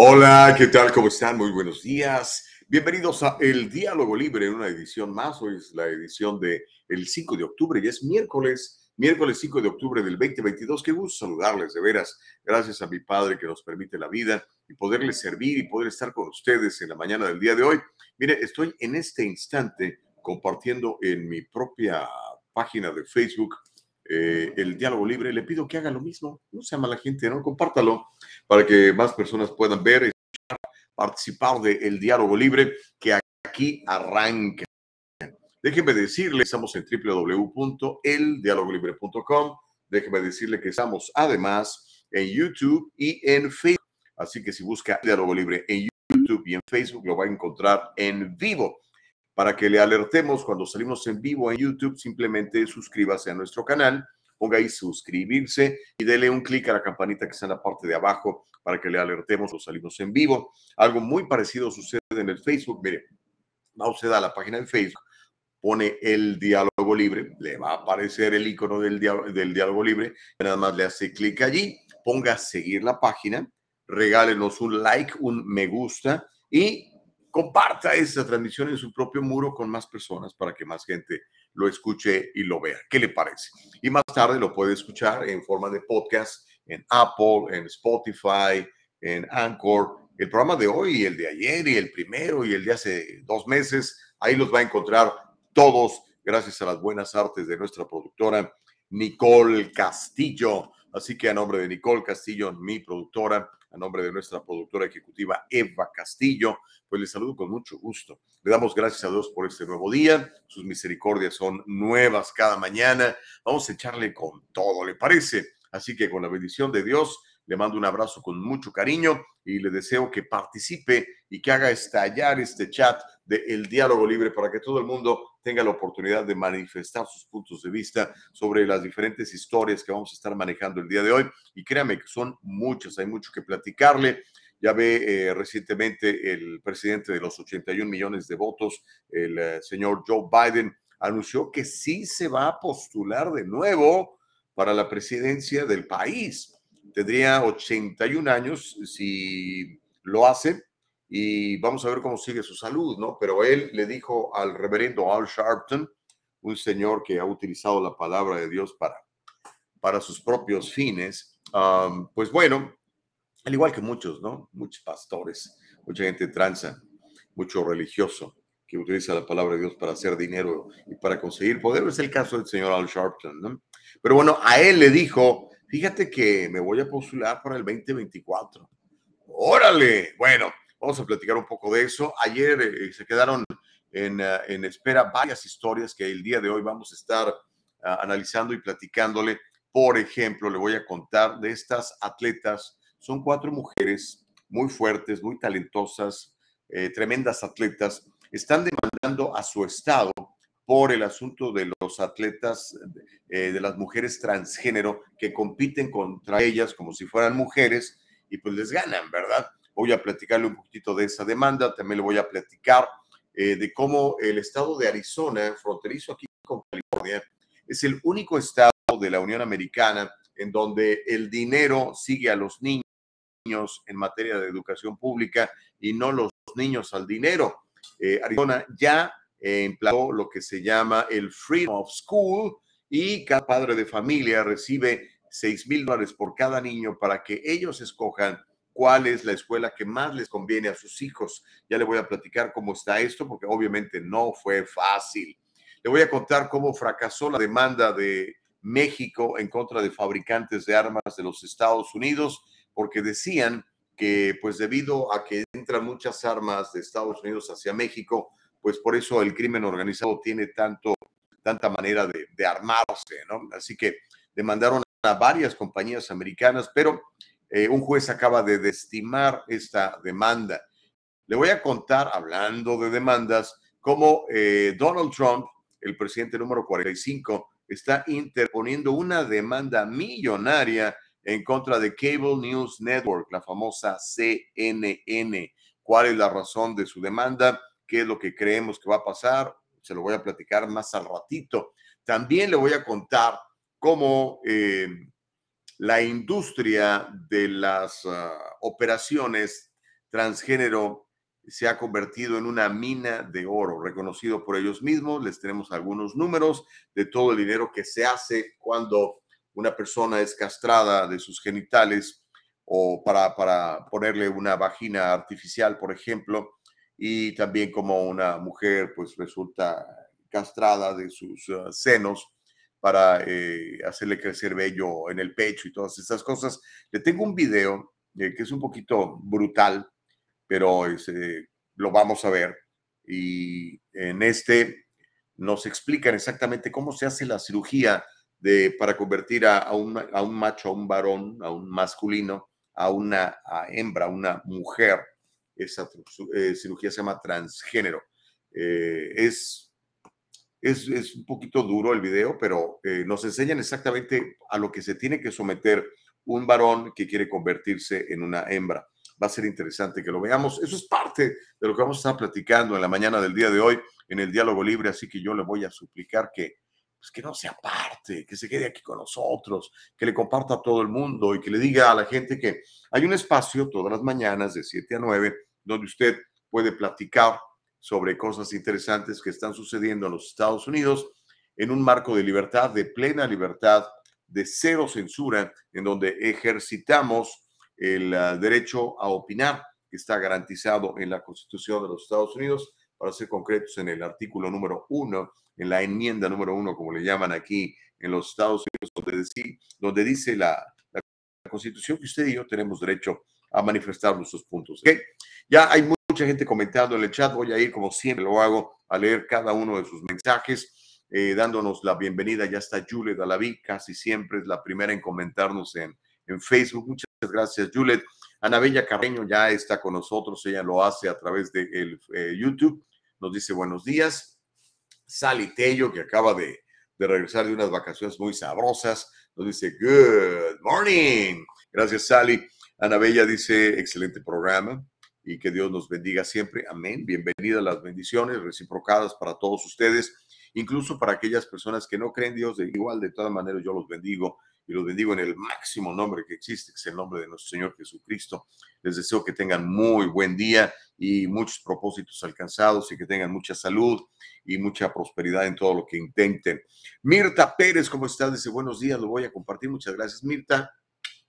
Hola, ¿qué tal? ¿Cómo están? Muy buenos días. Bienvenidos a El Diálogo Libre en una edición más. Hoy es la edición de el 5 de octubre y es miércoles miércoles 5 de octubre del 2022. Qué gusto saludarles, de veras. Gracias a mi Padre que nos permite la vida y poderles servir y poder estar con ustedes en la mañana del día de hoy. Mire, estoy en este instante compartiendo en mi propia página de Facebook eh, el diálogo libre. Le pido que haga lo mismo. No se llama la gente, ¿no? Compártalo para que más personas puedan ver, participar del diálogo libre que aquí arranque. Déjenme decirle, estamos en www.eldialogolibre.com. Déjenme decirle que estamos además en YouTube y en Facebook. Así que si busca Diálogo Libre en YouTube y en Facebook, lo va a encontrar en vivo. Para que le alertemos cuando salimos en vivo en YouTube, simplemente suscríbase a nuestro canal, ponga ahí suscribirse y dele un clic a la campanita que está en la parte de abajo para que le alertemos cuando salimos en vivo. Algo muy parecido sucede en el Facebook. Mire, va usted a la página de Facebook pone el diálogo libre, le va a aparecer el icono del, del diálogo libre, nada más le hace clic allí, ponga seguir la página, regálenos un like, un me gusta y comparta esta transmisión en su propio muro con más personas para que más gente lo escuche y lo vea. ¿Qué le parece? Y más tarde lo puede escuchar en forma de podcast en Apple, en Spotify, en Anchor. El programa de hoy, el de ayer y el primero y el de hace dos meses, ahí los va a encontrar todos, gracias a las buenas artes de nuestra productora Nicole Castillo. Así que a nombre de Nicole Castillo, mi productora, a nombre de nuestra productora ejecutiva Eva Castillo, pues les saludo con mucho gusto. Le damos gracias a Dios por este nuevo día. Sus misericordias son nuevas cada mañana. Vamos a echarle con todo, ¿le parece? Así que con la bendición de Dios, le mando un abrazo con mucho cariño y le deseo que participe y que haga estallar este chat del diálogo libre para que todo el mundo tenga la oportunidad de manifestar sus puntos de vista sobre las diferentes historias que vamos a estar manejando el día de hoy. Y créame que son muchas, hay mucho que platicarle. Ya ve eh, recientemente el presidente de los 81 millones de votos, el eh, señor Joe Biden, anunció que sí se va a postular de nuevo para la presidencia del país. Tendría 81 años si lo hace y vamos a ver cómo sigue su salud, ¿no? Pero él le dijo al reverendo Al Sharpton, un señor que ha utilizado la palabra de Dios para, para sus propios fines, pues bueno, al igual que muchos, ¿no? Muchos pastores, mucha gente tranza, mucho religioso que utiliza la palabra de Dios para hacer dinero y para conseguir poder. Es el caso del señor Al Sharpton, ¿no? Pero bueno, a él le dijo, fíjate que me voy a postular para el 2024. Órale, bueno, Vamos a platicar un poco de eso. Ayer eh, se quedaron en, eh, en, espera varias historias que el día de hoy vamos a estar ah, analizando y platicándole. Por ejemplo, le voy a contar de estas atletas. Son cuatro mujeres muy fuertes, muy talentosas, eh, tremendas atletas. Están demandando a su estado por el asunto de los atletas, de las mujeres transgénero que compiten contra ellas como si fueran mujeres y pues les ganan, ¿verdad? Voy a platicarle un poquitito de esa demanda, también le voy a platicar eh, de cómo el estado de Arizona, fronterizo aquí con California, es el único estado de la Unión Americana en donde el dinero sigue a los niños en materia de educación pública y no los niños al dinero. Eh, Arizona ya eh, implantó lo que se llama el Freedom of School y cada padre de familia recibe 6 mil dólares por cada niño para que ellos escojan cuál es la escuela que más les conviene a sus hijos. Ya le voy a platicar cómo está esto, porque obviamente no fue fácil. Le voy a contar cómo fracasó la demanda de México en contra de fabricantes de armas de los Estados Unidos, porque decían que pues debido a que entran muchas armas de Estados Unidos hacia México, pues por eso el crimen organizado tiene tanto, tanta manera de, armarse, ¿no? Así que demandaron a varias compañías americanas, pero eh, un juez acaba de desestimar esta demanda. Le voy a contar, hablando de demandas, cómo eh, Donald Trump, el presidente número 45, está interponiendo una demanda millonaria en contra de Cable News Network, la famosa CNN. ¿Cuál es la razón de su demanda? ¿Qué es lo que creemos que va a pasar? Se lo voy a platicar más al ratito. También le voy a contar cómo eh, la industria de las ah, operaciones transgénero se ha convertido en una mina de oro, reconocido por ellos mismos. Les tenemos algunos números de todo el dinero que se hace cuando una persona es castrada de sus genitales o para, para ponerle una vagina artificial, por ejemplo, y también como una mujer pues resulta castrada de sus ah, senos para eh, hacerle crecer vello en el pecho y todas estas cosas. Le tengo un video eh, que es un poquito brutal, pero este, lo vamos a ver. Y en este nos explican exactamente cómo se hace la cirugía de, para convertir a, un, a un, macho, a un varón, a un masculino, a una hembra, a una mujer. Esa eh, cirugía se llama transgénero. Eh, es, es, es, un poquito duro el video, pero eh, nos enseñan exactamente a lo que se tiene que someter un varón que quiere convertirse en una hembra va a ser interesante que lo veamos. Eso es parte de lo que vamos a estar platicando en la mañana del día de hoy en el diálogo libre, así que yo le voy a suplicar que, pues que no se aparte, que se quede aquí con nosotros, que le comparta a todo el mundo y que le diga a la gente que hay un espacio todas las mañanas de 7 a 9 donde usted puede platicar sobre cosas interesantes que están sucediendo en los Estados Unidos en un marco de libertad, de plena libertad, de cero censura, en donde ejercitamos el ah, derecho a opinar que está garantizado en la Constitución de los Estados Unidos, para ser concretos en el artículo número uno, en la enmienda número uno, como le llaman aquí en los Estados Unidos, donde dice la, la, Constitución que usted y yo tenemos derecho a manifestar nuestros puntos. ¿okay? Ya hay mucha gente comentando en el chat, voy a ir como siempre lo hago a leer cada uno de sus mensajes, eh, dándonos la bienvenida. Ya está Julie Dalaví, casi siempre es la primera en comentarnos en, en Facebook. Muchas gracias, Juliet. Anabella Carreño ya está con nosotros, ella lo hace a través de el, eh, YouTube. Nos dice buenos días. Sally Tello, que acaba de, de regresar de unas vacaciones muy sabrosas, nos dice good morning. Gracias, Sally. Anabella dice excelente programa y que Dios nos bendiga siempre. Amén. Bienvenidas las bendiciones reciprocadas para todos ustedes, incluso para aquellas personas que no creen Dios. De igual, de todas maneras, yo los bendigo y los bendigo en el máximo nombre que existe, que es el nombre de nuestro Señor Jesucristo. Les deseo que tengan muy buen día y muchos propósitos alcanzados y que tengan mucha salud y mucha prosperidad en todo lo que intenten. Mirta Pérez, ¿cómo estás? Dice buenos días, lo voy a compartir. Muchas gracias, Mirta.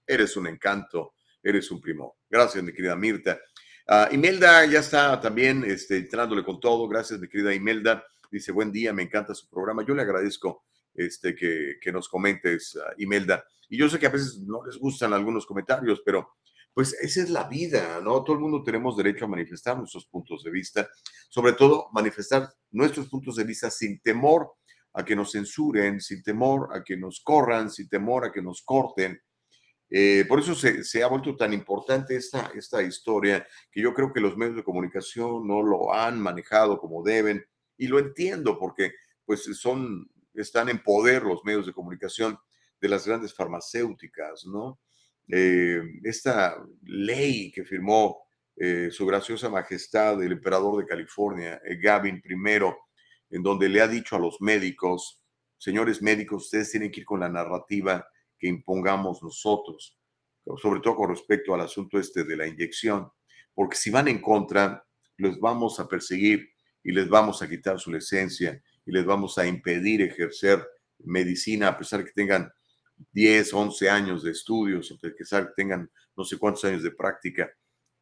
Eres un encanto, eres un primo. Gracias, mi querida Mirta. Uh, Imelda ya está también este, entrándole con todo. Gracias, mi querida Imelda. Dice, buen día, me encanta su programa. Yo le agradezco este, que, que nos comentes, uh, Imelda. Y yo sé que a veces no les gustan algunos comentarios, pero pues esa es la vida, ¿no? Todo el mundo tenemos derecho a manifestar nuestros puntos de vista, sobre todo manifestar nuestros puntos de vista sin temor a que nos censuren, sin temor a que nos corran, sin temor a que nos corten. Eh, por eso se, ha vuelto tan importante esta, esta historia, que yo creo que los medios de comunicación no lo han manejado como deben, y lo entiendo porque pues son están en poder los medios de comunicación de las grandes farmacéuticas, ¿no? Eh, esta ley que firmó eh, su graciosa majestad el emperador de California, Gavin I, en donde le ha dicho a los médicos, señores médicos, ustedes tienen que ir con la narrativa que impongamos nosotros, sobre todo con respecto al asunto este de la inyección, porque si van en contra, los vamos a perseguir y les vamos a quitar su licencia y les vamos a impedir ejercer medicina a pesar que tengan 10, 11 años de estudios, a pesar que tengan no sé cuántos años de práctica.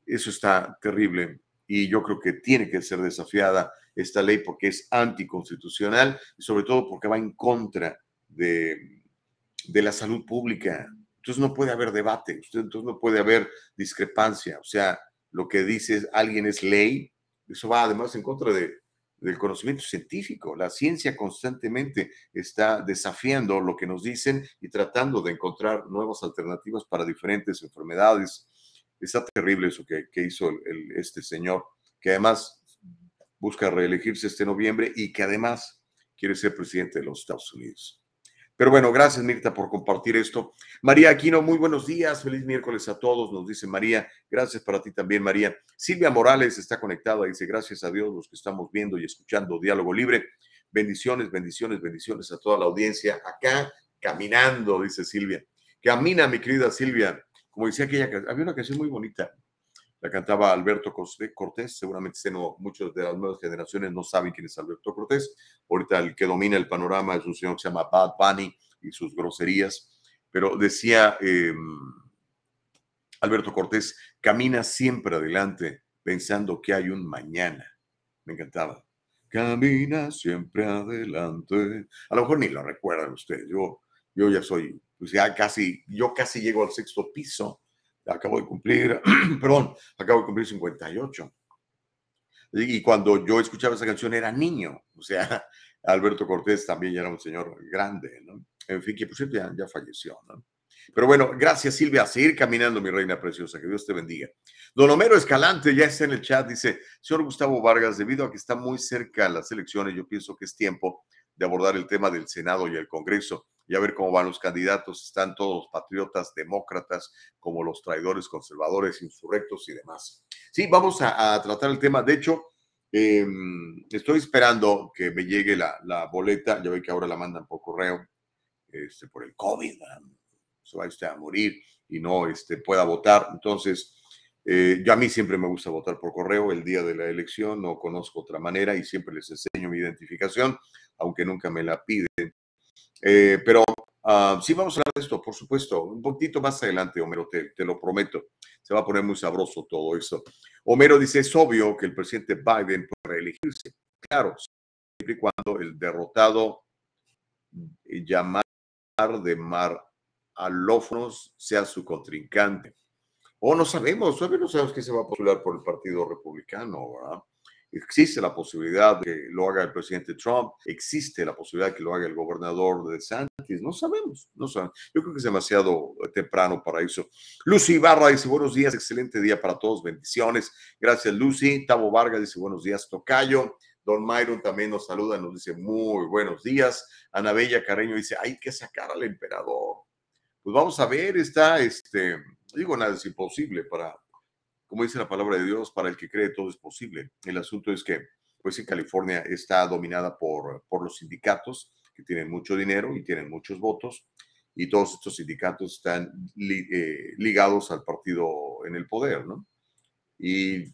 Eso está terrible y yo creo que tiene que ser desafiada esta ley porque es anticonstitucional y sobre todo porque va en contra de, de la salud pública. Entonces no puede haber debate, entonces no puede haber discrepancia. O sea, lo que dice alguien es ley, eso va además en contra de del conocimiento científico. La ciencia constantemente está desafiando lo que nos dicen y tratando de encontrar nuevas alternativas para diferentes enfermedades. Está terrible eso que, hizo este señor, que además busca reelegirse este noviembre y que además quiere ser presidente de los Estados Unidos. Pero bueno, gracias Mirta por compartir esto. María Aquino, muy buenos días, feliz miércoles a todos, nos dice María. Gracias para ti también, María. Silvia Morales está conectada, dice gracias a Dios los que estamos viendo y escuchando Diálogo Libre. Bendiciones, bendiciones, bendiciones a toda la audiencia acá, caminando, dice Silvia. Camina, mi querida Silvia. Como decía aquella, había una canción muy bonita, la cantaba Alberto Cortés, seguramente muchos de las nuevas generaciones no saben quién es Alberto Cortés. Ahorita el que domina el panorama es un señor que se llama Bad Bunny y sus groserías. Pero decía em, Alberto Cortés, camina siempre adelante pensando que hay un mañana. Me encantaba. Camina siempre adelante. A lo mejor ni lo recuerdan ustedes. Yo, yo ya soy, pues ya casi, yo casi llego al sexto piso acabo de cumplir, perdón, acabo de cumplir 58. Y cuando yo escuchaba esa canción era niño, o sea, Alberto Cortés también ya era un señor grande, ¿no? En fin, que por cierto ya, falleció, ¿no? Pero bueno, gracias Silvia, a seguir caminando, mi reina preciosa, que Dios te bendiga. Don Homero Escalante ya está en el chat, dice, señor Gustavo Vargas, debido a que está muy cerca las elecciones, yo pienso que es tiempo de abordar el tema del Senado y el Congreso y a ver cómo van los candidatos. Están todos los patriotas, demócratas, como los traidores conservadores, insurrectos y demás. Sí, vamos a, tratar el tema. De hecho, em, estoy esperando que me llegue la, boleta. Ya ve que ahora la mandan por correo este, por el COVID. Se va usted a morir y no este, pueda votar. Entonces, eh, yo a mí siempre me gusta votar por correo el día de la elección, no conozco otra manera y siempre les enseño mi identificación, aunque nunca me la piden. Eh, pero uh, sí vamos a hablar de esto, por supuesto, un poquito más adelante, Homero, te, te, lo prometo. Se va a poner muy sabroso todo eso. Homero dice, es obvio que el presidente Biden puede reelegirse. Claro, siempre y cuando el derrotado eh, llamar de mar alófonos sea su contrincante. O no sabemos, todavía no sabemos que se va a postular por el Partido Republicano, ¿verdad? Existe la posibilidad de que lo haga el presidente Trump, existe la posibilidad de que lo haga el gobernador de Santis, no sabemos, no sabemos. Yo creo que es demasiado temprano para eso. Lucy Ibarra dice buenos días, excelente día para todos, bendiciones. Gracias Lucy. Tavo Vargas dice buenos días, Tocayo. Don Myron también nos saluda, nos dice muy buenos días. Ana Bella Carreño dice, hay que sacar al emperador. Pues vamos a ver, está, este, digo, nada es imposible para como dice la palabra de Dios, para el que cree todo es posible. El asunto es que, pues en California está dominada por, por los sindicatos que tienen mucho dinero y tienen muchos votos, y todos estos sindicatos están eh, ligados al partido en el poder, ¿no? Y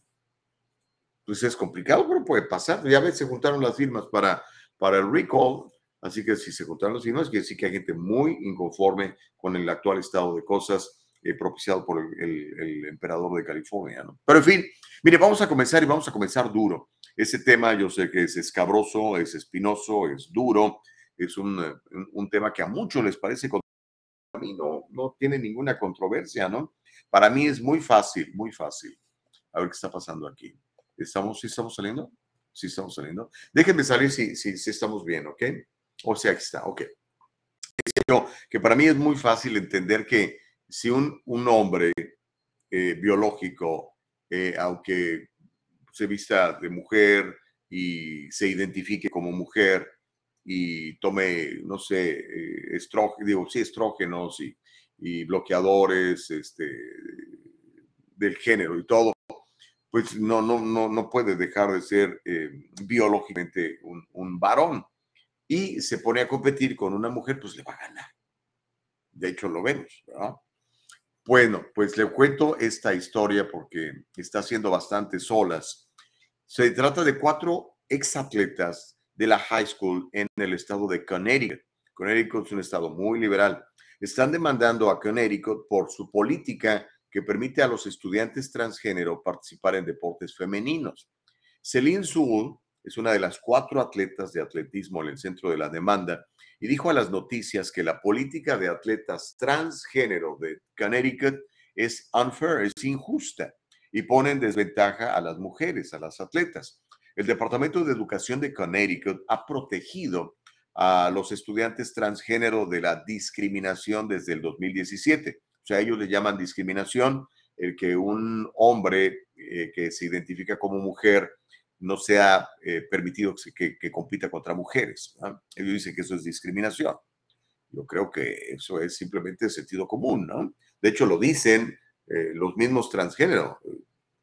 pues es complicado, pero puede pasar. Ya ves, se juntaron las firmas para, para el recall, así que si se juntaron las firmas, quiere decir que hay gente muy inconforme con el actual estado de cosas eh, propiciado por el, emperador de California. Pero en fin, mire, vamos a comenzar y vamos a comenzar duro. Ese tema yo sé que es escabroso, es espinoso, es duro, es un, un tema que a muchos les parece a mí no, no tiene ninguna controversia, ¿no? Para mí es muy fácil, muy fácil. A ver qué está pasando aquí. ¿Estamos, sí estamos saliendo? Sí estamos saliendo. Déjenme salir si, si, si estamos bien, ¿ok? O sea, aquí está, ok. que para mí es muy fácil entender que si un, hombre eh, biológico, eh, aunque se vista de mujer y se identifique como mujer y tome, no sé, eh, estrógenos, digo, sí, estrógenos y, y, bloqueadores este, del género y todo, pues no, no, no, no puede dejar de ser biológicamente un, un varón. Y se pone a competir con una mujer, pues le va a ganar. De hecho, lo vemos, ¿verdad? Bueno, pues le cuento esta historia porque está haciendo bastante solas. Se trata de cuatro exatletas de la high school en el estado de Connecticut. Connecticut es un estado muy liberal. Están demandando a Connecticut por su política que permite a los estudiantes transgénero participar en deportes femeninos. Celine Sewell es una de las cuatro atletas de atletismo en el centro de la demanda y dijo a las noticias que la política de atletas transgénero de Connecticut es unfair, es injusta y pone en desventaja a las mujeres, a las atletas. el Departamento de Educación de Connecticut ha protegido a los estudiantes transgénero de la discriminación desde el 2017. O sea, ellos le llaman discriminación el que un hombre eh, que se identifica como mujer no sea eh, permitido que, compita contra mujeres. Ellos dicen que eso es discriminación. Yo creo que eso es simplemente sentido común, ¿no? De hecho, lo dicen eh, los mismos transgénero.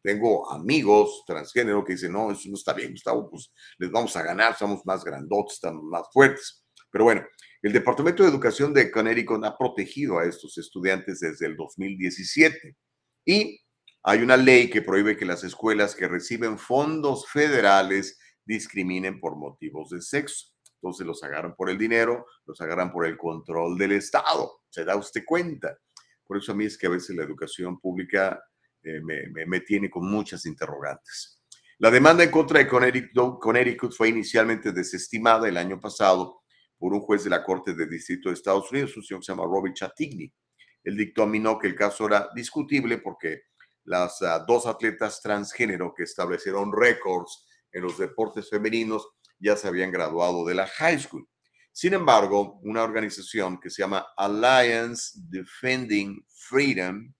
Tengo amigos transgénero que dicen, no, eso no está bien, Gustavo, pues les vamos a ganar, somos más grandotes, estamos más fuertes. Pero bueno, el Departamento de Educación de Connecticut ha protegido a estos estudiantes desde el 2017 y hay una ley que prohíbe que las escuelas que reciben fondos federales discriminen por motivos de sexo. Entonces los agarran por el dinero, los agarran por el control del Estado. ¿Se da usted cuenta? Por eso a mí es que a veces la educación pública eh, me, tiene con muchas interrogantes. La demanda en contra de Connecticut, fue inicialmente desestimada el año pasado por un juez de la Corte de Distrito de Estados Unidos, un señor se llama Robert Chatigny. Él dictaminó que el caso era discutible porque las ah, dos atletas transgénero que establecieron récords en los deportes femeninos ya se habían graduado de la high school. Sin embargo, una organización que se llama Alliance Defending Freedom,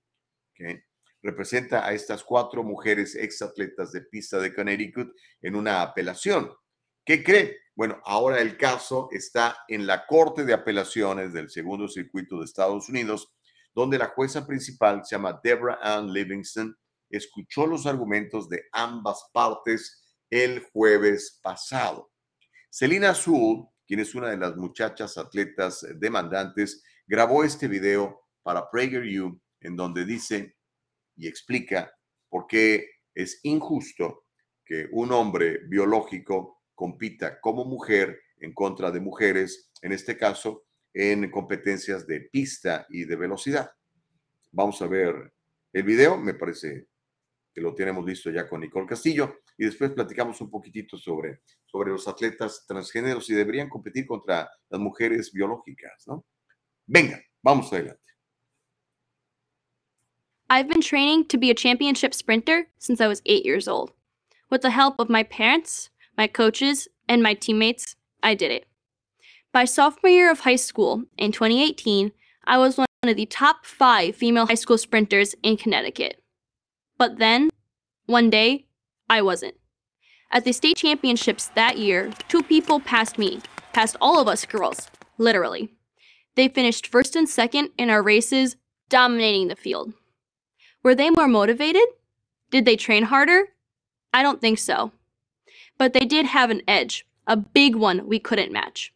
que representa a estas cuatro mujeres exatletas de pista de Connecticut en una apelación. ¿Qué cree? Bueno, ahora el caso está en la Corte de Apelaciones del Segundo Circuito de Estados Unidos, donde la jueza principal se llama Deborah Ann Livingston, escuchó los argumentos de ambas partes el jueves pasado. Selina Azul, quien es una de las muchachas atletas demandantes, grabó este video para PragerU en donde dice y explica por qué es injusto que un hombre biológico compita como mujer en contra de mujeres, en este caso, en competencias de pista y de velocidad. Vamos a ver el video, me parece que lo tenemos listo ya con Nicole Castillo, y después platicamos un poquitito sobre, sobre los atletas transgéneros y deberían competir contra las mujeres biológicas, ¿no? Venga, vamos adelante. I've been training to be a championship sprinter since I was eight years old. With the help of my parents, my coaches, and my teammates, I did it. By sophomore year of high school in 2018, I was one of the top five female high school sprinters in Connecticut. But then, one day, I wasn't. At the state championships that year, two people passed me, passed all of us girls, literally. They finished first and second in our races, dominating the field. Were they more motivated? Did they train harder? I don't think so. But they did have an edge, a big one we couldn't match.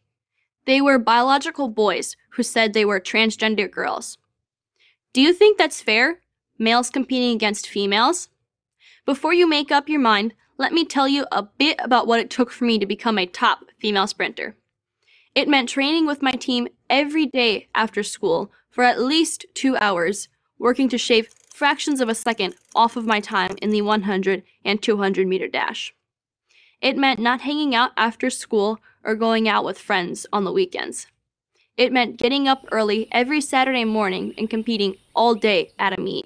They were biological boys who said they were transgender girls. Do you think that's fair? Males competing against females? Before you make up your mind, let me tell you a bit about what it took for me to become a top female sprinter. It meant training with my team every day after school for at least two hours, working to shave fractions of a second off of my time in the 100 and 200 meter dash. It meant not hanging out after school or going out with friends on the weekends. It meant getting up early every Saturday morning and competing all day at a meet.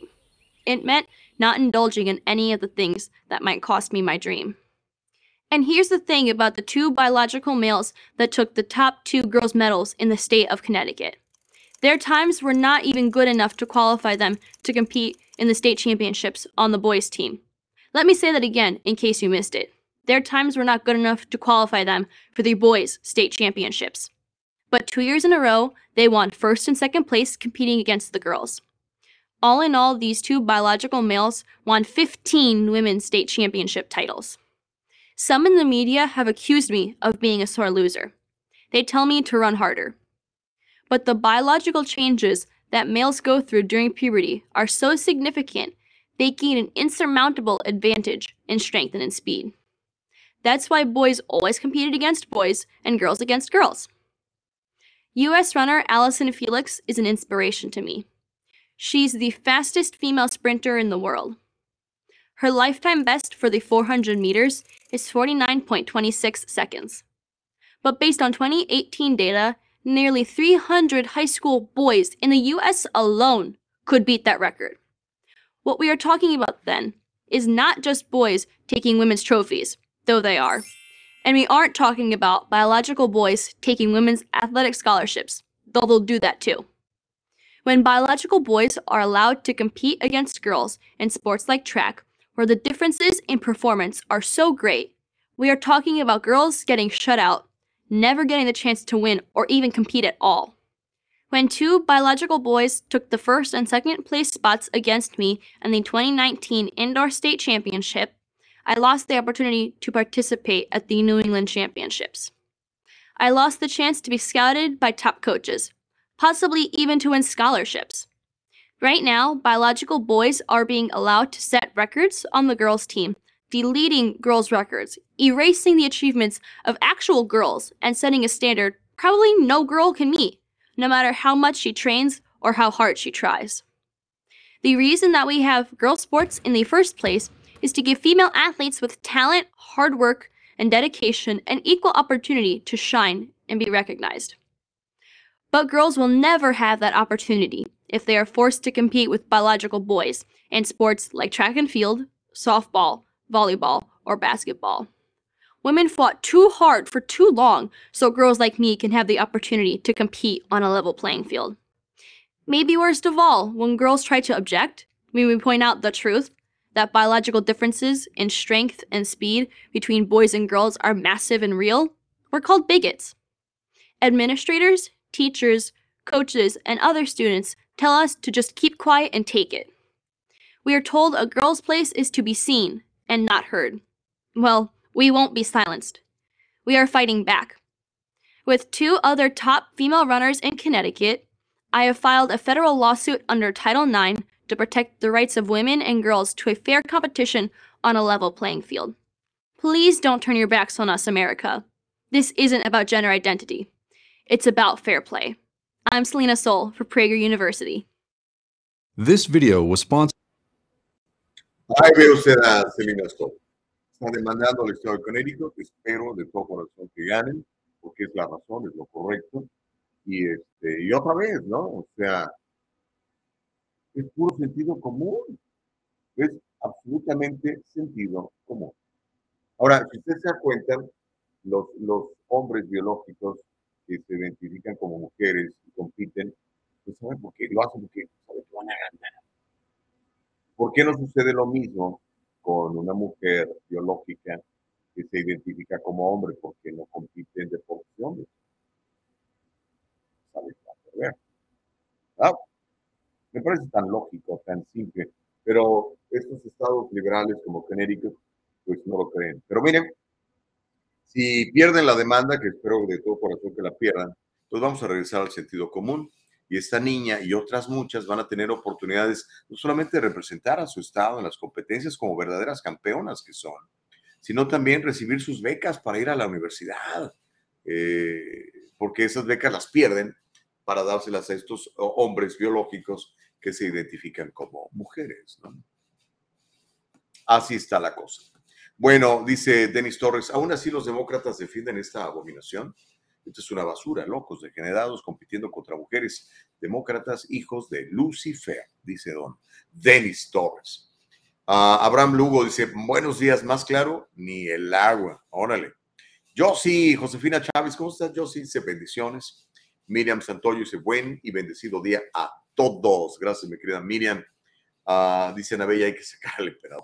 It meant not indulging in any of the things that might cost me my dream. And here's the thing about the two biological males that took the top two girls' medals in the state of Connecticut. Their times were not even good enough to qualify them to compete in the state championships on the boys' team. Let me say that again in case you missed it. Their times were not good enough to qualify them for the boys' state championships. But two years in a row, they won first and second place competing against the girls. All in all, these two biological males won 15 women's state championship titles. Some in the media have accused me of being a sore loser. They tell me to run harder. But the biological changes that males go through during puberty are so significant, they gain an insurmountable advantage in strength and in speed. That's why boys always competed against boys and girls against girls. US runner Allison Felix is an inspiration to me. She's the fastest female sprinter in the world. Her lifetime best for the 400 meters is 49.26 seconds. But based on 2018 data, nearly 300 high school boys in the US alone could beat that record. What we are talking about then is not just boys taking women's trophies, though they are. And we aren't talking about biological boys taking women's athletic scholarships, though they'll do that too. When biological boys are allowed to compete against girls in sports like track, where the differences in performance are so great, we are talking about girls getting shut out, never getting the chance to win or even compete at all. When two biological boys took the first and second place spots against me in the 2019 Indoor State Championship, I lost the opportunity to participate at the New England Championships. I lost the chance to be scouted by top coaches, possibly even to win scholarships. Right now, biological boys are being allowed to set records on the girls' team, deleting girls' records, erasing the achievements of actual girls, and setting a standard probably no girl can meet, no matter how much she trains or how hard she tries. The reason that we have girls' sports in the first place is to give female athletes with talent, hard work, and dedication an equal opportunity to shine and be recognized. But girls will never have that opportunity if they are forced to compete with biological boys in sports like track and field, softball, volleyball, or basketball. Women fought too hard for too long so girls like me can have the opportunity to compete on a level playing field. Maybe worst of all, when girls try to object, when we point out the truth that biological differences in strength and speed between boys and girls are massive and real, we're called bigots. Administrators, teachers, coaches, and other students tell us to just keep quiet and take it. We are told a girl's place is to be seen and not heard. Well, we won't be silenced. We are fighting back. With two other top female runners in Connecticut, I have filed a federal lawsuit under Title IX to protect the rights of women and girls to a fair competition on a level playing field. Please don't turn your backs on us, America. This isn't about gender identity. It's about fair play. I'm Selena Soul for Prager University. This video was sponsored. Ahí ve usted a Selena Stoll. Está demandando al Estado de Connecticut. Espero de todo corazón que ganen, porque es la razón, es lo correcto. Y, este, y otra vez, ¿no? O sea, es puro sentido común. Es absolutamente sentido común. Ahora, si usted se da cuenta, los, hombres biológicos que se identifican como mujeres y compiten, pues saben por qué lo hacen porque saben que van a ganar. ¿Por qué no sucede lo mismo con una mujer biológica que se identifica como hombre? Porque no compite en deportes de hombres. Ah, me parece tan lógico, tan simple. Pero estos estados liberales como Connecticut, pues no lo creen. Pero miren, si pierden la demanda, que espero de todo corazón que la pierdan, pues vamos a regresar al sentido común. Y esta niña y otras muchas van a tener oportunidades no solamente de representar a su estado en las competencias como verdaderas campeonas que son, sino también recibir sus becas para ir a la universidad, eh, porque esas becas las pierden para dárselas a estos hombres biológicos que se identifican como mujeres. ¿no? Así está la cosa. Bueno, dice Denis Torres, aún así los demócratas defienden esta abominación. Esto es una basura, locos, degenerados, compitiendo contra mujeres demócratas, hijos de Lucifer, dice don Denis Torres. Uh, Abraham Lugo dice, buenos días, más claro, ni el agua, órale. Yo sí, Josefina Chávez, ¿cómo estás? Yo sí, dice bendiciones. Miriam Santoyo dice, buen y bendecido día a todos. Gracias, mi querida Miriam. Uh, dice hay que sacar al emperador.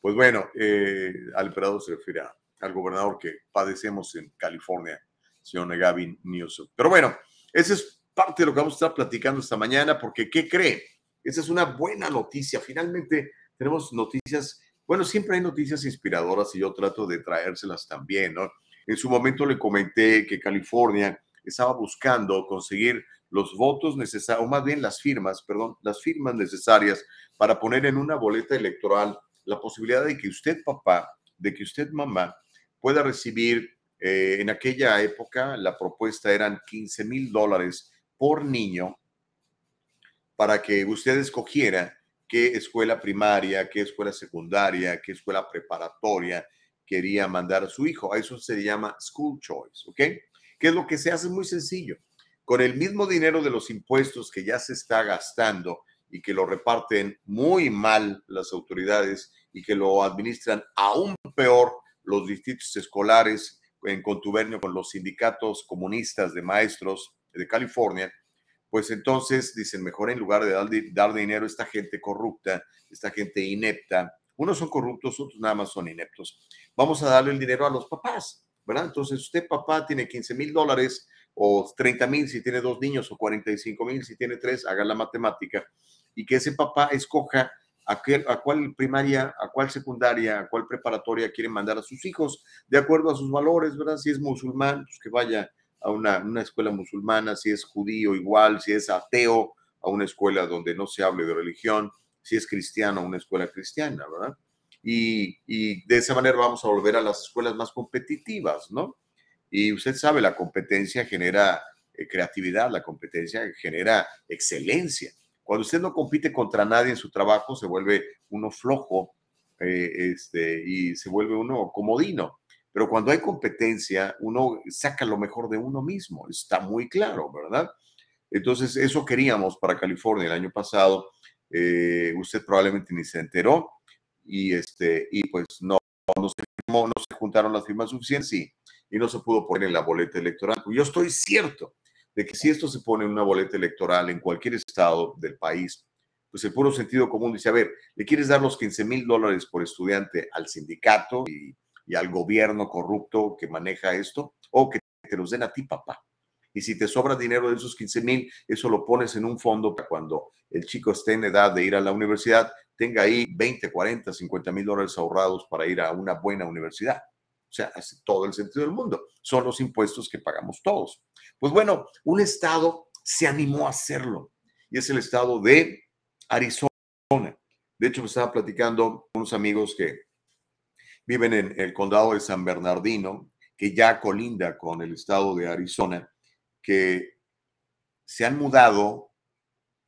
Pues bueno, eh, al emperador se refiere al gobernador que padecemos en California, señor Gavin Newsom. Pero bueno, esa es parte de lo que vamos a estar platicando esta mañana, porque ¿qué cree? Esa es una buena noticia. Finalmente tenemos noticias, bueno, siempre hay noticias inspiradoras y yo trato de traérselas también. En su momento le comenté que California estaba buscando conseguir los votos necesarios, o más bien las firmas, perdón, las firmas necesarias para poner en una boleta electoral la posibilidad de que usted, papá, de que usted, mamá, pueda recibir, eh, en aquella época la propuesta eran 15 mil dólares por niño para que usted escogiera qué escuela primaria, qué escuela secundaria, qué escuela preparatoria quería mandar a su hijo. A eso se llama school choice, ¿ok? ¿Qué es lo que se hace? Muy sencillo. Con el mismo dinero de los impuestos que ya se está gastando y que lo reparten muy mal las autoridades y que lo administran aún peor los distritos escolares en contubernio con los sindicatos comunistas de maestros de California, pues entonces dicen, mejor en lugar de dar, dinero a esta gente corrupta, esta gente inepta, unos son corruptos, otros nada más son ineptos, vamos a darle el dinero a los papás, ¿verdad? Entonces usted papá tiene 15 mil dólares o 30 mil si tiene dos niños o 45 mil si tiene tres, haga la matemática y que ese papá escoja a, qué, a cuál primaria, a cuál secundaria, a cuál preparatoria quieren mandar a sus hijos, de acuerdo a sus valores, ¿verdad? Si es musulmán, pues que vaya a una, una escuela musulmana, si es judío igual, si es ateo, a una escuela donde no se hable de religión, si es cristiano, a una escuela cristiana, ¿verdad? Y, y, de esa manera vamos a volver a las escuelas más competitivas, ¿no? Y usted sabe, la competencia genera eh, creatividad, la competencia genera excelencia. Cuando usted no compite contra nadie en su trabajo, se vuelve uno flojo eh, este, y se vuelve uno comodino. Pero cuando hay competencia, uno saca lo mejor de uno mismo. Está muy claro, ¿verdad? Entonces, eso queríamos para California el año pasado. Eh, usted probablemente ni se enteró y, este, y pues no, no, se, no se juntaron las firmas suficientes y, y no se pudo poner en la boleta electoral. Yo estoy cierto de que si esto se pone en una boleta electoral en cualquier estado del país, pues el puro sentido común dice, a ver, ¿le quieres dar los 15 mil dólares por estudiante al sindicato y, al gobierno corrupto que maneja esto? O que te los den a ti, papá. Y si te sobra dinero de esos 15 mil, eso lo pones en un fondo para cuando el chico esté en edad de ir a la universidad, tenga ahí 20, 40, 50 mil dólares ahorrados para ir a una buena universidad. O sea, hace todo el sentido del mundo. Son los impuestos que pagamos todos. Pues bueno, un estado se animó a hacerlo y es el estado de Arizona. De hecho, me estaba platicando con unos amigos que viven en el condado de San Bernardino, que ya colinda con el estado de Arizona, que se han mudado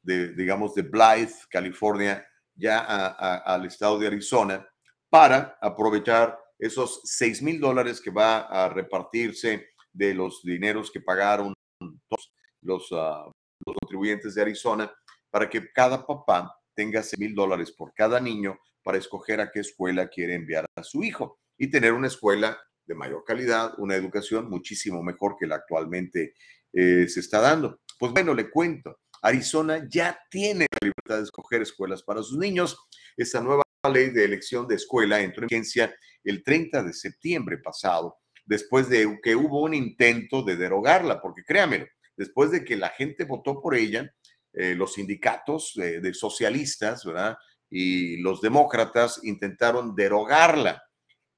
de, digamos, de Blythe, California, ya al estado de Arizona para aprovechar esos 6 mil dólares que va a repartirse de los dineros que pagaron los, los, uh, los contribuyentes de Arizona para que cada papá tenga 6 mil dólares por cada niño para escoger a qué escuela quiere enviar a su hijo y tener una escuela de mayor calidad, una educación muchísimo mejor que la actualmente eh, se está dando. Pues bueno, le cuento, Arizona ya tiene la libertad de escoger escuelas para sus niños. Esta nueva ley de elección de escuela entró en vigencia el 30 de septiembre pasado, después de que hubo un intento de derogarla, porque créanmelo, después de que la gente votó por ella, eh, los sindicatos eh, de socialistas, ¿verdad? Y los demócratas intentaron derogarla,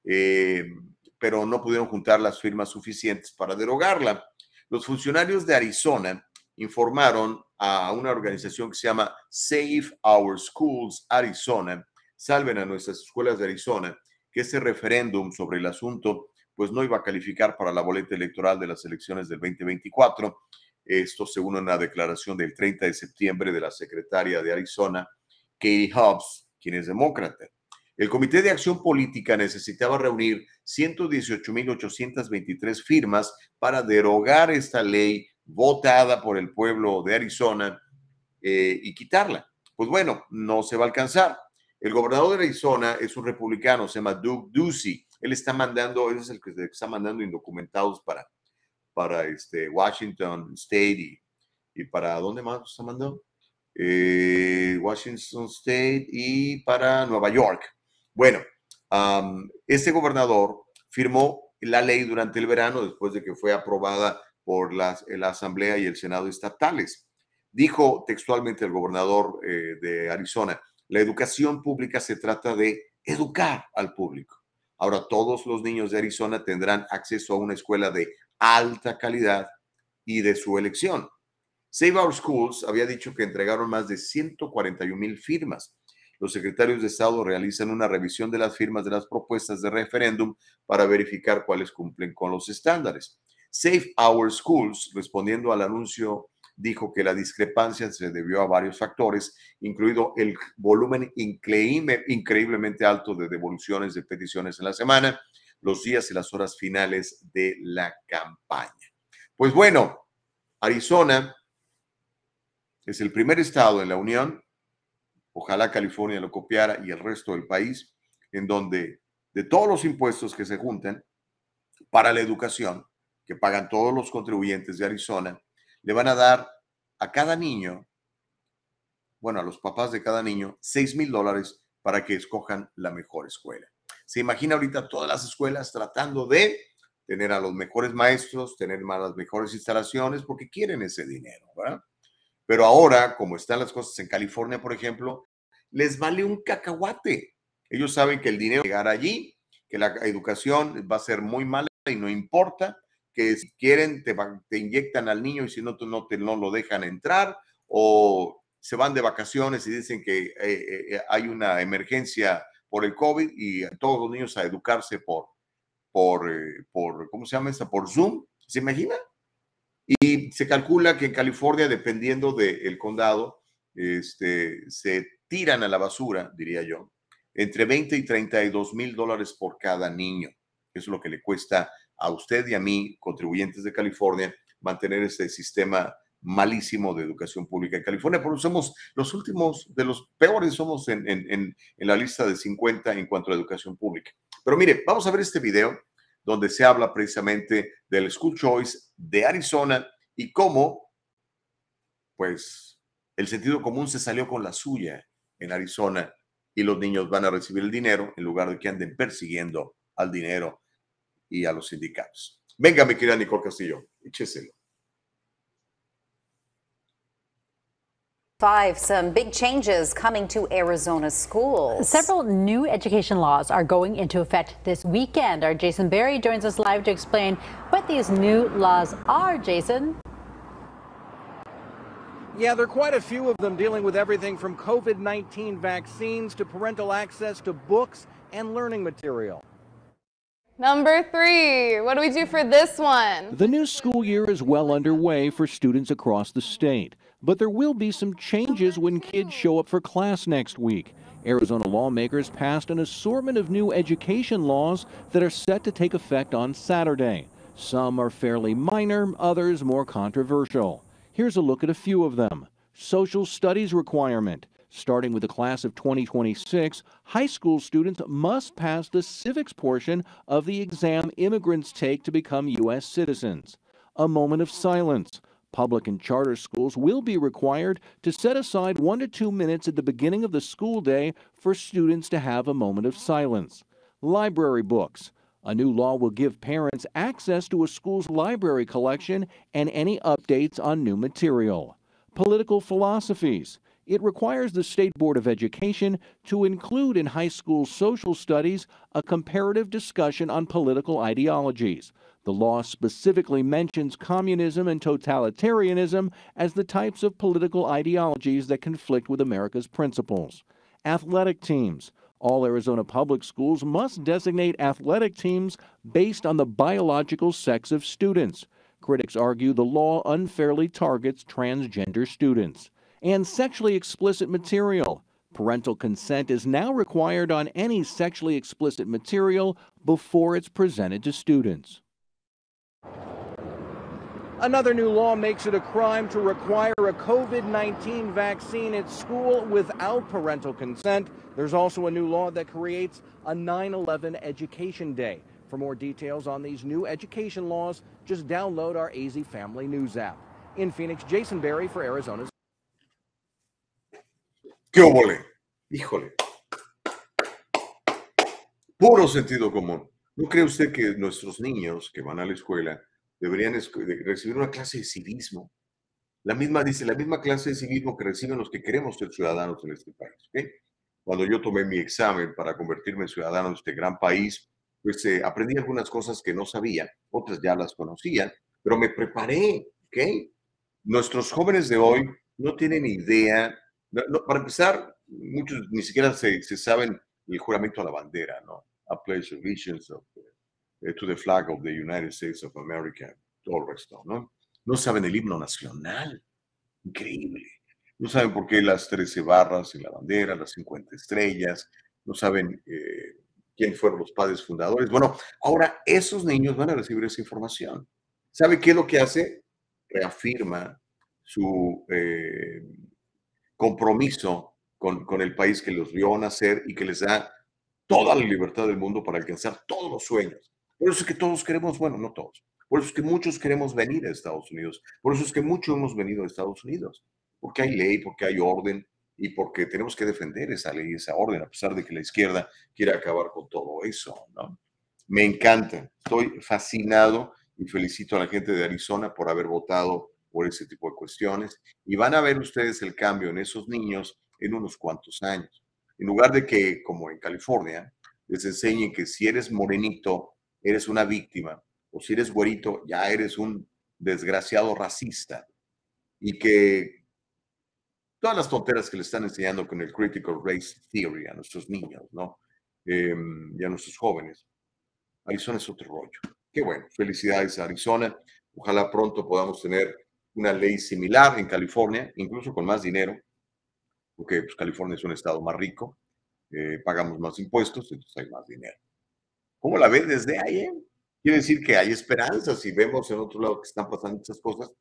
eh, pero no pudieron juntar las firmas suficientes para derogarla. Los funcionarios de Arizona informaron a una organización que se llama Save Our Schools Arizona, salven a nuestras escuelas de Arizona, que ese referéndum sobre el asunto pues no iba a calificar para la boleta electoral de las elecciones del 2024. Esto según una declaración del 30 de septiembre de la secretaria de Arizona, Katie Hobbs, quien es demócrata. El Comité de Acción Política necesitaba reunir 118.823 firmas para derogar esta ley votada por el pueblo de Arizona eh, y quitarla. Pues bueno, no se va a alcanzar. El gobernador de Arizona es un republicano, se llama Doug Ducey. Él está mandando, él es el que está mandando indocumentados para, para este Washington State y, para, ¿dónde más está mandando? Eh, Washington State y para Nueva York. Bueno, este gobernador firmó la ley durante el verano después de que fue aprobada por las, la Asamblea y el Senado estatales. Dijo textualmente el gobernador eh, de Arizona, la educación pública se trata de educar al público. Ahora todos los niños de Arizona tendrán acceso a una escuela de alta calidad y de su elección. Save Our Schools había dicho que entregaron más de 141 mil firmas. Los secretarios de Estado realizan una revisión de las firmas de las propuestas de referéndum para verificar cuáles cumplen con los estándares. Save Our Schools, respondiendo al anuncio dijo que la discrepancia se debió a varios factores, incluido el volumen increíble, increíblemente alto de devoluciones de peticiones en la semana, los días y las horas finales de la campaña. Pues bueno, Arizona es el primer estado en la Unión, ojalá California lo copiara y el resto del país, en donde de todos los impuestos que se junten para la educación, que pagan todos los contribuyentes de Arizona, le van a dar a cada niño, bueno, a los papás de cada niño, 6 mil dólares para que escojan la mejor escuela. Se imagina ahorita todas las escuelas tratando de tener a los mejores maestros, tener más las mejores instalaciones, porque quieren ese dinero, ¿verdad? Pero ahora, como están las cosas en California, por ejemplo, les vale un cacahuate. Ellos saben que el dinero va a llegar allí, que la educación va a ser muy mala y no importa, que si quieren te, inyectan al niño y si no, no, te, no lo dejan entrar, o se van de vacaciones y dicen que eh, eh, eh, hay una emergencia por el COVID y todos los niños a educarse por, por, por ¿cómo se llama? Por Zoom. ¿Se imagina? Y se calcula que en California, dependiendo del condado, este, se tiran a la basura, diría yo, entre 20 y 32 mil dólares por cada niño. Eso es lo que le cuesta a usted y a mí, contribuyentes de California, mantener este sistema malísimo de educación pública en California, porque somos los últimos de los peores, somos en, en, la lista de 50 en cuanto a educación pública. Pero mire, vamos a ver este video donde se habla precisamente del School Choice de Arizona y cómo, pues, el sentido común se salió con la suya en Arizona y los niños van a recibir el dinero en lugar de que anden persiguiendo al dinero y a los sindicatos. Venga, mi querida Nicole Castillo, écheselo. Five, some big changes coming to Arizona schools. Several new education laws are going into effect this weekend. Our Jason Berry joins us live to explain what these new laws are. Jason. Yeah, there are quite a few of them dealing with everything from COVID 19 vaccines to parental access to books and learning material. Number three, what do we do for this one? The new school year is well underway for students across the state. But there will be some changes when kids show up for class next week. Arizona lawmakers passed an assortment of new education laws that are set to take effect on Saturday. Some are fairly minor, others more controversial. Here's a look at a few of them. Social studies requirement. Starting with the class of 2026, high school students must pass the civics portion of the exam immigrants take to become U.S. citizens. A moment of silence. Public and charter schools will be required to set aside one to two minutes at the beginning of the school day for students to have a moment of silence. Library books. A new law will give parents access to a school's library collection and any updates on new material. Political philosophies. It requires the State Board of Education to include in high school social studies a comparative discussion on political ideologies. The law specifically mentions communism and totalitarianism as the types of political ideologies that conflict with America's principles. Athletic teams. All Arizona public schools must designate athletic teams based on the biological sex of students. Critics argue the law unfairly targets transgender students. And sexually explicit material. Parental consent is now required on any sexually explicit material before it's presented to students. Another new law makes it a crime to require a COVID 19 vaccine at school without parental consent. There's also a new law that creates a 9 11 Education Day. For more details on these new education laws, just download our AZ Family News app. In Phoenix, Jason Berry for Arizona's. ¿Qué óvole? Híjole. Puro sentido común. ¿No cree usted que nuestros niños que van a la escuela deberían recibir una clase de civismo. La misma, dice, la misma clase de civismo que reciben los que queremos ser ciudadanos en este país. Cuando yo tomé mi examen para convertirme en ciudadano de este gran país, pues eh, aprendí algunas cosas que no sabía, otras ya las conocía, pero me preparé. ¿ok? Nuestros jóvenes de hoy no tienen idea. Para empezar, muchos ni siquiera se, saben el juramento a la bandera, ¿no? A pledge allegiance eh, to the flag of the United States of America, todo el resto, ¿no? No saben el himno nacional. Increíble. No saben por qué las 13 barras en la bandera, las 50 estrellas, no saben eh, quién fueron los padres fundadores. Bueno, ahora esos niños van a recibir esa información. ¿Sabe qué es lo que hace? Reafirma su eh, compromiso con, con, el país que los vio nacer y que les da toda la libertad del mundo para alcanzar todos los sueños. Por eso es que todos queremos, bueno, no todos, por eso es que muchos queremos venir a Estados Unidos, por eso es que muchos hemos venido a Estados Unidos, porque hay ley, porque hay orden y porque tenemos que defender esa ley, esa orden, a pesar de que la izquierda quiere acabar con todo eso, ¿no? Me encanta, estoy fascinado y felicito a la gente de Arizona por haber votado por ese tipo de cuestiones y van a ver ustedes el cambio en esos niños en unos cuantos años. En lugar de que, como en California, les enseñen que si eres morenito, eres una víctima, o si eres güerito, ya eres un desgraciado racista, y que todas las tonteras que le están enseñando con el Critical Race Theory a nuestros niños, ¿no? Em, y a nuestros jóvenes. Arizona es otro rollo. Qué bueno, felicidades Arizona. Ojalá pronto podamos tener una ley similar en California, incluso con más dinero, porque pues, California es un estado más rico, eh, pagamos más impuestos, entonces hay más dinero. ¿Cómo la ves desde ahí? Eh? Quiere decir que hay esperanzas si vemos en otro lado que están pasando estas cosas.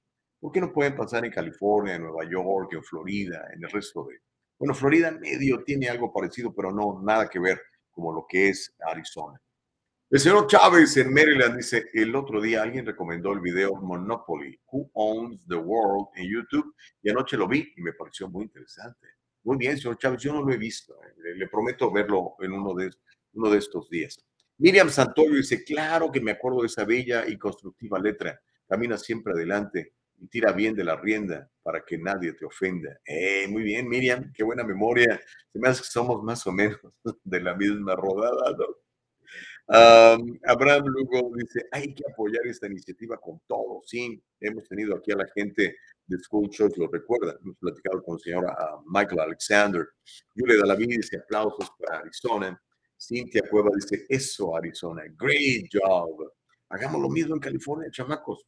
¿Por qué no pueden pasar en California, en Nueva York, en Florida, en el resto de... Bueno, Florida medio tiene algo parecido, pero no nada que ver como lo que es Arizona. El señor Chávez en Maryland dice, el otro día alguien recomendó el video Monopoly, Who Owns the World en YouTube, y anoche lo vi y me pareció muy interesante. Muy bien, señor Chávez, yo no lo he visto. Eh, le, prometo verlo en uno de, uno de estos días. Miriam Santoyo dice, claro que me acuerdo de esa bella y constructiva letra. Camina siempre adelante y tira bien de la rienda para que nadie te ofenda. Eh, muy bien, Miriam, qué buena memoria. Se me hace que somos más o menos de la misma rodada, ¿no? Abraham Lugo dice, hay que apoyar esta iniciativa con todo. Sí, hemos tenido aquí a la gente de School Choice, lo recuerda, hemos platicado con el señor Michael Alexander. Julia Dalaví dice, aplausos para Arizona. Cintia Cueva dice, eso Arizona, great job. Hagamos lo mismo en California, chamacos.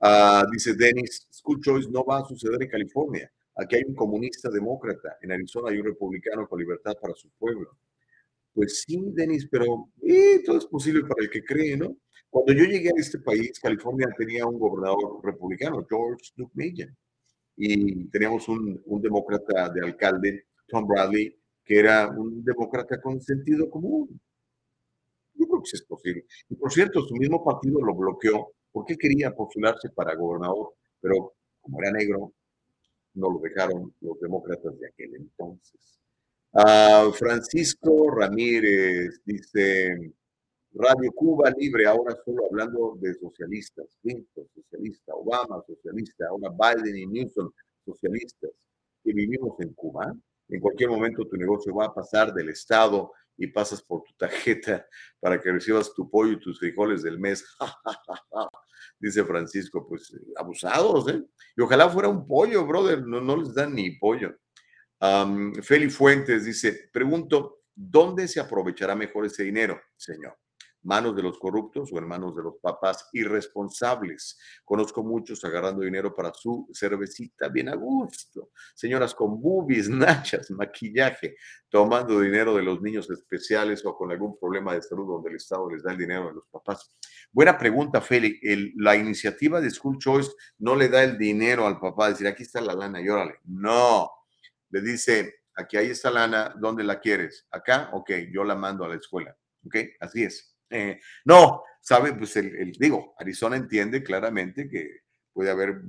Ah, dice Dennis, School Choice no va a suceder en California. Aquí hay un comunista demócrata. En Arizona hay un republicano con libertad para su pueblo. Pues sí, Denis, pero eh, todo es posible para el que cree, ¿no? Cuando yo llegué a este país, California tenía un gobernador republicano, George Duke Mayen, y teníamos un, un demócrata de alcalde, Tom Bradley, que era un demócrata con sentido común. Yo creo que sí es posible. Y por cierto, su mismo partido lo bloqueó porque quería postularse para gobernador, pero como era negro, no lo dejaron los demócratas de aquel entonces. Francisco Ramírez dice, Radio Cuba Libre, ahora solo hablando de socialistas, Clinton socialista, Obama socialista, ahora Biden y Newsom socialistas, que vivimos en Cuba. En cualquier momento tu negocio va a pasar del Estado y pasas por tu tarjeta para que recibas tu pollo y tus frijoles del mes. Dice Francisco, pues abusados, ¿eh? Y ojalá fuera un pollo, brother, no, no les dan ni pollo. Feli Fuentes dice, pregunto, ¿dónde se aprovechará mejor ese dinero, señor? ¿Manos de los corruptos o en manos de los papás irresponsables? Conozco muchos agarrando dinero para su cervecita bien a gusto. Señoras con boobies, nachas, maquillaje, tomando dinero de los niños especiales o con algún problema de salud donde el Estado les da el dinero a los papás. Buena pregunta, Feli. la iniciativa de School Choice no le da el dinero al papá, decir, aquí está la lana y órale. No, le dice, aquí hay esta lana, ¿dónde la quieres? ¿Acá? Ok, yo la mando a la escuela. Ok, así es. Eh, no, sabe, pues el, digo, Arizona entiende claramente que puede haber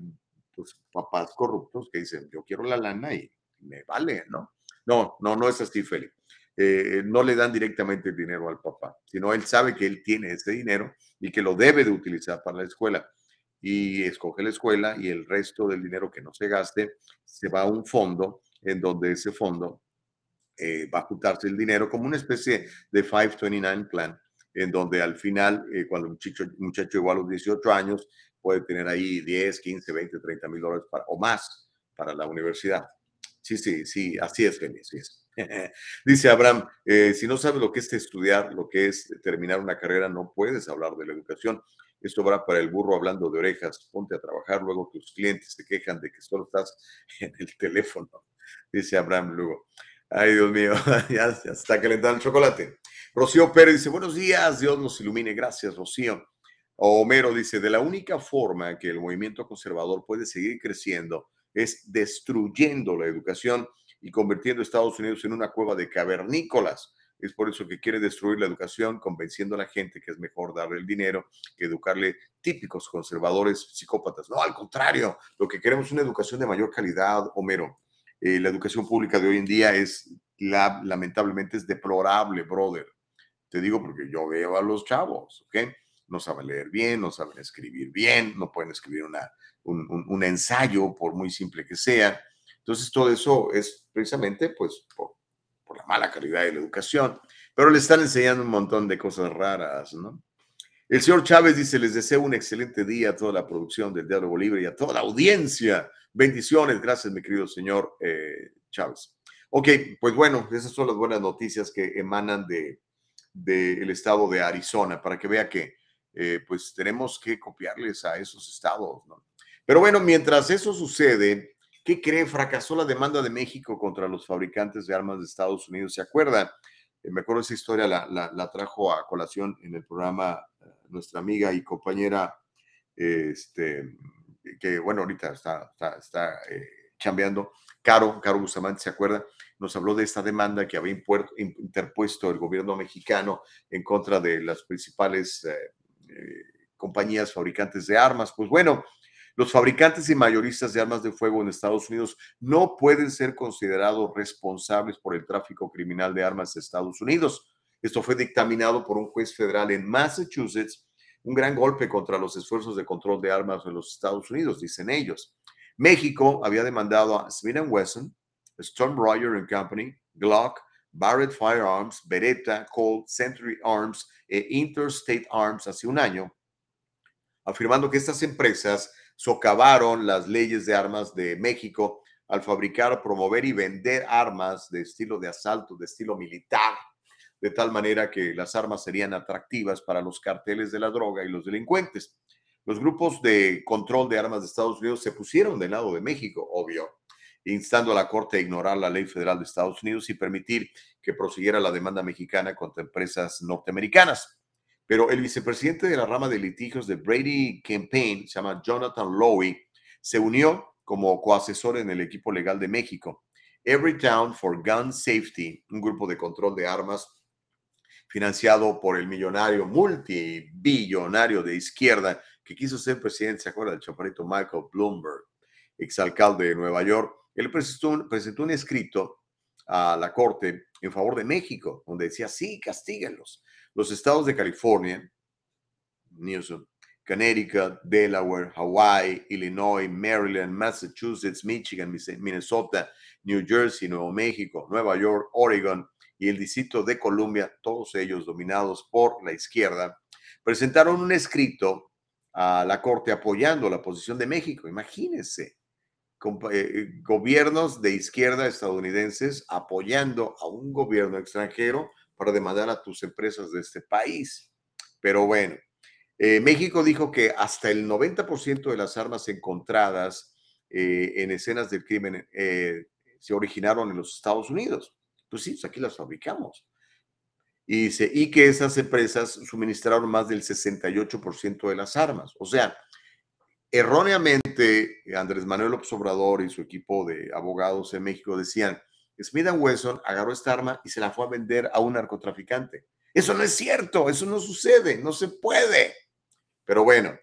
pues, papás corruptos que dicen, yo quiero la lana y me vale, ¿no? No, no, no es así, Felipe. Eh, no le dan directamente el dinero al papá, sino él sabe que él tiene ese dinero y que lo debe de utilizar para la escuela. Y escoge la escuela y el resto del dinero que no se gaste se va a un fondo en donde ese fondo eh, va a juntarse el dinero como una especie de 529 plan, en donde al final, eh, cuando un muchacho, muchacho llegó a los 18 años, puede tener ahí 10, 15, 20, 30 mil dólares o más para la universidad. Sí, sí, sí, así es, Feliz, es. Dice Abraham, eh, si no sabes lo que es estudiar, lo que es terminar una carrera, no puedes hablar de la educación. Esto va para el burro hablando de orejas. Ponte a trabajar, luego tus clientes se quejan de que solo estás en el teléfono dice Abraham Lugo. Ay, Dios mío, ya, está calentando el chocolate. Rocío Pérez dice, buenos días, Dios nos ilumine. Gracias, Rocío. Homero dice, de la única forma que el movimiento conservador puede seguir creciendo es destruyendo la educación y convirtiendo a Estados Unidos en una cueva de cavernícolas. Es por eso que quiere destruir la educación, convenciendo a la gente que es mejor darle el dinero que educarle típicos conservadores psicópatas. No, al contrario, lo que queremos es una educación de mayor calidad, Homero. Eh, la educación pública de hoy en día es, la, lamentablemente, es deplorable, brother. Te digo porque yo veo a los chavos, ¿ok? No saben leer bien, no saben escribir bien, no pueden escribir una, un, ensayo, por muy simple que sea. Entonces, todo eso es precisamente, pues, por la mala calidad de la educación, pero le están enseñando un montón de cosas raras, ¿no? El señor Chávez dice, les deseo un excelente día a toda la producción del Diálogo Libre y a toda la audiencia. Bendiciones, gracias, mi querido señor eh, Chávez. Ok, pues bueno, esas son las buenas noticias que emanan de del estado de Arizona, para que vea que eh, pues tenemos que copiarles a esos estados, ¿no? Pero bueno, mientras eso sucede, ¿qué cree? Fracasó la demanda de México contra los fabricantes de armas de Estados Unidos. ¿Se acuerda? Eh, me acuerdo esa historia, la, la, la, trajo a colación en el programa nuestra amiga y compañera, este, que bueno, ahorita está, está, eh, chambeando, Caro, Caro Bustamante, ¿se acuerda? Nos habló de esta demanda que había interpuesto el gobierno mexicano en contra de las principales eh, eh, compañías fabricantes de armas. Pues bueno, los fabricantes y mayoristas de armas de fuego en Estados Unidos no pueden ser considerados responsables por el tráfico criminal de armas de Estados Unidos. Esto fue dictaminado por un juez federal en Massachusetts, un gran golpe contra los esfuerzos de control de armas en los Estados Unidos, dicen ellos. México había demandado a Smith Wesson, Storm Royer and Company, Glock, Barrett Firearms, Beretta, Colt, Century Arms e Interstate Arms hace un año, afirmando que estas empresas socavaron las leyes de armas de México al fabricar, promover y vender armas de estilo de asalto, de estilo militar, de tal manera que las armas serían atractivas para los carteles de la droga y los delincuentes. Los grupos de control de armas de Estados Unidos se pusieron del lado de México, obvio, instando a la Corte a ignorar la ley federal de Estados Unidos y permitir que prosiguiera la demanda mexicana contra empresas norteamericanas. Pero el vicepresidente de la rama de litigios de Brady Campaign, se llama Jonathan Lowy, se unió como coasesor en el equipo legal de México. Everytown for Gun Safety, un grupo de control de armas financiado por el millonario, multibillonario de izquierda que quiso ser presidente, ¿se acuerda del chaparrito Michael Bloomberg, exalcalde de Nueva York? Él presentó, presentó un escrito a la Corte en favor de México, donde decía, sí, castíguenlos. Los estados de California, Newsom, Connecticut, Delaware, Hawaii, Illinois, Maryland, Massachusetts, Michigan, Minnesota, New Jersey, Nuevo México, Nueva York, Oregon y el Distrito de Columbia, todos ellos dominados por la izquierda, presentaron un escrito a la Corte apoyando la posición de México. Imagínense, eh, gobiernos de izquierda estadounidenses apoyando a un gobierno extranjero para demandar a tus empresas de este país. Pero bueno, eh, México dijo que hasta el 90% de las armas encontradas eh, en escenas del crimen eh, se originaron en los Estados Unidos. Pues sí, pues aquí las fabricamos. Y, dice, y que esas empresas suministraron más del 68% de las armas. O sea, erróneamente Andrés Manuel López Obrador y su equipo de abogados en México decían, Smith Wesson agarró esta arma y se la fue a vender a un narcotraficante. Eso no es cierto, eso no sucede, no se puede. Pero bueno,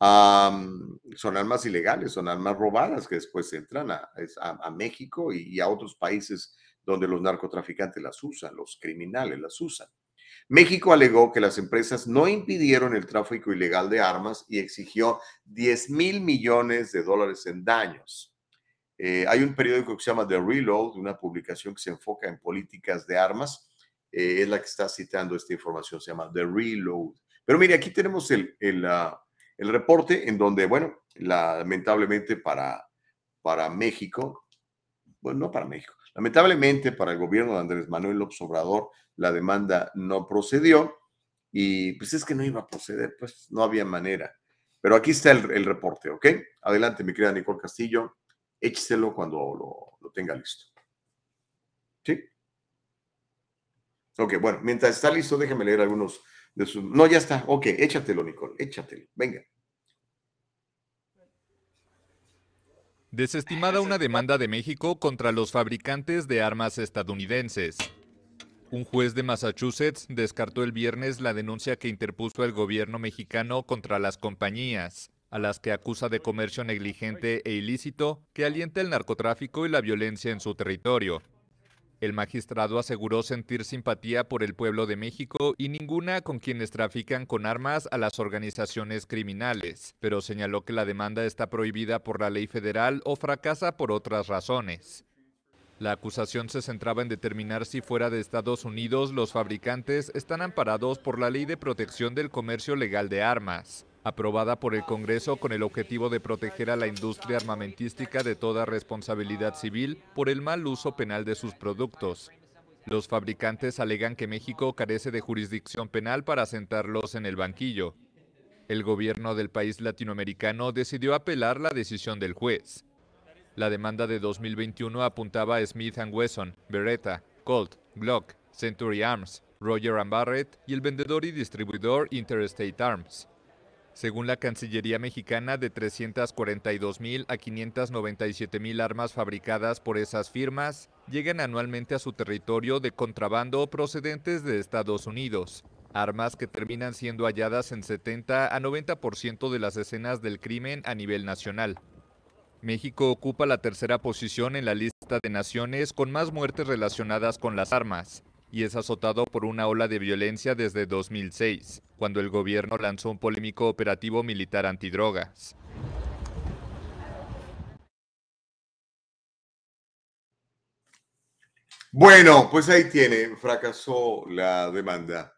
um, son armas ilegales, son armas robadas que después entran a, a, a México y, y a otros países donde los narcotraficantes las usan, los criminales las usan. México alegó que las empresas no impidieron el tráfico ilegal de armas y exigió 10 mil millones de dólares en daños. Eh, hay un periódico que se llama The Reload, una publicación que se enfoca en políticas de armas. Eh, es la que está citando esta información, se llama The Reload. Pero mire, aquí tenemos el, el, el reporte en donde, bueno, lamentablemente para, para México, bueno, no para México, lamentablemente para el gobierno de Andrés Manuel López Obrador, la demanda no procedió y pues es que no iba a proceder, pues no había manera. Pero aquí está el, el reporte, ¿ok? Adelante, mi querida Nicole Castillo, écheselo cuando lo, lo tenga listo. ¿Sí? Ok, bueno, mientras está listo, déjeme leer algunos de sus... No, ya está, ok, échatelo, Nicole, échatelo, venga. Desestimada una demanda de México contra los fabricantes de armas estadounidenses. Un juez de Massachusetts descartó el viernes la denuncia que interpuso el gobierno mexicano contra las compañías, a las que acusa de comercio negligente e ilícito que alienta el narcotráfico y la violencia en su territorio. El magistrado aseguró sentir simpatía por el pueblo de México y ninguna con quienes trafican con armas a las organizaciones criminales, pero señaló que la demanda está prohibida por la ley federal o fracasa por otras razones. La acusación se centraba en determinar si fuera de Estados Unidos los fabricantes están amparados por la Ley de Protección del Comercio Legal de Armas, aprobada por el Congreso con el objetivo de proteger a la industria armamentística de toda responsabilidad civil por el mal uso penal de sus productos. Los fabricantes alegan que México carece de jurisdicción penal para sentarlos en el banquillo. El gobierno del país latinoamericano decidió apelar la decisión del juez. La demanda de 2021 apuntaba a Smith Wesson, Beretta, Colt, Glock, Century Arms, Roger Barrett y el vendedor y distribuidor Interstate Arms. Según la Cancillería mexicana, de 342 mil a 597 mil armas fabricadas por esas firmas llegan anualmente a su territorio de contrabando procedentes de Estados Unidos, armas que terminan siendo halladas en 70 a 90% de las escenas del crimen a nivel nacional. México ocupa la tercera posición en la lista de naciones con más muertes relacionadas con las armas y es azotado por una ola de violencia desde 2006, cuando el gobierno lanzó un polémico operativo militar antidrogas. Bueno, pues ahí tiene, fracasó la demanda.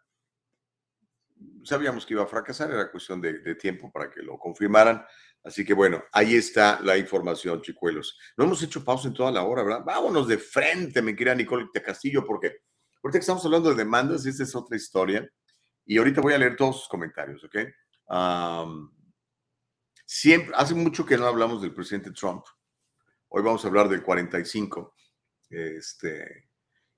Sabíamos que iba a fracasar, era cuestión de, de tiempo para que lo confirmaran. Así que bueno, ahí está la información, chicuelos. No hemos hecho pausa en toda la hora, ¿verdad? Vámonos de frente, mi querida Nicole Castillo, porque ahorita que estamos hablando de demandas, esta es otra historia. Y ahorita voy a leer todos sus comentarios, ¿ok? siempre, hace mucho que no hablamos del presidente Trump. Hoy vamos a hablar del 45. Este,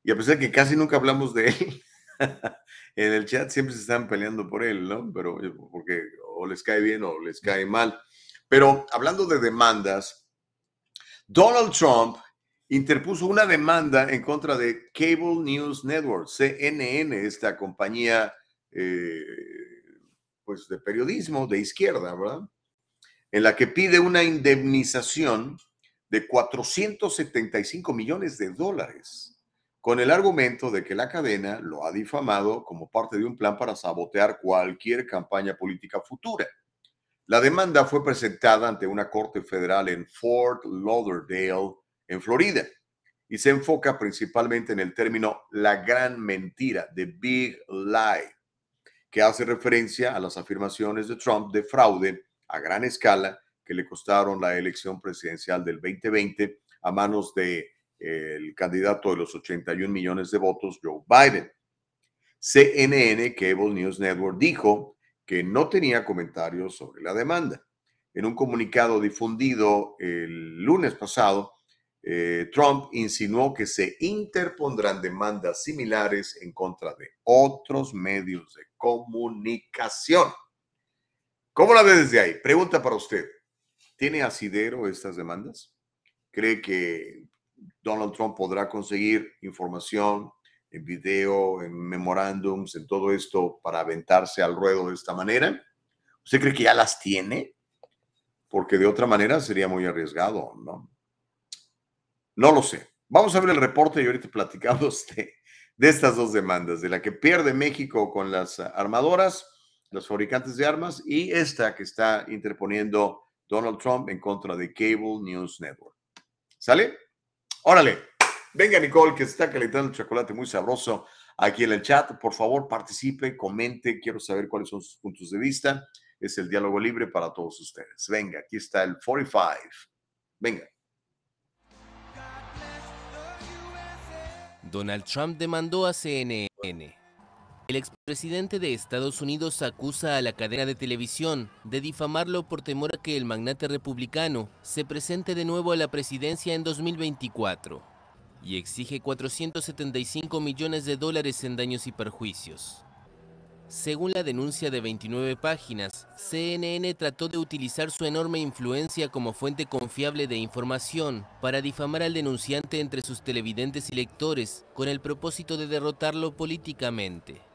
y a pesar de que casi nunca hablamos de él, en el chat siempre se están peleando por él, ¿no? Pero porque o les cae bien o les cae mal. Pero hablando de demandas, Donald Trump interpuso una demanda en contra de Cable News Network, CNN, esta compañía eh, pues de periodismo de izquierda, ¿verdad? En la que pide una indemnización de 475 millones de dólares, con el argumento de que la cadena lo ha difamado como parte de un plan para sabotear cualquier campaña política futura. La demanda fue presentada ante una corte federal en Fort Lauderdale, en Florida, y se enfoca principalmente en el término la gran mentira, the big lie, que hace referencia a las afirmaciones de Trump de fraude a gran escala que le costaron la elección presidencial del 2020 a manos de el candidato de los 81 millones de votos, Joe Biden. CNN, Cable News Network, dijo que no tenía comentarios sobre la demanda. En un comunicado difundido el lunes pasado, eh, Trump insinuó que se interpondrán demandas similares en contra de otros medios de comunicación. ¿Cómo la ve desde ahí? Pregunta para usted. ¿Tiene asidero estas demandas? ¿Cree que Donald Trump podrá conseguir información en video, en memorándums, en todo esto para aventarse al ruedo de esta manera? ¿Usted cree que ya las tiene? Porque de otra manera sería muy arriesgado, ¿no? No lo sé. Vamos a ver el reporte y ahorita platicamos de, de estas dos demandas, de la que pierde México con las armadoras, los fabricantes de armas, y esta que está interponiendo Donald Trump en contra de Cable News Network. ¿Sale? Órale. Venga, Nicole, que se está calentando el chocolate muy sabroso aquí en el chat. Por favor, participe, comente. Quiero saber cuáles son sus puntos de vista. Es el diálogo libre para todos ustedes. Venga, aquí está el 45. Venga. Donald Trump demandó a CNN. El expresidente de Estados Unidos acusa a la cadena de televisión de difamarlo por temor a que el magnate republicano se presente de nuevo a la presidencia en 2024 y exige 475 millones de dólares en daños y perjuicios. Según la denuncia de 29 páginas, CNN trató de utilizar su enorme influencia como fuente confiable de información para difamar al denunciante entre sus televidentes y lectores con el propósito de derrotarlo políticamente.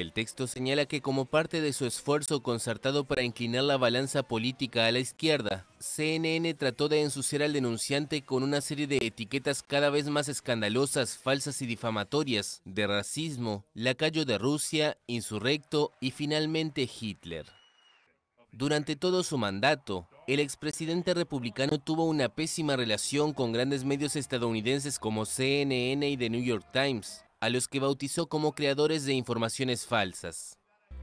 El texto señala que como parte de su esfuerzo concertado para inclinar la balanza política a la izquierda, CNN trató de ensuciar al denunciante con una serie de etiquetas cada vez más escandalosas, falsas y difamatorias, de racismo, lacayo de Rusia, insurrecto y finalmente Hitler. Durante todo su mandato, el expresidente republicano tuvo una pésima relación con grandes medios estadounidenses como CNN y The New York Times, a los que bautizó como creadores de informaciones falsas.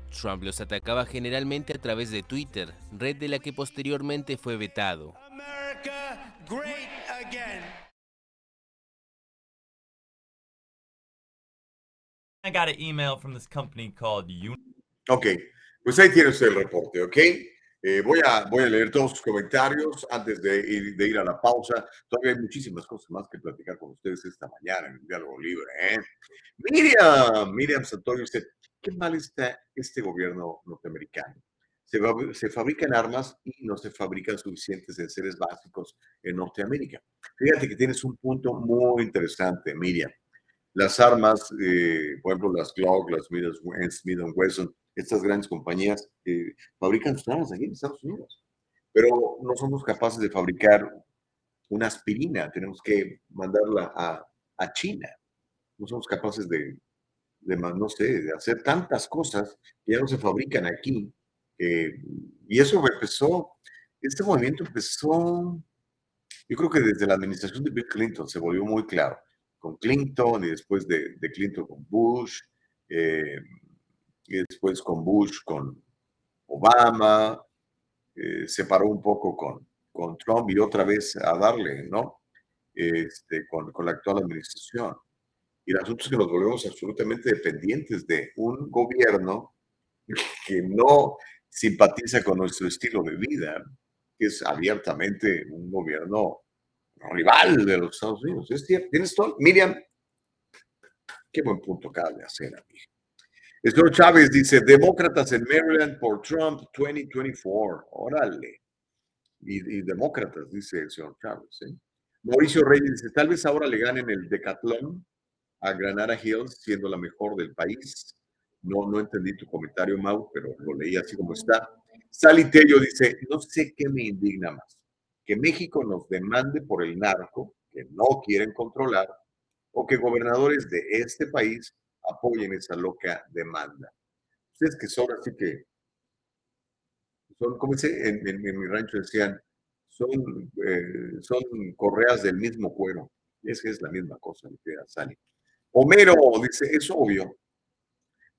Trump los atacaba generalmente a través de Twitter, red de la que posteriormente fue vetado. I got an email from this company called Ok, pues ahí tienes el reporte, ¿ok? Eh, voy, a, voy a leer todos sus comentarios antes de ir, de ir a la pausa. Todavía hay muchísimas cosas más que platicar con ustedes esta mañana en el Diálogo Libre. ¿eh? Miriam, Miriam Santorio dice, qué mal está este gobierno norteamericano. Se, se fabrican armas y no se fabrican suficientes enseres básicos en Norteamérica. Fíjate que tienes un punto muy interesante, Miriam. Las armas, eh, por ejemplo, las Glock, las Smith Wesson, estas grandes compañías eh, fabrican sus armas aquí en Estados Unidos, pero no somos capaces de fabricar una aspirina, tenemos que mandarla a, a China. No somos capaces de, de, no sé, de hacer tantas cosas que ya no se fabrican aquí. y eso empezó, este movimiento empezó, yo creo que desde la administración de Bill Clinton se volvió muy claro, con Clinton y después de, de Clinton con Bush. Eh, y después con Bush, con Obama, eh, se paró un poco con, con Trump y otra vez a darle, ¿no? Este, con, con la actual administración. Y el asunto es que nos volvemos absolutamente dependientes de un gobierno que no simpatiza con nuestro estilo de vida, que es abiertamente un gobierno rival de los Estados Unidos. ¿Es cierto? ¿Tienes todo? Miriam, qué buen punto acaba de hacer, amigo. El señor Chávez dice, demócratas en Maryland por Trump 2024. Órale. Y, demócratas, dice el señor Chávez. ¿eh? Mauricio Reyes dice, tal vez ahora le ganen el decatlón a Granada Hills, siendo la mejor del país. No, no entendí tu comentario, Mau, pero lo leí así como está. Sally Tello dice, no sé qué me indigna más, que México nos demande por el narco, que no quieren controlar, o que gobernadores de este país apoyen esa loca demanda. Ustedes que son así que, son, como dice, en, mi rancho decían, son, eh, son correas del mismo cuero. Es que es la misma cosa, que Sani. Homero dice, es obvio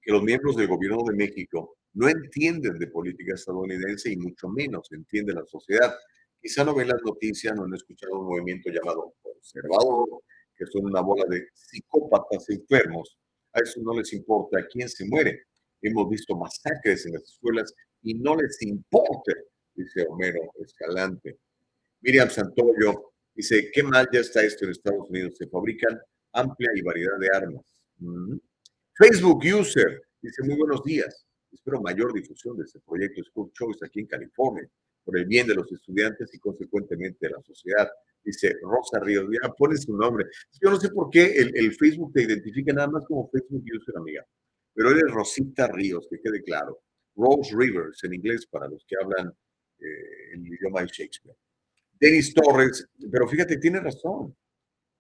que los miembros del gobierno de México no entienden de política estadounidense y mucho menos entienden la sociedad. Quizá no ven las noticias, no han escuchado un movimiento llamado conservador, que son una bola de psicópatas enfermos a eso no les importa quién se muere. Hemos visto masacres en las escuelas y no les importa, dice Homero Escalante. Miriam Santoyo dice, qué mal ya está esto en Estados Unidos. Se fabrican amplia y variedad de armas. Facebook User dice, muy buenos días. Espero mayor difusión de este proyecto School Choice aquí en California, por el bien de los estudiantes y consecuentemente de la sociedad dice Rosa Ríos, ya pone su nombre. Yo no sé por qué el, Facebook te identifica nada más como Facebook User, amiga, pero eres Rosita Ríos, que quede claro. Rose Rivers, en inglés, para los que hablan eh, el idioma de Shakespeare. Denis Torres, pero fíjate, tiene razón.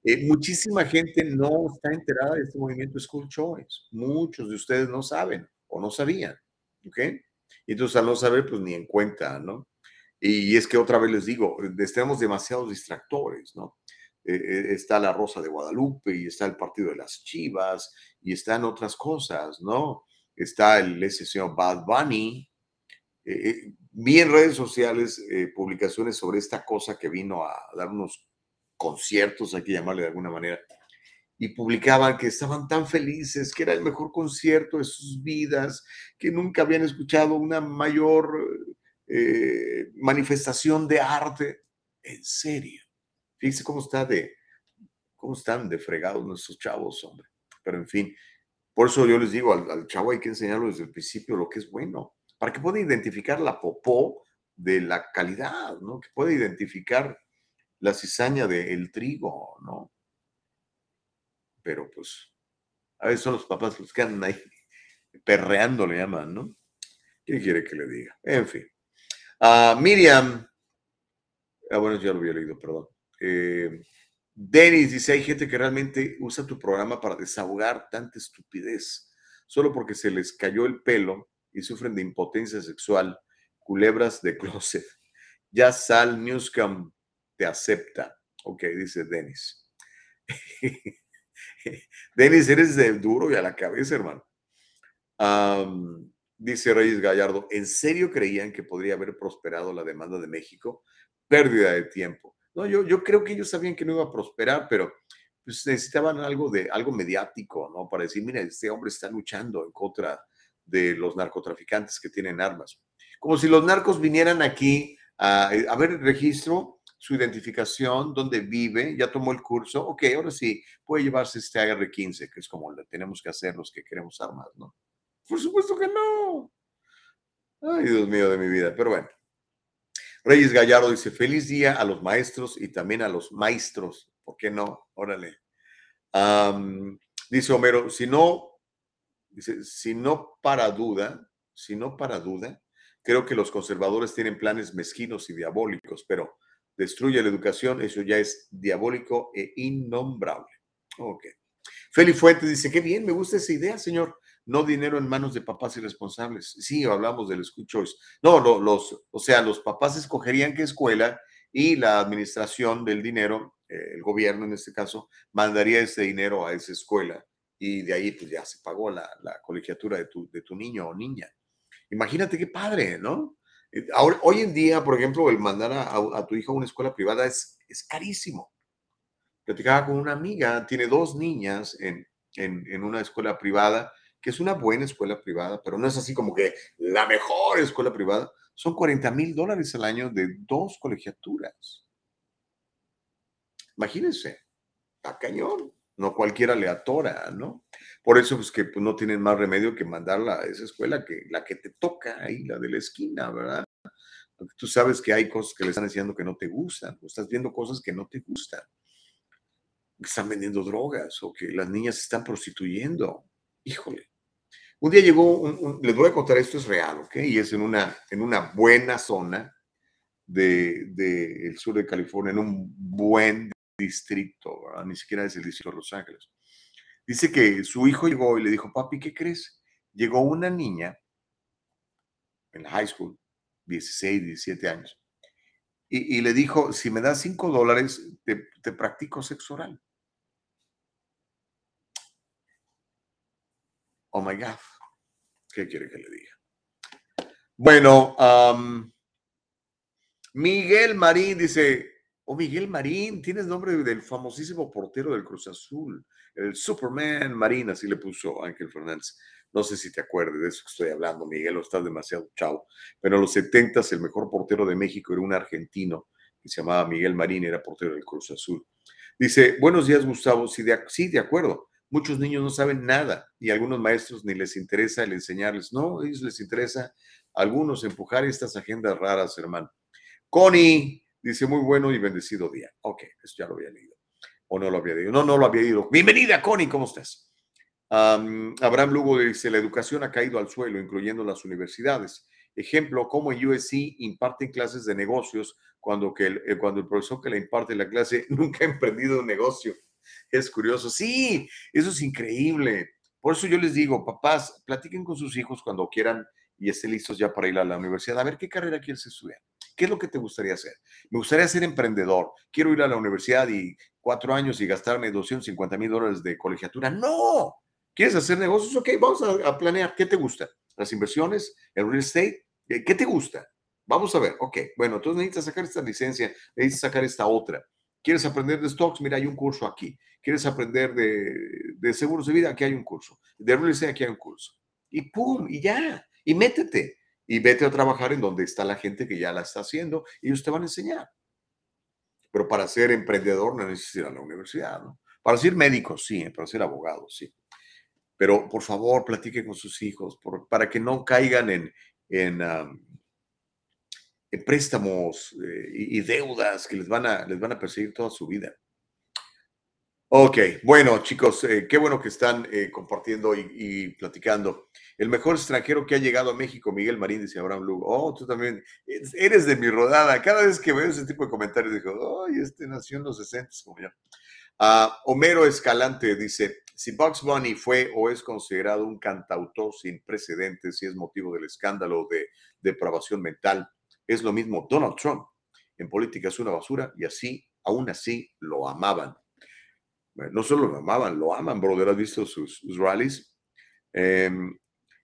Eh, muchísima gente no está enterada de este movimiento School Choice. Muchos de ustedes no saben o no sabían. ¿Ok? Y entonces al no saber, pues ni en cuenta, ¿no? Y es que otra vez les digo, tenemos demasiados distractores, ¿no? Eh, eh, está la Rosa de Guadalupe y está el partido de las Chivas y están otras cosas, ¿no? Está el ese señor Bad Bunny. Eh, vi en redes sociales publicaciones sobre esta cosa que vino a dar unos conciertos, hay que llamarle de alguna manera, y publicaban que estaban tan felices, que era el mejor concierto de sus vidas, que nunca habían escuchado una mayor eh, manifestación de arte. En serio. Fíjense cómo está de, cómo están de fregados nuestros chavos, hombre. Pero en fin, Por eso yo les digo, al, chavo hay que enseñarlo desde el principio lo que es bueno, para que pueda identificar la popó de la calidad, ¿no? Que pueda identificar la cizaña del trigo, ¿no? Pero pues, a veces son los papás los que andan ahí perreando, le llaman, ¿no? ¿Qué quiere que le diga? En fin. Ah, Miriam, ah, bueno, ya lo había leído, perdón. Eh, Denis dice, hay gente que realmente usa tu programa para desahogar tanta estupidez, solo porque se les cayó el pelo y sufren de impotencia sexual, culebras de closet. Ya Sal Newscom te acepta. Ok, dice Denis. Denis, eres de duro y a la cabeza, hermano. Dice Reyes Gallardo, ¿en serio creían que podría haber prosperado la demanda de México? Pérdida de tiempo. No, yo, yo creo que ellos sabían que no iba a prosperar, pero pues, necesitaban algo de algo mediático, ¿no? Para decir, mira, este hombre está luchando en contra de los narcotraficantes que tienen armas. Como si los narcos vinieran aquí a, a ver el registro, su identificación, dónde vive, ya tomó el curso, ok, ahora sí, puede llevarse este AR-15, que es como le tenemos que hacer los que queremos armas, ¿no? Por supuesto que no. Ay, Dios mío de mi vida, pero bueno. Reyes Gallardo dice, feliz día a los maestros y también a los maestros. ¿Por qué no? Órale. Dice Homero, si no, si no para duda, si no para duda, creo que los conservadores tienen planes mezquinos y diabólicos, pero destruye la educación, eso ya es diabólico e innombrable. Ok. Feli Fuentes dice, qué bien, me gusta esa idea, señor. No dinero en manos de papás irresponsables. Sí, hablamos del school choice. No, lo- los, o sea, los papás escogerían qué escuela y la administración del dinero, eh, el gobierno en este caso, mandaría ese dinero a esa escuela y de ahí pues ya se pagó la, la colegiatura de tu, de tu niño o niña. Imagínate qué padre, ¿no? Eh, hoy en día, por ejemplo, el mandar a, tu hijo a una escuela privada es, es carísimo. Platicaba con una amiga, tiene dos niñas en, en una escuela privada, que es una buena escuela privada, pero no es así como que la mejor escuela privada. Son 40 mil dólares al año de dos colegiaturas. Imagínense, a cañón. No cualquiera le ¿no? Por eso es que pues, no tienen más remedio que mandarla a esa escuela que la que te toca ahí, la de la esquina, ¿verdad? Porque tú sabes que hay cosas que le están diciendo que no te gustan, o estás viendo cosas que no te gustan, que están vendiendo drogas o que las niñas se están prostituyendo. Híjole. Un día llegó, un- un- les voy a contar, esto es real, ¿ok? Y es en una, en una buena zona del de, del sur de California, en un buen distrito, ¿verdad? Ni siquiera es el distrito de Los Ángeles. Dice que su hijo llegó y le dijo, papi, ¿qué crees? Llegó una niña en la high school, 16, 17 años, y, y le dijo, si me das 5 dólares, te, te practico sexo oral. Oh my God. ¿Qué quiere que le diga? Bueno, am, Miguel Marín dice, oh Miguel Marín, tienes nombre del famosísimo portero del Cruz Azul, el Superman Marín, así le puso Ángel Fernández. No sé si te acuerdes de eso que estoy hablando, Miguel, o estás demasiado chavo. Pero en los 70 el mejor portero de México era un argentino que se llamaba Miguel Marín, era portero del Cruz Azul. Dice, buenos días, Gustavo. Sí, de, sí, de acuerdo. Muchos niños no saben nada y algunos maestros ni les interesa el enseñarles. No, a ellos les interesa a algunos empujar estas agendas raras, hermano. Connie dice, muy bueno y bendecido día. Ok, eso ya lo había leído. O no lo había leído. No, no lo había leído. Bienvenida, Connie, ¿cómo estás? Am, Abraham Lugo dice, la educación ha caído al suelo, incluyendo las universidades. Ejemplo, como en USC imparten clases de negocios cuando, que el, eh, cuando el profesor que le imparte la clase nunca ha emprendido un negocio. Es curioso. Sí, eso es increíble. Por eso yo les digo, papás, platiquen con sus hijos cuando quieran y estén listos ya para ir a la universidad. A ver qué carrera quieres estudiar. ¿Qué es lo que te gustaría hacer? Me gustaría ser emprendedor. Quiero ir a la universidad y cuatro años y gastarme 250 mil dólares de colegiatura. No. ¿Quieres hacer negocios? Ok, vamos a, a planear. ¿Qué te gusta? ¿Las inversiones? ¿El real estate? Eh, ¿Qué te gusta? Vamos a ver. Ok, bueno, entonces necesitas sacar esta licencia, necesitas sacar esta otra. ¿Quieres aprender de stocks? Mira, hay un curso aquí. ¿Quieres aprender de, de seguros de vida? Aquí hay un curso. De real estate, aquí hay un curso. Y pum, y ya. Y métete. Y vete a trabajar en donde está la gente que ya la está haciendo y ellos te van a enseñar. Pero para ser emprendedor no necesitas ir a la universidad, ¿no? Para ser médico, sí. Para ser abogado, sí. pero por favor platique con sus hijos para que no caigan en, en préstamos eh, y, deudas que les van, a, les van a perseguir toda su vida. Ok, bueno chicos, eh, qué bueno que están eh, compartiendo y, platicando. El mejor extranjero que ha llegado a México, Miguel Marín, dice Abraham Lugo. Oh, tú también eres- de mi rodada. Cada vez que veo ese tipo de comentarios digo, ay, este nació en los 60 como yo. Ah, Homero Escalante dice, si Bugs Bunny fue o es considerado un cantautor sin precedentes y es motivo del escándalo de depravación mental, es lo mismo Donald Trump. En política es una basura y así, aún así, lo amaban. No solo lo amaban, lo aman, brother. ¿Has visto sus, sus rallies? Em,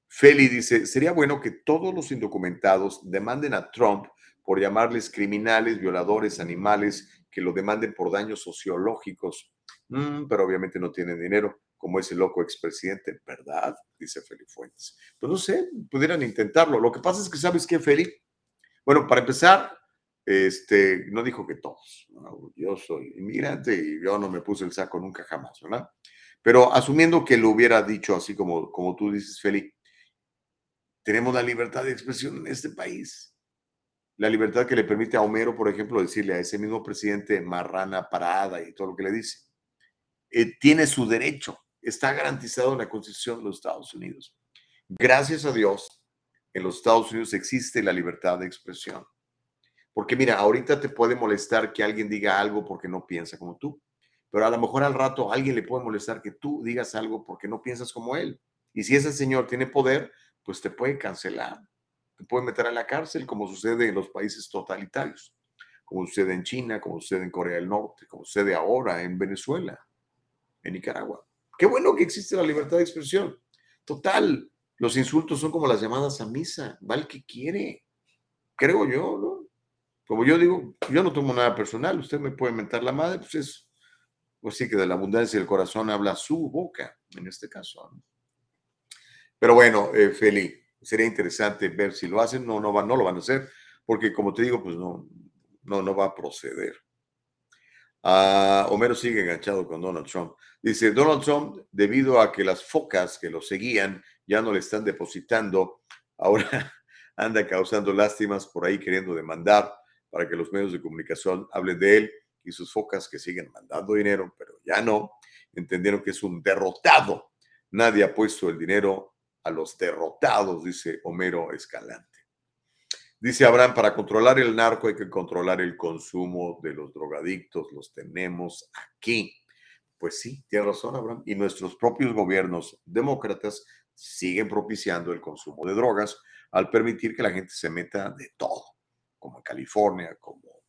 Feli dice, sería bueno que todos los indocumentados demanden a Trump por llamarles criminales, violadores, animales, que lo demanden por daños sociológicos. Mm, pero obviamente no tienen dinero, como ese loco expresidente, ¿verdad? Dice Feli Fuentes. Pues no sé, pudieran intentarlo. Lo que pasa es que, ¿sabes qué, Feli? Bueno, para empezar, este, no dijo que todos. ¿no? Yo soy inmigrante y yo no me puse el saco nunca jamás, ¿verdad? Pero asumiendo que lo hubiera dicho así como, como tú dices, Feli, tenemos la libertad de expresión en este país. La libertad que le permite a Homero, por ejemplo, decirle a ese mismo presidente marrana parada y todo lo que le dice. Eh, tiene su derecho, está garantizado en la Constitución de los Estados Unidos. Gracias a Dios, en los Estados Unidos existe la libertad de expresión. Porque mira, ahorita te puede molestar que alguien diga algo porque no piensa como tú, pero a lo mejor al rato a alguien le puede molestar que tú digas algo porque no piensas como él. Y si ese señor tiene poder, pues te puede cancelar, te puede meter a la cárcel, como sucede en los países totalitarios, como sucede en China, como sucede en Corea del Norte, como sucede ahora en Venezuela, en Nicaragua. Qué bueno que existe la libertad de expresión. Total, los insultos son como las llamadas a misa, va el que quiere, creo yo, ¿no? Como yo digo, yo no tomo nada personal, usted me puede mentar la madre, pues es, pues sí que de la abundancia del corazón habla su boca, en este caso. ¿no? Pero bueno, eh, Feli, sería interesante ver si lo hacen, no, no, va- no lo van a hacer, porque como te digo, pues no, no, no va a proceder. Ah, Homero sigue enganchado con Donald Trump. Dice, Donald Trump, debido a que las focas que lo seguían ya no le están depositando, ahora anda causando lástimas por ahí queriendo demandar para que los medios de comunicación hablen de él y sus focas que siguen mandando dinero, pero ya no, entendieron que es un derrotado. Nadie ha puesto el dinero a los derrotados, dice Homero Escalante. Dice Abraham, para controlar el narco hay que controlar el consumo de los drogadictos, los tenemos aquí. Pues sí, tiene razón Abraham. Y nuestros propios gobiernos demócratas siguen propiciando el consumo de drogas al permitir que la gente se meta de todo, como en California, como,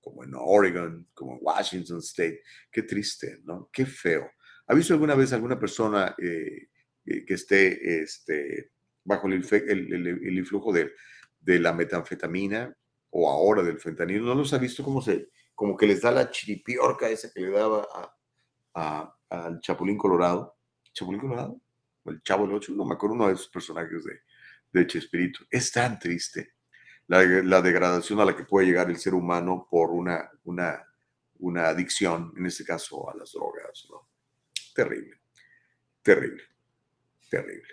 como en Oregon, como en Washington State. Qué triste, ¿no? Qué feo. ¿Ha visto alguna vez alguna persona eh, eh, que esté este, bajo el, el- influjo de, de la metanfetamina o ahora del fentanilo? ¿No los ha visto cómo se, como que les da la chiripiorca esa que le daba al Chapulín Colorado? ¿Chapulín Colorado? ¿O el Chavo el Ocho? No me acuerdo uno de esos personajes de, de Chespirito. Es tan triste la, la degradación a la que puede llegar el ser humano por una, una, una adicción, en este caso a las drogas. ¿no? Terrible, terrible, terrible.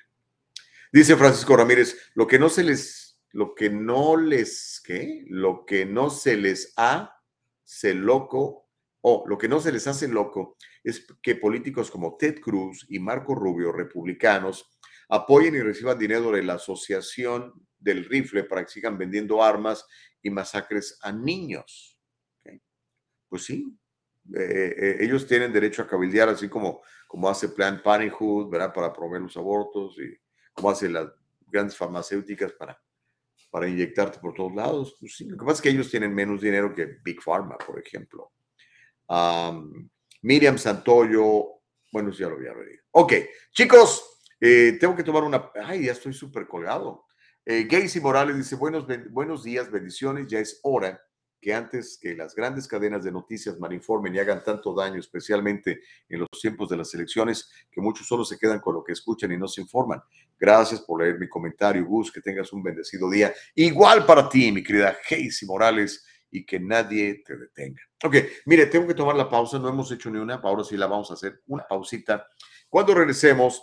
Dice Francisco Ramírez, lo que no se les, lo que no les, ¿qué? Lo que no se les hace loco, o lo que no se les hace loco es que políticos como Ted Cruz y Marco Rubio, republicanos, apoyen y reciban dinero de la Asociación del Rifle para que sigan vendiendo armas y masacres a niños. Pues sí, eh, eh, ellos tienen derecho a cabildear, así como, como hace Planned Parenthood, ¿verdad? Para promover los abortos y como hacen las grandes farmacéuticas para, para inyectarte por todos lados. Pues sí, lo que pasa es que ellos tienen menos dinero que Big Pharma, por ejemplo. Am, Miriam Santoyo, bueno, ya lo había leído. Ok, chicos, eh, tengo que tomar una... Ay, ya estoy súper colgado. Eh, Gacy Morales dice, buenos, buenos días, bendiciones, ya es hora que antes que las grandes cadenas de noticias malinformen y hagan tanto daño, especialmente en los tiempos de las elecciones, que muchos solo se quedan con lo que escuchan y no se informan. Gracias por leer mi comentario, Gus, que tengas un bendecido día. Igual para ti, mi querida Gacy Morales, y que nadie te detenga. Ok, mire, tengo que tomar la pausa, no hemos hecho ni una, ahora sí la vamos a hacer, una pausita. Cuando regresemos,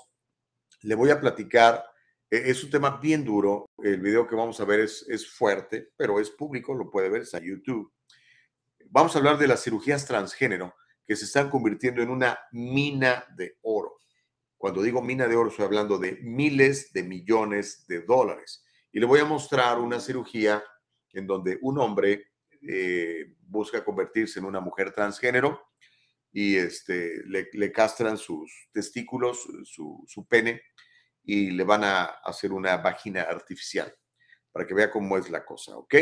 le voy a platicar. e- Es un tema bien duro. El video que vamos a ver es, es fuerte, pero es público, lo puede ver, está en YouTube. Vamos a hablar de las cirugías transgénero que se están convirtiendo en una mina de oro. Cuando digo mina de oro, estoy hablando de miles de millones de dólares. Y le voy a mostrar una cirugía en donde un hombre eh, busca convertirse en una mujer transgénero y este, le, le castran sus testículos, su, su pene, y le van a hacer una vagina artificial para que vea cómo es la cosa, ¿ok?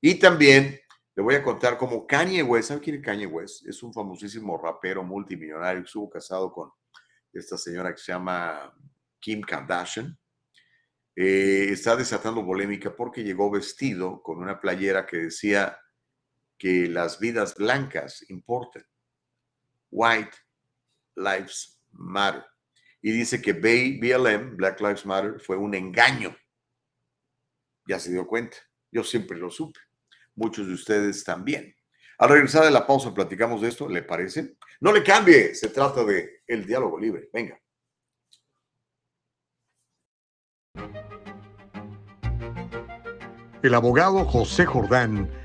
Y también le voy a contar cómo Kanye West, ¿sabe quién es Kanye West? Es un famosísimo rapero multimillonario que estuvo casado con esta señora que se llama Kim Kardashian. Eh, está desatando polémica porque llegó vestido con una playera que decía que las vidas blancas importan. White Lives Matter. Y dice que BLM, Black Lives Matter, fue un engaño. Ya se dio cuenta. Yo siempre lo supe. Muchos de ustedes también. Al regresar de la pausa platicamos de esto, ¿le parece? No le cambie, se trata de el diálogo libre. Venga. El abogado José Jordán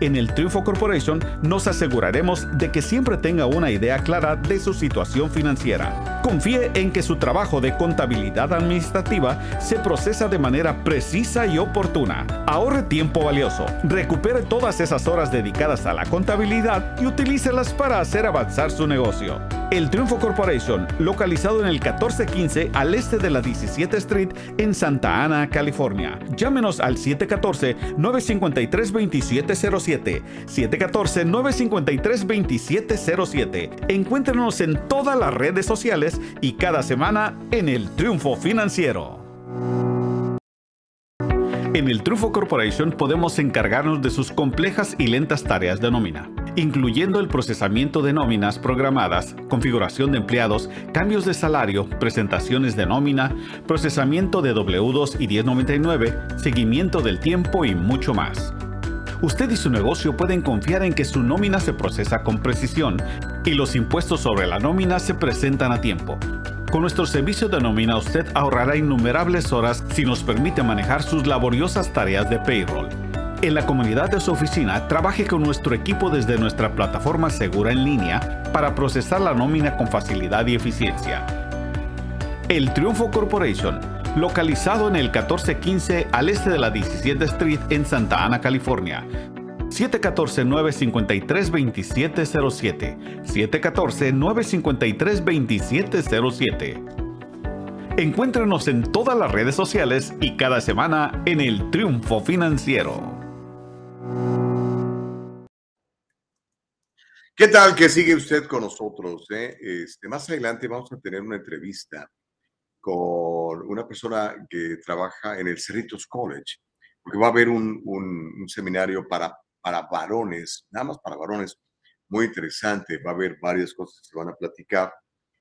En el Triunfo Corporation nos aseguraremos de que siempre tenga una idea clara de su situación financiera. Confíe en que su trabajo de contabilidad administrativa se procesa de manera precisa y oportuna. Ahorre tiempo valioso, recupere todas esas horas dedicadas a la contabilidad y utilícelas para hacer avanzar su negocio. El Triunfo Corporation, localizado en el 1415 al este de la 17 Street en Santa Ana, California. Llámenos al 714-953-2707. 714-953-2707. Encuéntrenos en todas las redes sociales y cada semana en El Triunfo Financiero. En el Trufo Corporation podemos encargarnos de sus complejas y lentas tareas de nómina, incluyendo el procesamiento de nóminas programadas, configuración de empleados, cambios de salario, presentaciones de nómina, procesamiento de W2 y 1099, seguimiento del tiempo y mucho más. Usted y su negocio pueden confiar en que su nómina se procesa con precisión y los impuestos sobre la nómina se presentan a tiempo. Con nuestro servicio de nómina usted ahorrará innumerables horas si nos permite manejar sus laboriosas tareas de payroll. En la comunidad de su oficina, trabaje con nuestro equipo desde nuestra plataforma segura en línea para procesar la nómina con facilidad y eficiencia. El Triunfo Corporation, localizado en el 1415 al este de la 17 Street en Santa Ana, California. 714-953-2707. 714-953-2707. Encuéntrenos en todas las redes sociales y cada semana en El Triunfo Financiero. ¿Qué tal que sigue usted con nosotros? eh? Este, más adelante vamos a tener una entrevista con una persona que trabaja en el Cerritos College, porque va a haber un, un- un seminario para, para varones, nada más para varones, muy interesante. Va a haber varias cosas que se van a platicar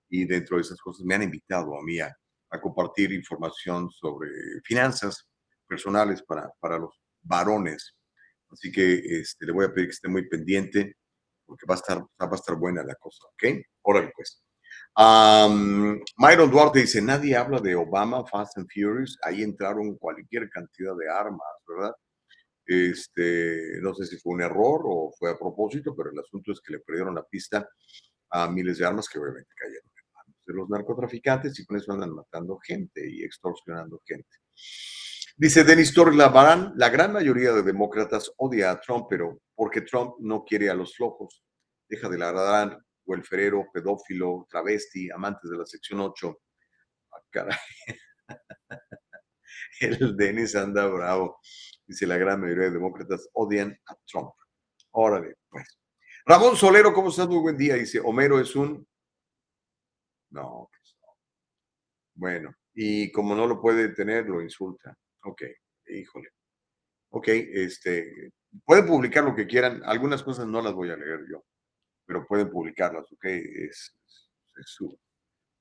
y dentro de esas cosas me han invitado a mí a, a compartir información sobre finanzas personales para, para los varones. Así que este, le voy a pedir que esté muy pendiente porque va a estar, va a estar buena la cosa, ¿ok? Órale, pues. Am, Myron Duarte dice, nadie habla de Obama, Fast and Furious, ahí entraron cualquier cantidad de armas, ¿verdad? Este, no sé si fue un error o fue a propósito, pero el asunto es que le perdieron la pista a miles de armas que obviamente cayeron en manos de los narcotraficantes y con eso andan matando gente y extorsionando gente. Dice Denis Torres Lavarán, la gran mayoría de demócratas odia a Trump, pero porque Trump no quiere a los flojos. deja de ladrar, ferero, pedófilo, travesti, amantes de la sección 8. Ah, caray. El Denis anda bravo. Dice la gran mayoría de demócratas odian a Trump. Órale, pues. Ramón Solero, ¿cómo estás? Muy buen día. Dice, Homero es un... No, pues no. Bueno, y como no lo puede tener, lo insulta. Ok, híjole. Ok, este, pueden publicar lo que quieran. Algunas cosas no las voy a leer yo, pero pueden publicarlas, ok. Es, su,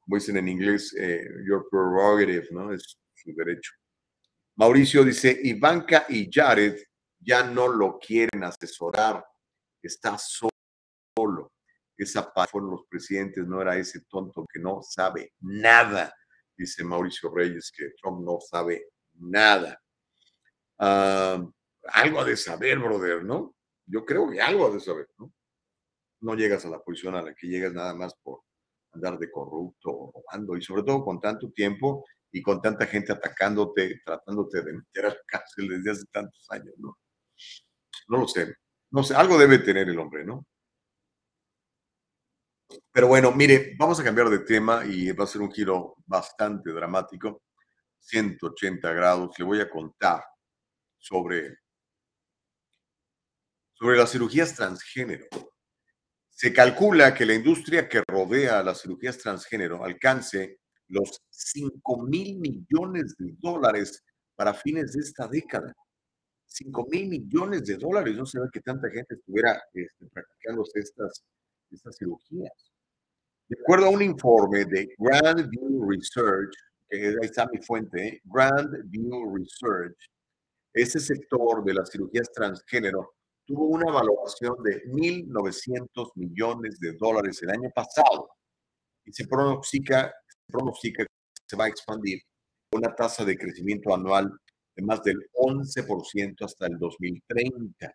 como dicen en inglés, eh, your prerogative, ¿no? Es su derecho. Mauricio dice, Ivanka y Jared ya no lo quieren asesorar, está solo. Esa parte fueron los presidentes, no era ese tonto que no sabe nada, dice Mauricio Reyes, que Trump no sabe nada. Ah, algo de saber, brother, ¿no? Yo creo que algo de saber, ¿no? No llegas a la posición a la que llegas nada más por andar de corrupto o robando, y sobre todo con tanto tiempo y con tanta gente atacándote, tratándote de meter a la cárcel desde hace tantos años, ¿no? No lo sé. No sé, algo debe tener el hombre, ¿no? Pero bueno, mire, vamos a cambiar de tema y va a ser un giro bastante dramático, 180 grados. Le voy a contar sobre, sobre las cirugías transgénero. Se calcula que la industria que rodea a las cirugías transgénero alcance los 5 mil millones de dólares para fines de esta década. 5 mil millones de dólares. No se ve que tanta gente estuviera este, practicando estas, estas cirugías. De acuerdo a un informe de Grand View Research, que ahí está mi fuente, ¿eh? Grand View Research, ese sector de las cirugías transgénero tuvo una valoración de 1.900 millones de dólares el año pasado y se pronostica, se pronostica que se va a expandir una tasa de crecimiento anual de más del 11% hasta el 2030.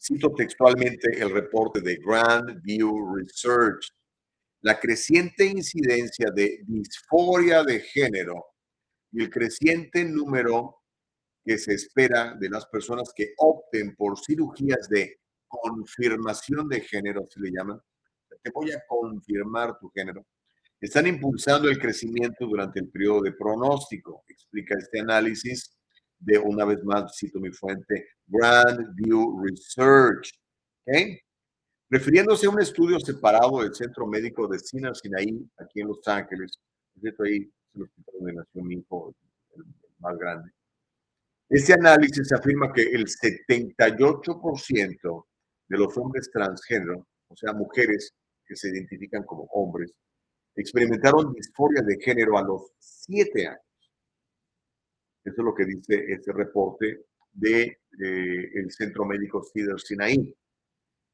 Cito textualmente el reporte de Grand View Research. La creciente incidencia de disforia de género y el creciente número que se espera de las personas que opten por cirugías de confirmación de género, se le llaman. Te voy a confirmar tu género. Están impulsando el crecimiento durante el periodo de pronóstico, explica este análisis de una vez más, cito mi fuente, Grand View Research. ¿okay? Refiriéndose a un estudio separado del Centro Médico de Sina Sinaí, aquí en Los Ángeles, es ahí es el hospital donde nació mi hijo, el más grande. Este análisis afirma que el 78% de los hombres transgénero, o sea, mujeres que se identifican como hombres, experimentaron disforia de género a los 7 años. Eso es lo que dice este reporte del de, el Centro Médico Cedar Sinaí.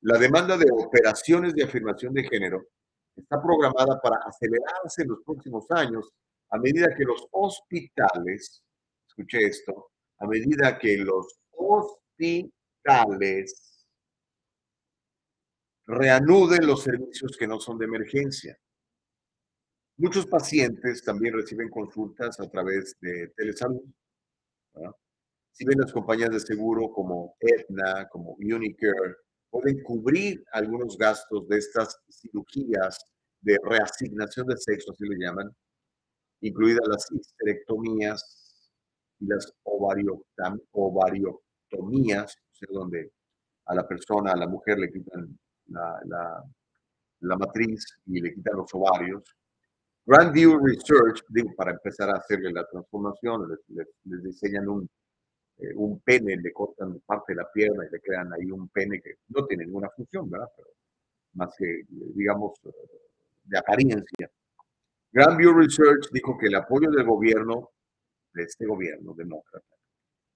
La demanda de operaciones de afirmación de género está programada para acelerarse en los próximos años a medida que los hospitales, escuche esto, a medida que los hospitales reanuden los servicios que no son de emergencia. Muchos pacientes también reciben consultas a través de telesalud. Si ven las compañías de seguro como Aetna, como Unicare, pueden cubrir algunos gastos de estas cirugías de reasignación de sexo, así le llaman, incluidas las histerectomías, y las ovariotomías, o sea, donde a la persona, a la mujer le quitan la, la, matriz y le quitan los ovarios. Grandview Research, digo, para empezar a hacerle la transformación, les, les, diseñan un, eh, un pene, le cortan parte de la pierna y le crean ahí un pene que no tiene ninguna función, ¿verdad? Pero más que, digamos, de apariencia. Grandview Research dijo que el apoyo del gobierno de este gobierno demócrata.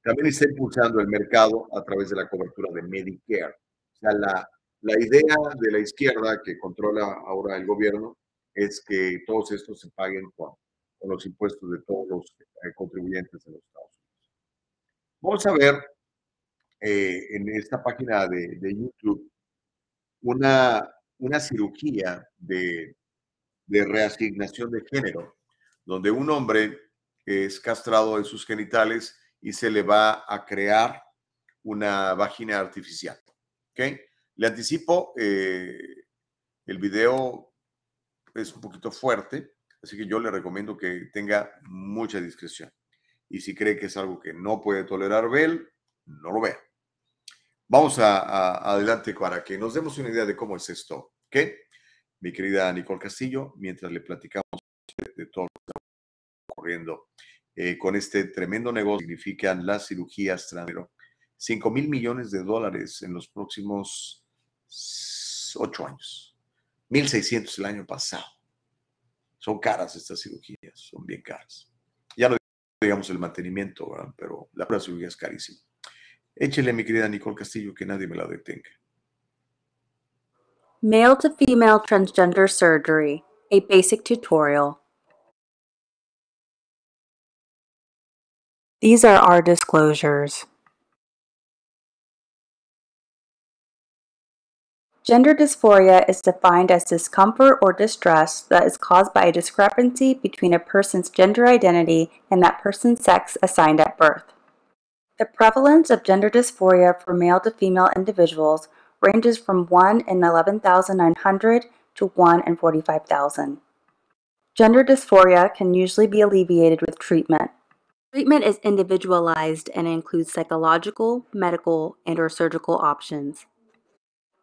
También está impulsando el mercado a través de la cobertura de Medicare. O sea, la, la idea de la izquierda que controla ahora el gobierno es que todos estos se paguen con, con los impuestos de todos los eh, contribuyentes de los Estados Unidos. Vamos a ver eh, en esta página de, de YouTube una, una cirugía de, de reasignación de género, donde un hombre es castrado de sus genitales y se le va a crear una vagina artificial. ¿okay? Le anticipo, eh, el video es un poquito fuerte, así que yo le recomiendo que tenga mucha discreción. Y si cree que es algo que no puede tolerar Bell, no lo vea. Vamos adelante para que nos demos una idea de cómo es esto, ¿ok? Mi querida Nicole Castillo, mientras le platicamos de, todo ocurriendo eh, con este tremendo negocio, significan las cirugías transgénero. 5 mil millones de dólares en los próximos ocho años. 1.600 el año pasado. Son caras estas cirugías, son bien caras. Ya no digamos el mantenimiento, pero la prueba cirugía es carísima. Échele, mi querida Nicole Castillo, que nadie me la detenga. Male to female transgender surgery, a basic tutorial. These are our disclosures. Gender dysphoria is defined as discomfort or distress that is caused by a discrepancy between a person's gender identity and that person's sex assigned at birth. The prevalence of gender dysphoria for male to female individuals ranges from 1 in 11,900 to 1 in 45,000. Gender dysphoria can usually be alleviated with treatment. Treatment is individualized and includes psychological, medical, and or surgical options.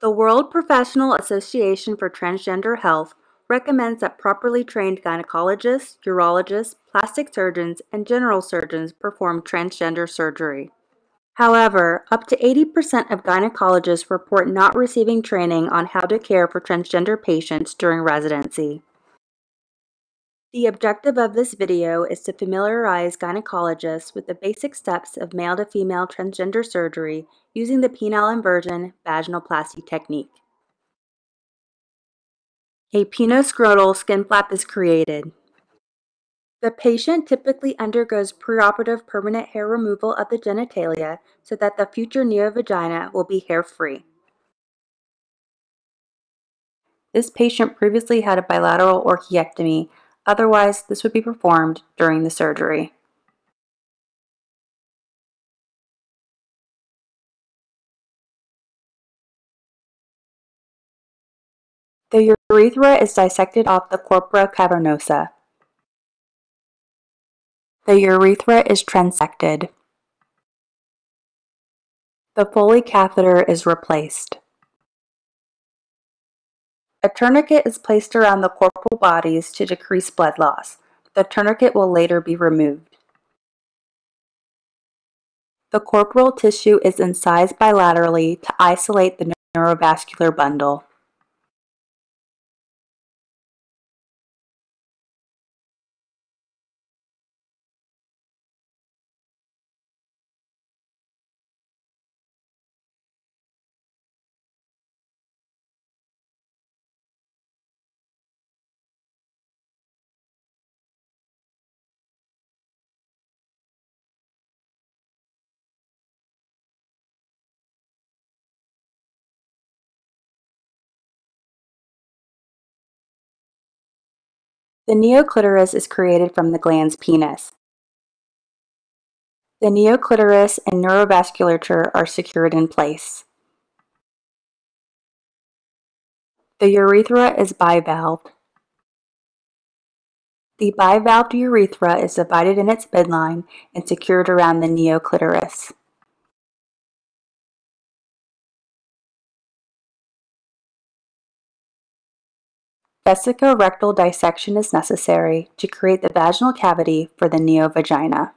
The World Professional Association for Transgender Health recommends that properly trained gynecologists, urologists, plastic surgeons, and general surgeons perform transgender surgery. However, up to 80% of gynecologists report not receiving training on how to care for transgender patients during residency. The objective of this video is to familiarize gynecologists with the basic steps of male to female transgender surgery using the penile inversion vaginoplasty technique. A penoscrotal skin flap is created. The patient typically undergoes preoperative permanent hair removal of the genitalia so that the future neovagina will be hair-free. This patient previously had a bilateral orchiectomy Otherwise, this would be performed during the surgery. The urethra is dissected off the corpora cavernosa. The urethra is transected. The Foley catheter is replaced. A tourniquet is placed around the corporal bodies to decrease blood loss. The tourniquet will later be removed. The corporal tissue is incised bilaterally to isolate the neurovascular bundle. The neoclitoris is created from the gland's penis. The neoclitoris and neurovasculature are secured in place. The urethra is bivalved. The bivalved urethra is divided in its midline and secured around the neoclitoris. Vesicorectal dissection is necessary to create the vaginal cavity for the neovagina.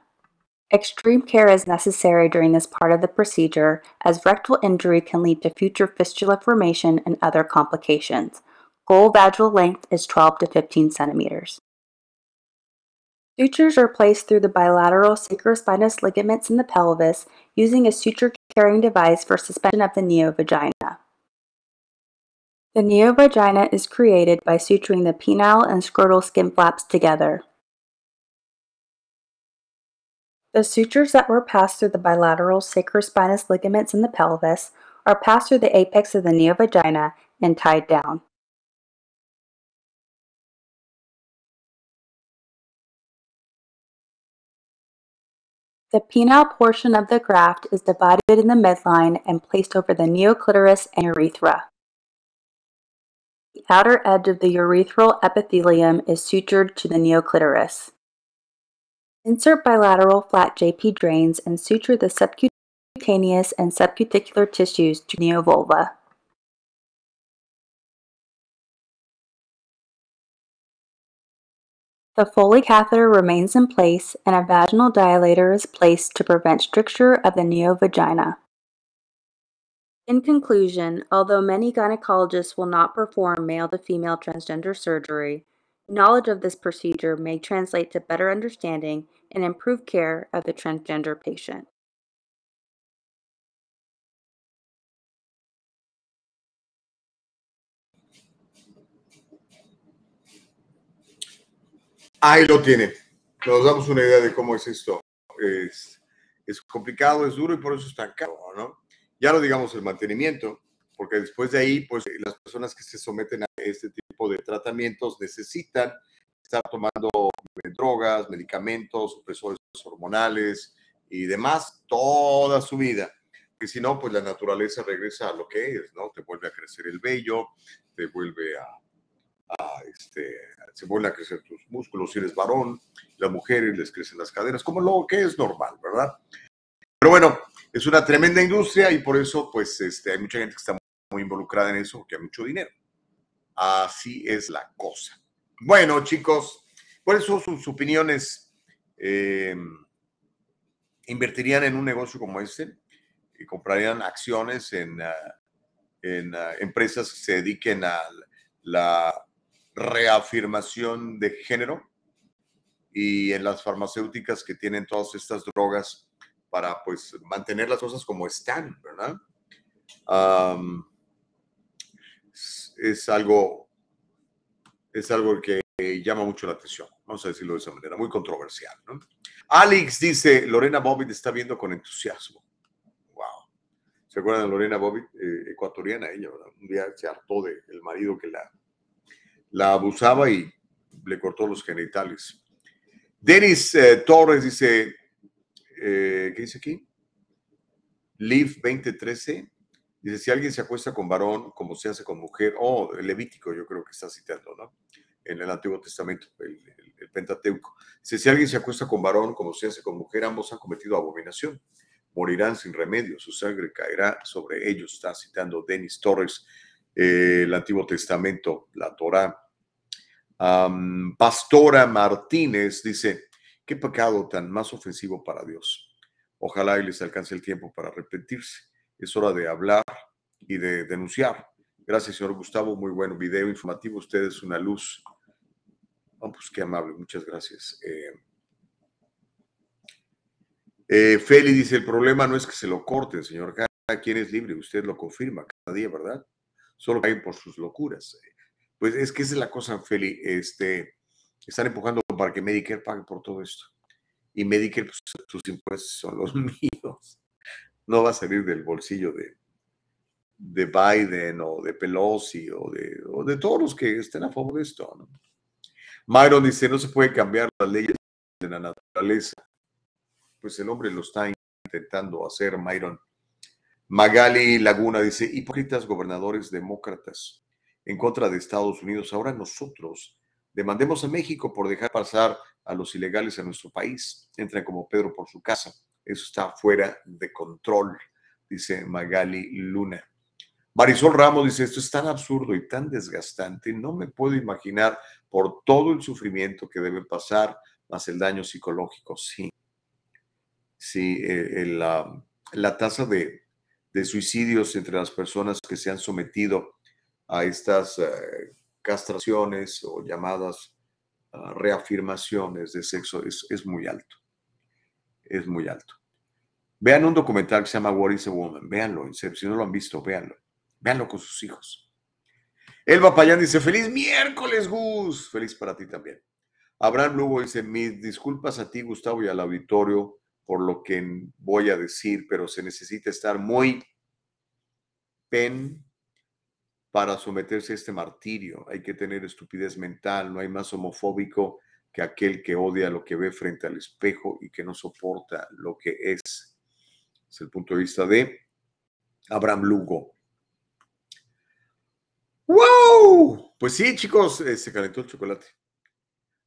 Extreme care is necessary during this part of the procedure as rectal injury can lead to future fistula formation and other complications. Goal vaginal length is 12 to 15 centimeters. Sutures are placed through the bilateral sacrospinous ligaments in the pelvis using a suture carrying device for suspension of the neovagina. The neovagina is created by suturing the penile and scrotal skin flaps together. The sutures that were passed through the bilateral sacrospinous ligaments in the pelvis are passed through the apex of the neovagina and tied down. The penile portion of the graft is divided in the midline and placed over the neoclitoris and urethra. The outer edge of the urethral epithelium is sutured to the neoclitoris. Insert bilateral flat JP drains and suture the subcutaneous and subcuticular tissues to neovulva. The Foley catheter remains in place and a vaginal dilator is placed to prevent stricture of the neovagina. In conclusion, although many gynecologists will not perform male to female transgender surgery, knowledge of this procedure may translate to better understanding and improved care of the transgender patient. Ahí lo tiene. Nos damos una idea de cómo es esto. Es, es complicado, es duro y por eso es tan caro, ¿no? Ya no digamos el mantenimiento, porque después de ahí, pues las personas que se someten a este tipo de tratamientos necesitan estar tomando drogas, medicamentos, supresores hormonales y demás toda su vida. Que si no, pues la naturaleza regresa a lo que es, ¿no? Te vuelve a crecer el vello, te vuelve a, a, este, se vuelven a crecer tus músculos si eres varón, las mujeres les crecen las caderas, como lo que es normal, ¿verdad? Pero bueno, es una tremenda industria y por eso pues este, hay mucha gente que está muy involucrada en eso, que hay mucho dinero. Así es la cosa. Bueno, chicos, ¿cuáles son sus opiniones? Eh, ¿Invertirían en un negocio como este? ¿Y comprarían acciones en, uh, en uh, empresas que se dediquen a la reafirmación de género y en las farmacéuticas que tienen todas estas drogas para pues mantener las cosas como están, ¿verdad? Um, es, es, algo es algo que llama mucho la atención, vamos a decirlo de esa manera, muy controversial, ¿no? Alex dice, Lorena Bobbitt está viendo con entusiasmo. Wow. ¿Se acuerdan de Lorena Bobbitt, eh, ecuatoriana ella, ¿verdad? Un día se hartó del el marido que la la abusaba y le cortó los genitales. Denis eh, Torres dice, eh, ¿qué dice aquí? Liv 2013 dice, si alguien se acuesta con varón como se hace con mujer, oh, el Levítico yo creo que está citando, ¿no? En el Antiguo Testamento, el, Pentateuco. Dice, si alguien se acuesta con varón como se hace con mujer, ambos han cometido abominación. Morirán sin remedio, su sangre caerá sobre ellos. Está citando Denis Torres eh, el Antiguo Testamento, la Torá. Pastora Martínez dice, qué pecado tan más ofensivo para Dios. Ojalá y les alcance el tiempo para arrepentirse. Es hora de hablar y de denunciar. Gracias, señor Gustavo. Muy buen video informativo. Usted es una luz. Oh, pues qué amable. Muchas gracias. Eh, eh, Feli dice, el problema no es que se lo corten, señor. Cada quien es libre. Usted lo confirma cada día, ¿verdad? solo caen por sus locuras. Pues es que esa es la cosa, Feli. Este, están empujando para que Medicare pague por todo esto. Y Medicare, pues tus impuestos son los míos. No va a salir del bolsillo de, de Biden o de Pelosi o de, o de todos los que estén a favor de esto. ¿no? Myron dice, no se puede cambiar las leyes de la naturaleza. Pues el hombre lo está intentando hacer, Myron. Magali Laguna dice, hipócritas gobernadores demócratas en contra de Estados Unidos. Ahora nosotros demandemos a México por dejar pasar a los ilegales a nuestro país. Entran como Pedro por su casa. Eso está fuera de control, dice Magali Luna. Marisol Ramos dice, esto es tan absurdo y tan desgastante, no me puedo imaginar por todo el sufrimiento que debe pasar, más el daño psicológico. Sí, sí, eh, la, la tasa de, de suicidios entre las personas que se han sometido a estas uh, castraciones o llamadas reafirmaciones de sexo es, es, muy alto. Es muy alto. Vean un documental que se llama What is a Woman. Véanlo. Si no lo han visto, véanlo. Véanlo con sus hijos. Elba Payán dice, feliz miércoles, Gus. Feliz para ti también. Abraham Lugo dice, mis disculpas a ti, Gustavo, y al auditorio por lo que voy a decir, pero se necesita estar muy pen para someterse a este martirio. Hay que tener estupidez mental, no hay más homofóbico que aquel que odia lo que ve frente al espejo y que no soporta lo que es. Es el punto de vista de Abraham Lugo. ¡Wow! Pues sí, chicos, eh, se calentó el chocolate.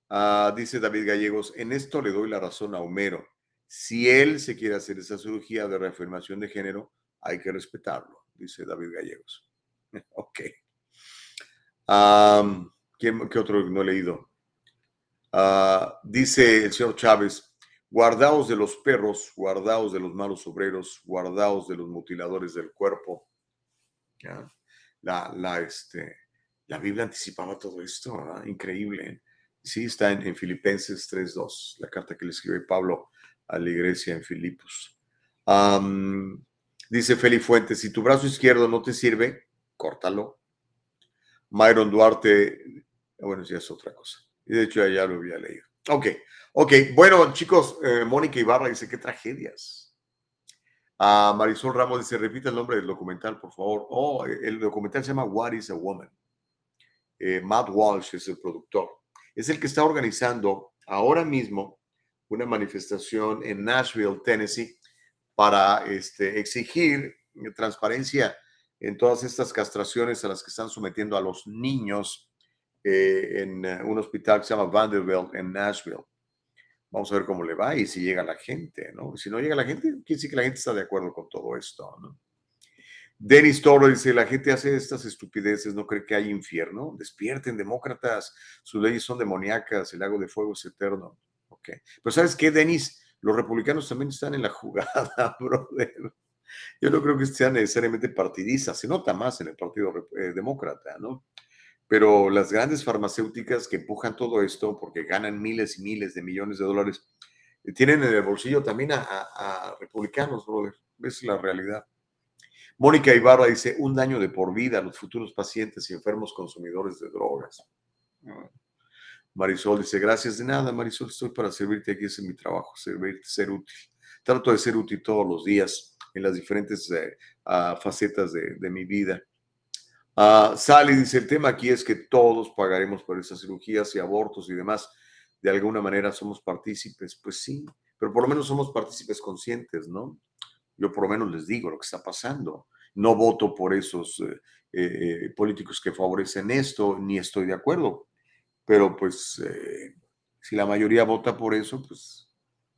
Ah, dice David Gallegos, en esto le doy la razón a Homero. Si él se quiere hacer esa cirugía de reafirmación de género, hay que respetarlo, dice David Gallegos. ok. ¿Qué otro no he leído? Ah, dice el señor Chávez, guardaos de los perros, guardaos de los malos obreros, guardaos de los mutiladores del cuerpo. La, la, este, la Biblia anticipaba todo esto, increíble. Sí, está en, en Filipenses 3.2, la carta que le escribe Pablo a la iglesia en Filipos. dice Feli Fuentes, si tu brazo izquierdo no te sirve, córtalo. Myron Duarte, bueno, ya es otra cosa. Y de hecho ya lo había leído. Ok, ok. Bueno, chicos, eh, Mónica Ibarra dice, qué tragedias. Ah, Marisol Ramos dice, repite el nombre del documental, por favor. Oh, el documental se llama What is a Woman. Eh, Matt Walsh es el productor. Es el que está organizando ahora mismo una manifestación en Nashville, Tennessee, para este, exigir transparencia en todas estas castraciones a las que están sometiendo a los niños eh, en eh, un hospital que se llama Vanderbilt en Nashville. Vamos a ver cómo le va y si llega la gente, ¿no? Si no llega la gente, quiere decir que la gente está de acuerdo con todo esto, ¿no? Denis Toro dice, la gente hace estas estupideces, no cree que hay infierno. Despierten, demócratas, sus leyes son demoníacas, el lago de fuego es eterno. Ok. Pero ¿sabes qué, Denis? Los republicanos también están en la jugada, brother. Yo no creo que sean necesariamente partidistas, se nota más en el Partido eh, Demócrata, ¿no? Pero las grandes farmacéuticas que empujan todo esto porque ganan miles y miles de millones de dólares, eh, tienen en el bolsillo también a, republicanos, brother. Es la realidad. Mónica Ibarra dice, un daño de por vida a los futuros pacientes y enfermos consumidores de drogas. Marisol dice, gracias de nada, Marisol, estoy para servirte aquí, es mi trabajo, servirte, ser útil. Trato de ser útil todos los días en las diferentes eh, ah, facetas de, mi vida. Uh, dice, el tema aquí es que todos pagaremos por esas cirugías y abortos y demás. De alguna manera somos partícipes. Pues sí, pero por lo menos somos partícipes conscientes, ¿no? Yo por lo menos les digo lo que está pasando. No voto por esos eh, eh, políticos que favorecen esto, ni estoy de acuerdo. Pero pues si la mayoría vota por eso, pues,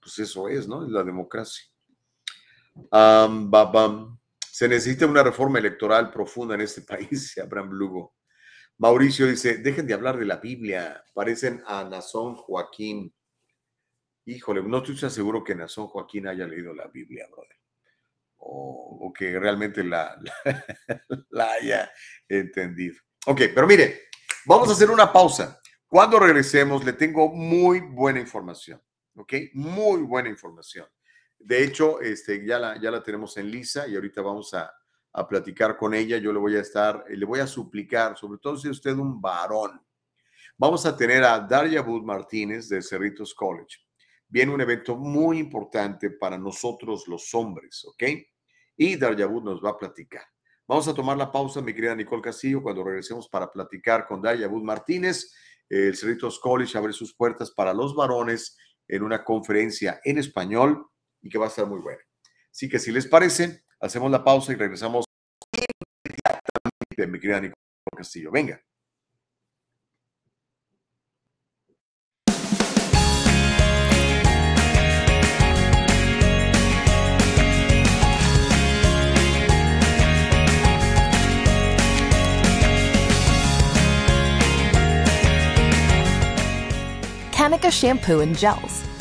pues eso es, ¿no? Es la democracia. Se necesita una reforma electoral profunda en este país, Abraham Lugo. Mauricio dice, dejen de hablar de la Biblia, parecen a Nazón Joaquín. Híjole, no estoy seguro que Nazón Joaquín haya leído la Biblia, brother. O, que realmente la, la, haya entendido. Ok, pero mire, vamos a hacer una pausa. Cuando regresemos, le tengo muy buena información. Ok, muy buena información. De hecho, este, ya, la, ya la tenemos en lisa y ahorita vamos a, platicar con ella. Yo le voy a estar, le voy a suplicar, sobre todo si usted es un varón. Vamos a tener a Daria Bud Martínez de Cerritos College. Viene un evento muy importante para nosotros los hombres, ¿ok? Y Daria Bud nos va a platicar. Vamos a tomar la pausa, mi querida Nicole Castillo, cuando regresemos para platicar con Daria Bud Martínez. El Cerritos College abre sus puertas para los varones en una conferencia en español y que va a estar muy buena. Así que si les parece, hacemos la pausa y regresamos inmediatamente, mi querida Nicole Castillo. Venga. Kanika shampoo and gels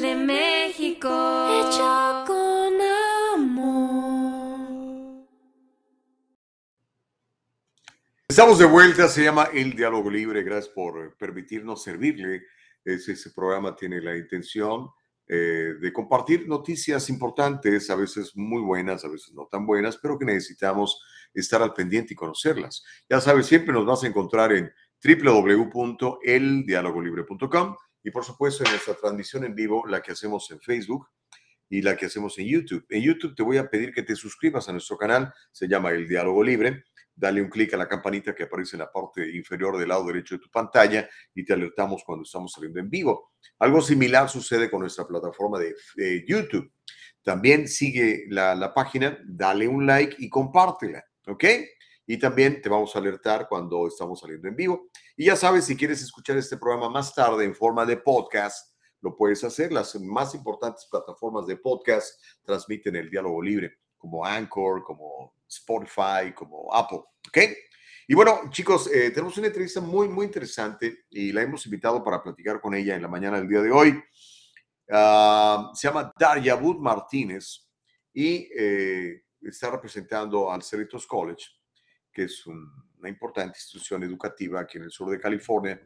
De México. Hecho con amor. Estamos de vuelta, se llama El Diálogo Libre. Gracias por permitirnos servirle. Ese, ese programa tiene la intención eh, de compartir noticias importantes, a veces muy buenas, a veces no tan buenas, pero que necesitamos estar al pendiente y conocerlas. Ya sabes, siempre nos vas a encontrar en www.eldialogolibre.com y por supuesto en nuestra transmisión en vivo, la que hacemos en Facebook y la que hacemos en YouTube. En YouTube te voy a pedir que te suscribas a nuestro canal, se llama El Diálogo Libre. Dale un clic a la campanita que aparece en la parte inferior del lado derecho de tu pantalla y te alertamos cuando estamos saliendo en vivo. Algo similar sucede con nuestra plataforma de, YouTube. También sigue la, la página, dale un like y compártela, ¿ok? Y también te vamos a alertar cuando estamos saliendo en vivo. Y ya sabes, si quieres escuchar este programa más tarde en forma de podcast, lo puedes hacer. Las más importantes plataformas de podcast transmiten el diálogo libre, como Anchor, como Spotify, como Apple, ¿ok? Y bueno, chicos, eh, tenemos una entrevista muy, muy interesante y la hemos invitado para platicar con ella en la mañana del día de hoy. Ah, se llama Daria Wood Martínez y eh, está representando al Cerritos College, que es un- una importante institución educativa aquí en el sur de California.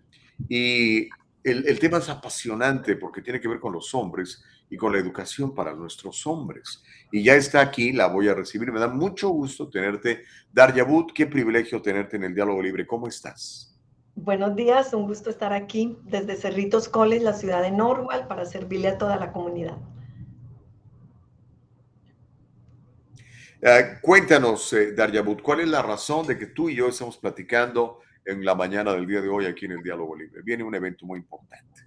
Y el, el tema es apasionante porque tiene que ver con los hombres y con la educación para nuestros hombres. Y ya está aquí, la voy a recibir. Me da mucho gusto tenerte. Wood, qué privilegio tenerte en el Diálogo Libre. ¿Cómo estás? Buenos días, un gusto estar aquí desde Cerritos College, la ciudad de Norwalk, para servirle a toda la comunidad. Eh, cuéntanos, eh, Wood, ¿cuál es la razón de que tú y yo estamos platicando en la mañana del día de hoy aquí en el Diálogo Libre? Viene un evento muy importante.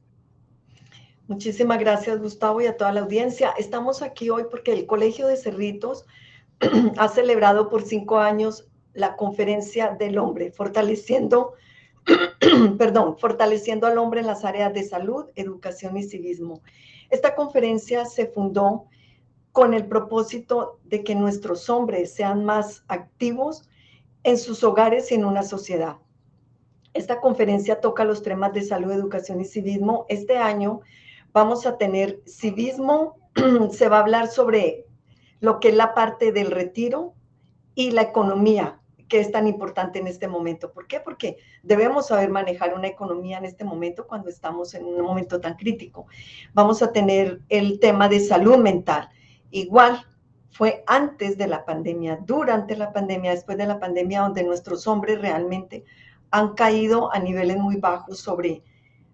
Muchísimas gracias, Gustavo, y a toda la audiencia. Estamos aquí hoy porque el Colegio de Cerritos ha celebrado por cinco años la conferencia del hombre, fortaleciendo, perdón, fortaleciendo al hombre en las áreas de salud, educación y civismo. Esta conferencia se fundó con el propósito de que nuestros hombres sean más activos en sus hogares y en una sociedad. Esta conferencia toca los temas de salud, educación y civismo. Este año vamos a tener civismo, se va a hablar sobre lo que es la parte del retiro y la economía, que es tan importante en este momento. ¿Por qué? Porque debemos saber manejar una economía en este momento cuando estamos en un momento tan crítico. Vamos a tener el tema de salud mental. Igual fue antes de la pandemia, durante la pandemia, después de la pandemia, donde nuestros hombres realmente han caído a niveles muy bajos sobre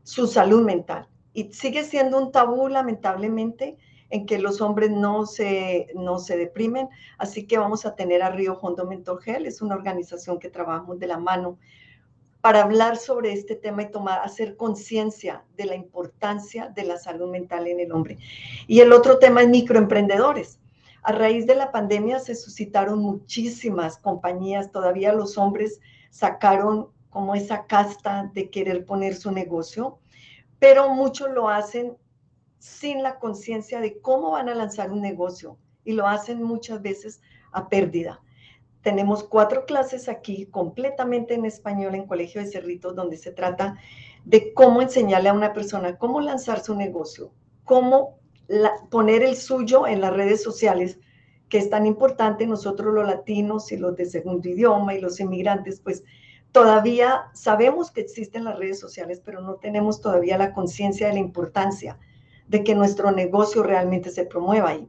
su salud mental. Y sigue siendo un tabú, lamentablemente, en que los hombres no se, no se deprimen. Así que vamos a tener a Río Hondo Mentor Gel, es una organización que trabajamos de la mano para hablar sobre este tema y tomar, hacer conciencia de la importancia de la salud mental en el hombre. Y el otro tema es microemprendedores. A raíz de la pandemia se suscitaron muchísimas compañías, todavía los hombres sacaron como esa casta de querer poner su negocio, pero muchos lo hacen sin la conciencia de cómo van a lanzar un negocio y lo hacen muchas veces a pérdida. Tenemos cuatro clases aquí completamente en español en Colegio de Cerritos donde se trata de cómo enseñarle a una persona cómo lanzar su negocio, cómo poner el suyo en las redes sociales, que es tan importante nosotros los latinos y los de segundo idioma y los inmigrantes, pues todavía sabemos que existen las redes sociales, pero no tenemos todavía la conciencia de la importancia de que nuestro negocio realmente se promueva ahí.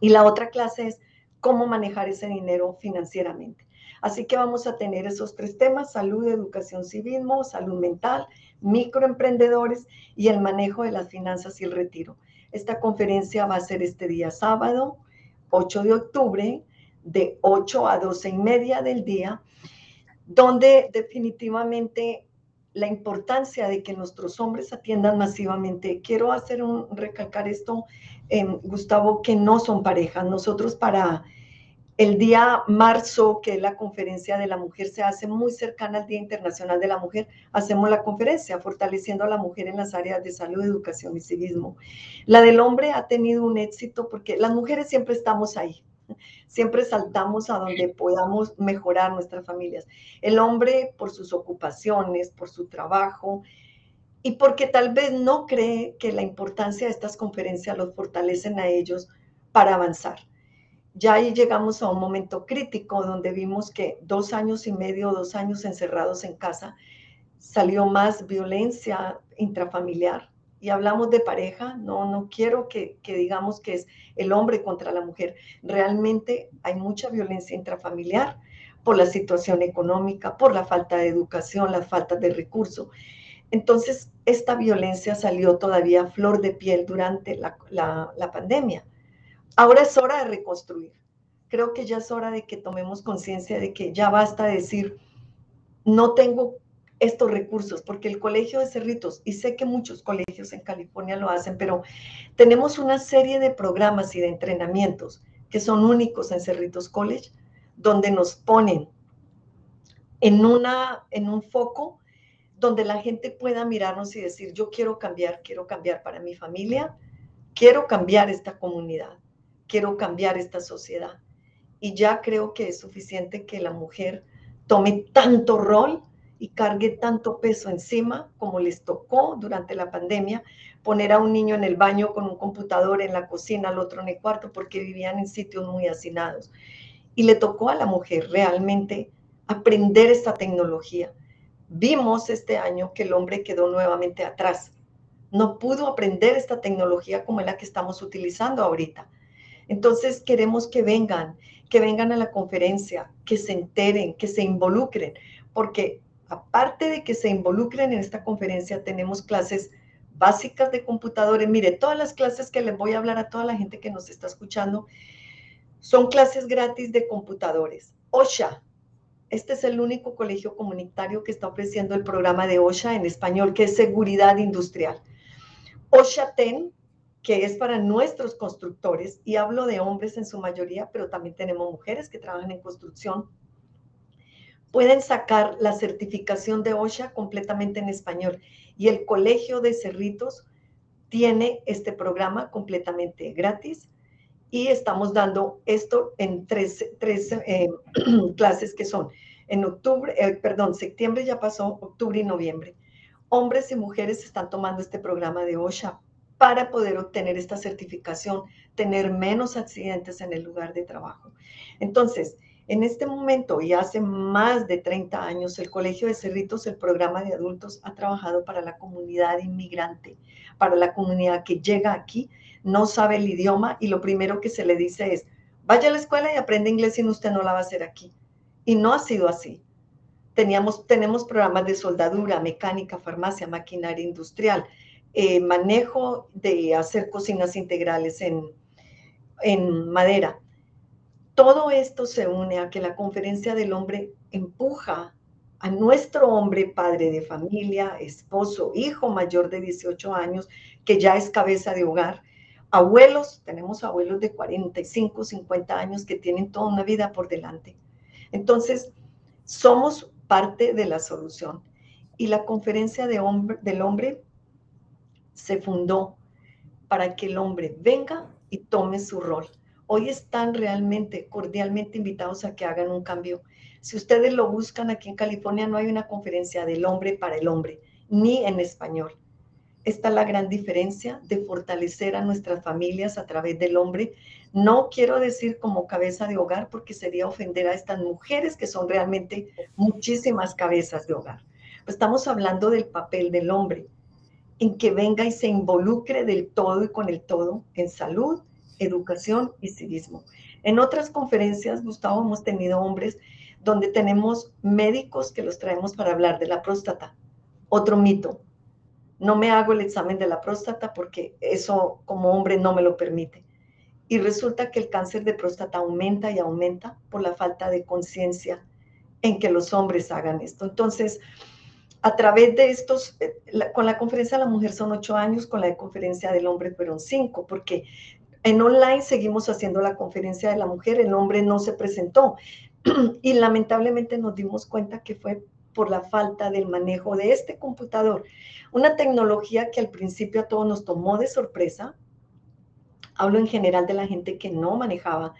Y la otra clase es cómo manejar ese dinero financieramente. Así que vamos a tener esos tres temas, salud, educación, civismo, salud mental, microemprendedores y el manejo de las finanzas y el retiro. Esta conferencia va a ser este día sábado, 8 de octubre, de 8 a 12 y media del día, donde definitivamente la importancia de que nuestros hombres atiendan masivamente. Quiero hacer un, recalcar esto, Gustavo, que no son parejas. Nosotros para el día marzo, que es la conferencia de la mujer, se hace muy cercana al Día Internacional de la Mujer, hacemos la conferencia fortaleciendo a la mujer en las áreas de salud, educación y civismo. La del hombre ha tenido un éxito porque las mujeres siempre estamos ahí, siempre saltamos a donde podamos mejorar nuestras familias. El hombre por sus ocupaciones, por su trabajo y porque tal vez no cree que la importancia de estas conferencias los fortalecen a ellos para avanzar ya ahí llegamos a un momento crítico donde vimos que dos años y medio, dos años encerrados en casa, salió más violencia intrafamiliar. Y hablamos de pareja, no, no quiero que, que digamos que es el hombre contra la mujer. Realmente hay mucha violencia intrafamiliar por la situación económica, por la falta de educación, la falta de recursos. Entonces, esta violencia salió todavía flor de piel durante la, la, la pandemia. Ahora es hora de reconstruir. Creo que ya es hora de que tomemos conciencia de que ya basta decir, no tengo estos recursos, porque el Colegio de Cerritos, y sé que muchos colegios en California lo hacen, pero tenemos una serie de programas y de entrenamientos que son únicos en Cerritos College, donde nos ponen en, una, en un foco donde la gente pueda mirarnos y decir, yo quiero cambiar, quiero cambiar para mi familia, quiero cambiar esta comunidad quiero cambiar esta sociedad. Y ya creo que es suficiente que la mujer tome tanto rol y cargue tanto peso encima como les tocó durante la pandemia, poner a un niño en el baño con un computador en la cocina, al otro en el cuarto, porque vivían en sitios muy hacinados. Y le tocó a la mujer realmente aprender esta tecnología. Vimos este año que el hombre quedó nuevamente atrás. No pudo aprender esta tecnología como es la que estamos utilizando ahorita. Entonces queremos que vengan, que vengan a la conferencia, que se enteren, que se involucren, porque aparte de que se involucren en esta conferencia, tenemos clases básicas de computadores. Mire, todas las clases que les voy a hablar a toda la gente que nos está escuchando son clases gratis de computadores. OSHA, este es el único colegio comunitario que está ofreciendo el programa de OSHA en español, que es Seguridad Industrial. OSHA TEN que es para nuestros constructores, y hablo de hombres en su mayoría, pero también tenemos mujeres que trabajan en construcción, pueden sacar la certificación de OSHA completamente en español. Y el Colegio de Cerritos tiene este programa completamente gratis y estamos dando esto en tres, eh, clases que son en octubre, eh, perdón, septiembre ya pasó, octubre y noviembre. Hombres y mujeres están tomando este programa de OSHA para poder obtener esta certificación, tener menos accidentes en el lugar de trabajo. Entonces, en este momento y hace más de 30 años, el Colegio de Cerritos, el programa de adultos, ha trabajado para la comunidad inmigrante, para la comunidad que llega aquí, no sabe el idioma y lo primero que se le dice es, vaya a la escuela y aprende inglés y usted no la va a hacer aquí. Y no ha sido así. Teníamos, tenemos programas de soldadura, mecánica, farmacia, maquinaria industrial, eh, manejo de hacer cocinas integrales en madera. Todo esto se une a que la conferencia del hombre empuja a nuestro hombre, padre de familia, esposo, hijo mayor de 18 años, que ya es cabeza de hogar, abuelos, tenemos abuelos de 45, 50 años que tienen toda una vida por delante. Entonces, somos parte de la solución. Y la conferencia del hombre se fundó para que el hombre venga y tome su rol. Hoy están realmente cordialmente invitados a que hagan un cambio. Si ustedes lo buscan aquí en California, no hay una conferencia del hombre para el hombre, ni en español. Esta es la gran diferencia de fortalecer a nuestras familias a través del hombre. No quiero decir como cabeza de hogar porque sería ofender a estas mujeres que son realmente muchísimas cabezas de hogar. Estamos hablando del papel del hombre, en que venga y se involucre del todo y con el todo en salud, educación y civismo. En otras conferencias, Gustavo, hemos tenido hombres donde tenemos médicos que los traemos para hablar de la próstata. Otro mito, no me hago el examen de la próstata porque eso como hombre no me lo permite. Y resulta que el cáncer de próstata aumenta y aumenta por la falta de conciencia en que los hombres hagan esto. Entonces, a través de estos, eh, con la conferencia de la mujer son ocho años, con la conferencia del hombre fueron cinco, porque en online seguimos haciendo la conferencia de la mujer, el hombre no se presentó. Y lamentablemente nos dimos cuenta que fue por la falta del manejo de este computador. Una tecnología que al principio a todos nos tomó de sorpresa. Hablo en general de la gente que no manejaba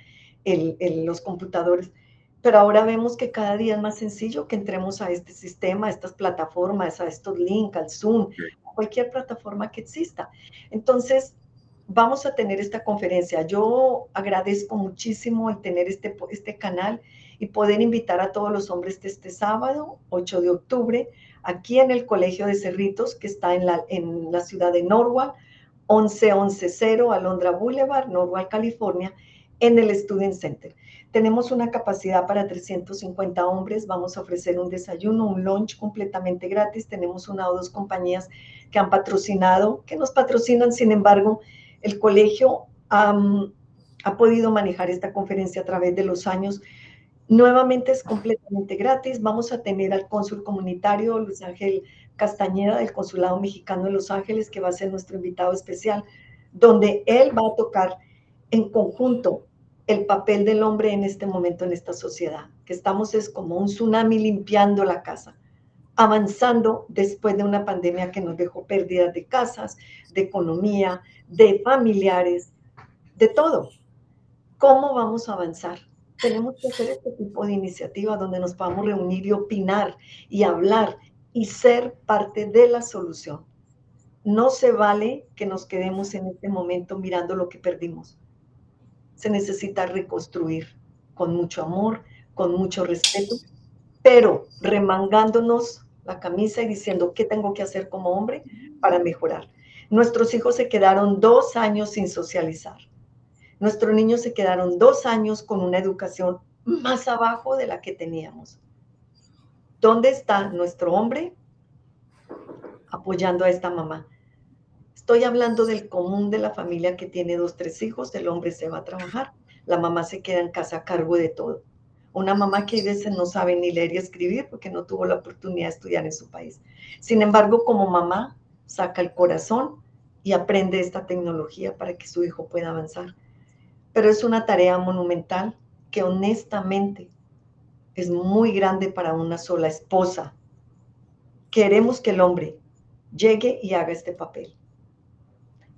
los computadores, pero ahora vemos que cada día es más sencillo que entremos a este sistema, a estas plataformas, a estos links, al Zoom, cualquier plataforma que exista. Entonces, vamos a tener esta conferencia. Yo agradezco muchísimo el tener este, este canal y poder invitar a todos los hombres de este sábado, 8 de octubre, aquí en el Colegio de Cerritos, que está en la, en la ciudad de Norwalk, 11110 Alondra Boulevard, Norwalk, California, en el Student Center. Tenemos una capacidad para 350 hombres, vamos a ofrecer un desayuno, un lunch completamente gratis. Tenemos una o dos compañías que han patrocinado, que nos patrocinan, sin embargo, el colegio ha podido manejar esta conferencia a través de los años Nuevamente es completamente gratis. Vamos a tener al cónsul comunitario Luis Ángel Castañeda del Consulado Mexicano de Los Ángeles, que va a ser nuestro invitado especial, donde él va a tocar en conjunto el papel del hombre en este momento en esta sociedad, que estamos es como un tsunami limpiando la casa, avanzando después de una pandemia que nos dejó pérdidas de casas, de economía, de familiares, de todo. ¿Cómo vamos a avanzar? tenemos que hacer este tipo de iniciativa donde nos podamos reunir y opinar y hablar y ser parte de la solución. No se vale que nos quedemos en este momento mirando lo que perdimos. Se necesita reconstruir con mucho amor, con mucho respeto, pero remangándonos la camisa y diciendo qué tengo que hacer como hombre para mejorar. Nuestros hijos se quedaron dos años sin socializar nuestros niños se quedaron dos años con una educación más abajo de la que teníamos. ¿Dónde está nuestro hombre apoyando a esta mamá? Estoy hablando del común de la familia que tiene dos, tres hijos, el hombre se va a trabajar, la mamá se queda en casa a cargo de todo. Una mamá que a veces no sabe ni leer y escribir porque no tuvo la oportunidad de estudiar en su país. Sin embargo, como mamá, saca el corazón y aprende esta tecnología para que su hijo pueda avanzar pero es una tarea monumental que honestamente es muy grande para una sola esposa. Queremos que el hombre llegue y haga este papel.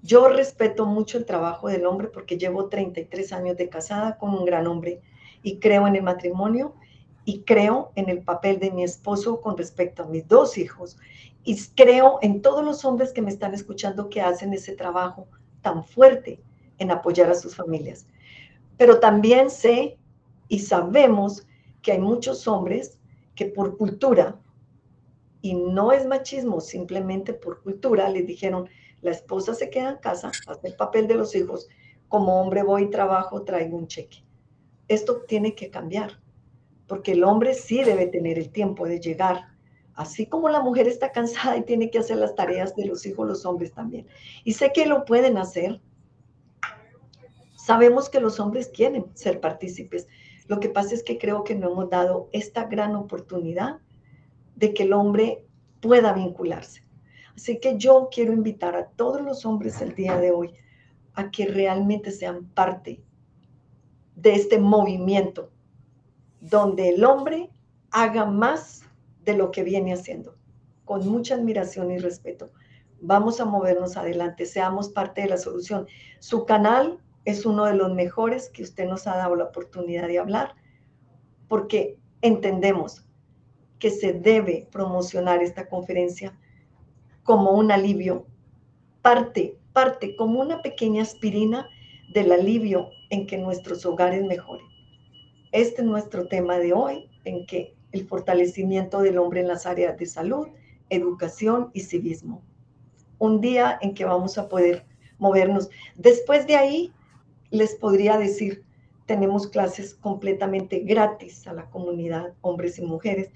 Yo respeto mucho el trabajo del hombre porque llevo 33 años de casada con un gran hombre y creo en el matrimonio y creo en el papel de mi esposo con respecto a mis dos hijos y creo en todos los hombres que me están escuchando que hacen ese trabajo tan fuerte en apoyar a sus familias. Pero también sé y sabemos que hay muchos hombres que por cultura, y no es machismo, simplemente por cultura, les dijeron, la esposa se queda en casa, hace el papel de los hijos, como hombre voy, trabajo, traigo un cheque. Esto tiene que cambiar, porque el hombre sí debe tener el tiempo de llegar, así como la mujer está cansada y tiene que hacer las tareas de los hijos, los hombres también. Y sé que lo pueden hacer, Sabemos que los hombres quieren ser partícipes. Lo que pasa es que creo que no hemos dado esta gran oportunidad de que el hombre pueda vincularse. Así que yo quiero invitar a todos los hombres el día de hoy a que realmente sean parte de este movimiento donde el hombre haga más de lo que viene haciendo, con mucha admiración y respeto. Vamos a movernos adelante, seamos parte de la solución. Su canal es uno de los mejores que usted nos ha dado la oportunidad de hablar, porque entendemos que se debe promocionar esta conferencia como un alivio, parte, parte, como una pequeña aspirina del alivio en que nuestros hogares mejoren. Este es nuestro tema de hoy, en que el fortalecimiento del hombre en las áreas de salud, educación y civismo. Un día en que vamos a poder movernos. Después de ahí, les podría decir, tenemos clases completamente gratis a la comunidad, hombres y mujeres.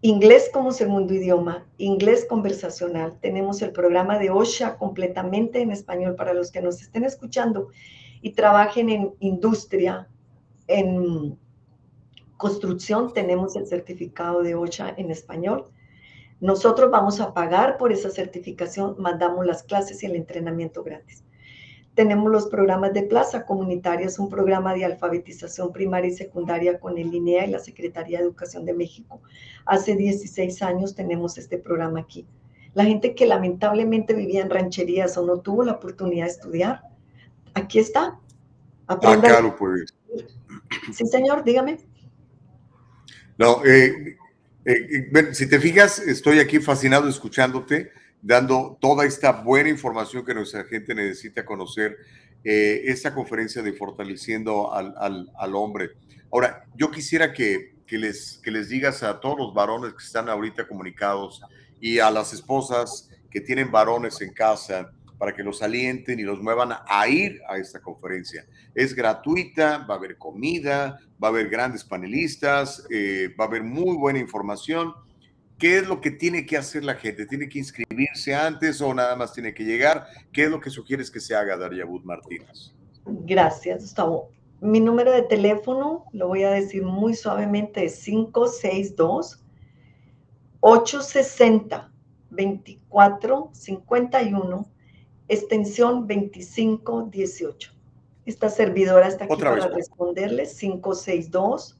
Inglés como segundo idioma, inglés conversacional. Tenemos el programa de OSHA completamente en español para los que nos estén escuchando y trabajen en industria, en construcción. Tenemos el certificado de OSHA en español. Nosotros vamos a pagar por esa certificación, mandamos las clases y el entrenamiento gratis. Tenemos los programas de plaza comunitaria, es un programa de alfabetización primaria y secundaria con el INEA y la Secretaría de Educación de México. Hace 16 años tenemos este programa aquí. La gente que lamentablemente vivía en rancherías o no tuvo la oportunidad de estudiar, aquí está. Aprenda. Ah, claro, pues. Sí, señor, dígame. No, eh, eh, eh si te fijas, estoy aquí fascinado escuchándote dando toda esta buena información que nuestra gente necesita conocer, eh, esta conferencia de fortaleciendo al, hombre. Ahora, yo quisiera que, les, que les digas a todos los varones que están ahorita comunicados y a las esposas que tienen varones en casa, para que los alienten y los muevan a ir a esta conferencia. Es gratuita, va a haber comida, va a haber grandes panelistas, eh, va a haber muy buena información ¿Qué es lo que tiene que hacer la gente? ¿Tiene que inscribirse antes o nada más tiene que llegar? ¿Qué es lo que sugieres que se haga, Daria Bud Martínez? Gracias, Gustavo. Mi número de teléfono, lo voy a decir muy suavemente, es 562 860 2451 extensión 2518. Esta servidora está aquí para responderles 562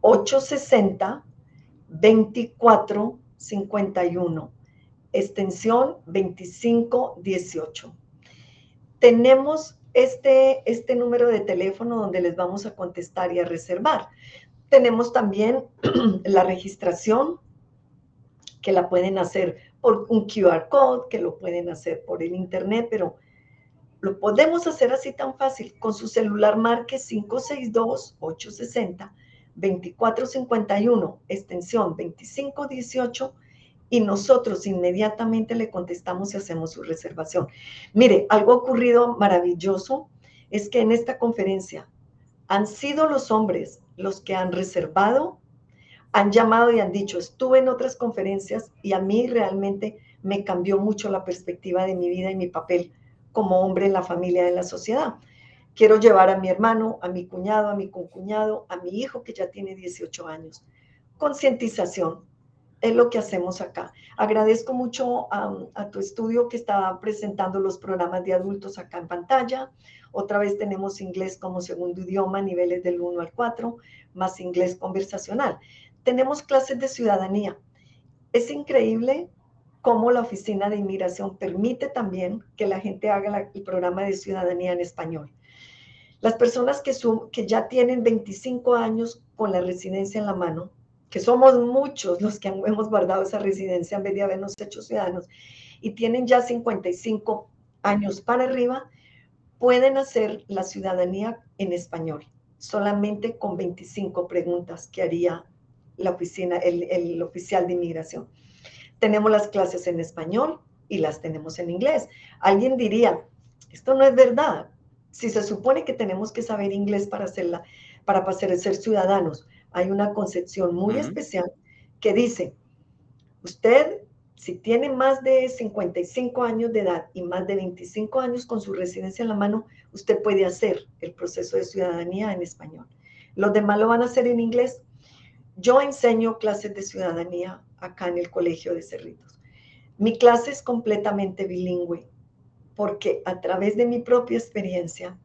860 2451, extensión 2518. Tenemos este, este número de teléfono donde les vamos a contestar y a reservar. Tenemos también la registración, que la pueden hacer por un QR code, que lo pueden hacer por el internet, pero lo podemos hacer así tan fácil. Con su celular marque 562 860 2451, extensión 2518, y nosotros inmediatamente le contestamos y hacemos su reservación. Mire, algo ocurrido maravilloso es que en esta conferencia han sido los hombres los que han reservado, han llamado y han dicho, estuve en otras conferencias y a mí realmente me cambió mucho la perspectiva de mi vida y mi papel como hombre en la familia, en la sociedad. Quiero llevar a mi hermano, a mi cuñado, a mi concuñado, a mi hijo que ya tiene 18 años. Concientización es lo que hacemos acá. Agradezco mucho a, tu estudio que está presentando los programas de adultos acá en pantalla. Otra vez tenemos inglés como segundo idioma, niveles del 1 al 4, más inglés conversacional. Tenemos clases de ciudadanía. Es increíble cómo la Oficina de Inmigración permite también que la gente haga el programa de ciudadanía en español. Las personas que, ya tienen 25 años con la residencia en la mano, que somos muchos los que hemos guardado esa residencia en vez de habernos hecho ciudadanos, y tienen ya 55 años para arriba, pueden hacer la ciudadanía en español, solamente con 25 preguntas que haría la oficina, el oficial de inmigración. Tenemos las clases en español y las tenemos en inglés. Alguien diría, esto no es verdad, si se supone que tenemos que saber inglés para, hacerla, para pasar ser ciudadanos, hay una concepción muy especial que dice, usted si tiene más de 55 años de edad y más de 25 años con su residencia en la mano, usted puede hacer el proceso de ciudadanía en español. Los demás lo van a hacer en inglés. Yo enseño clases de ciudadanía acá en el Colegio de Cerritos. Mi clase es completamente bilingüe porque a través de mi propia experiencia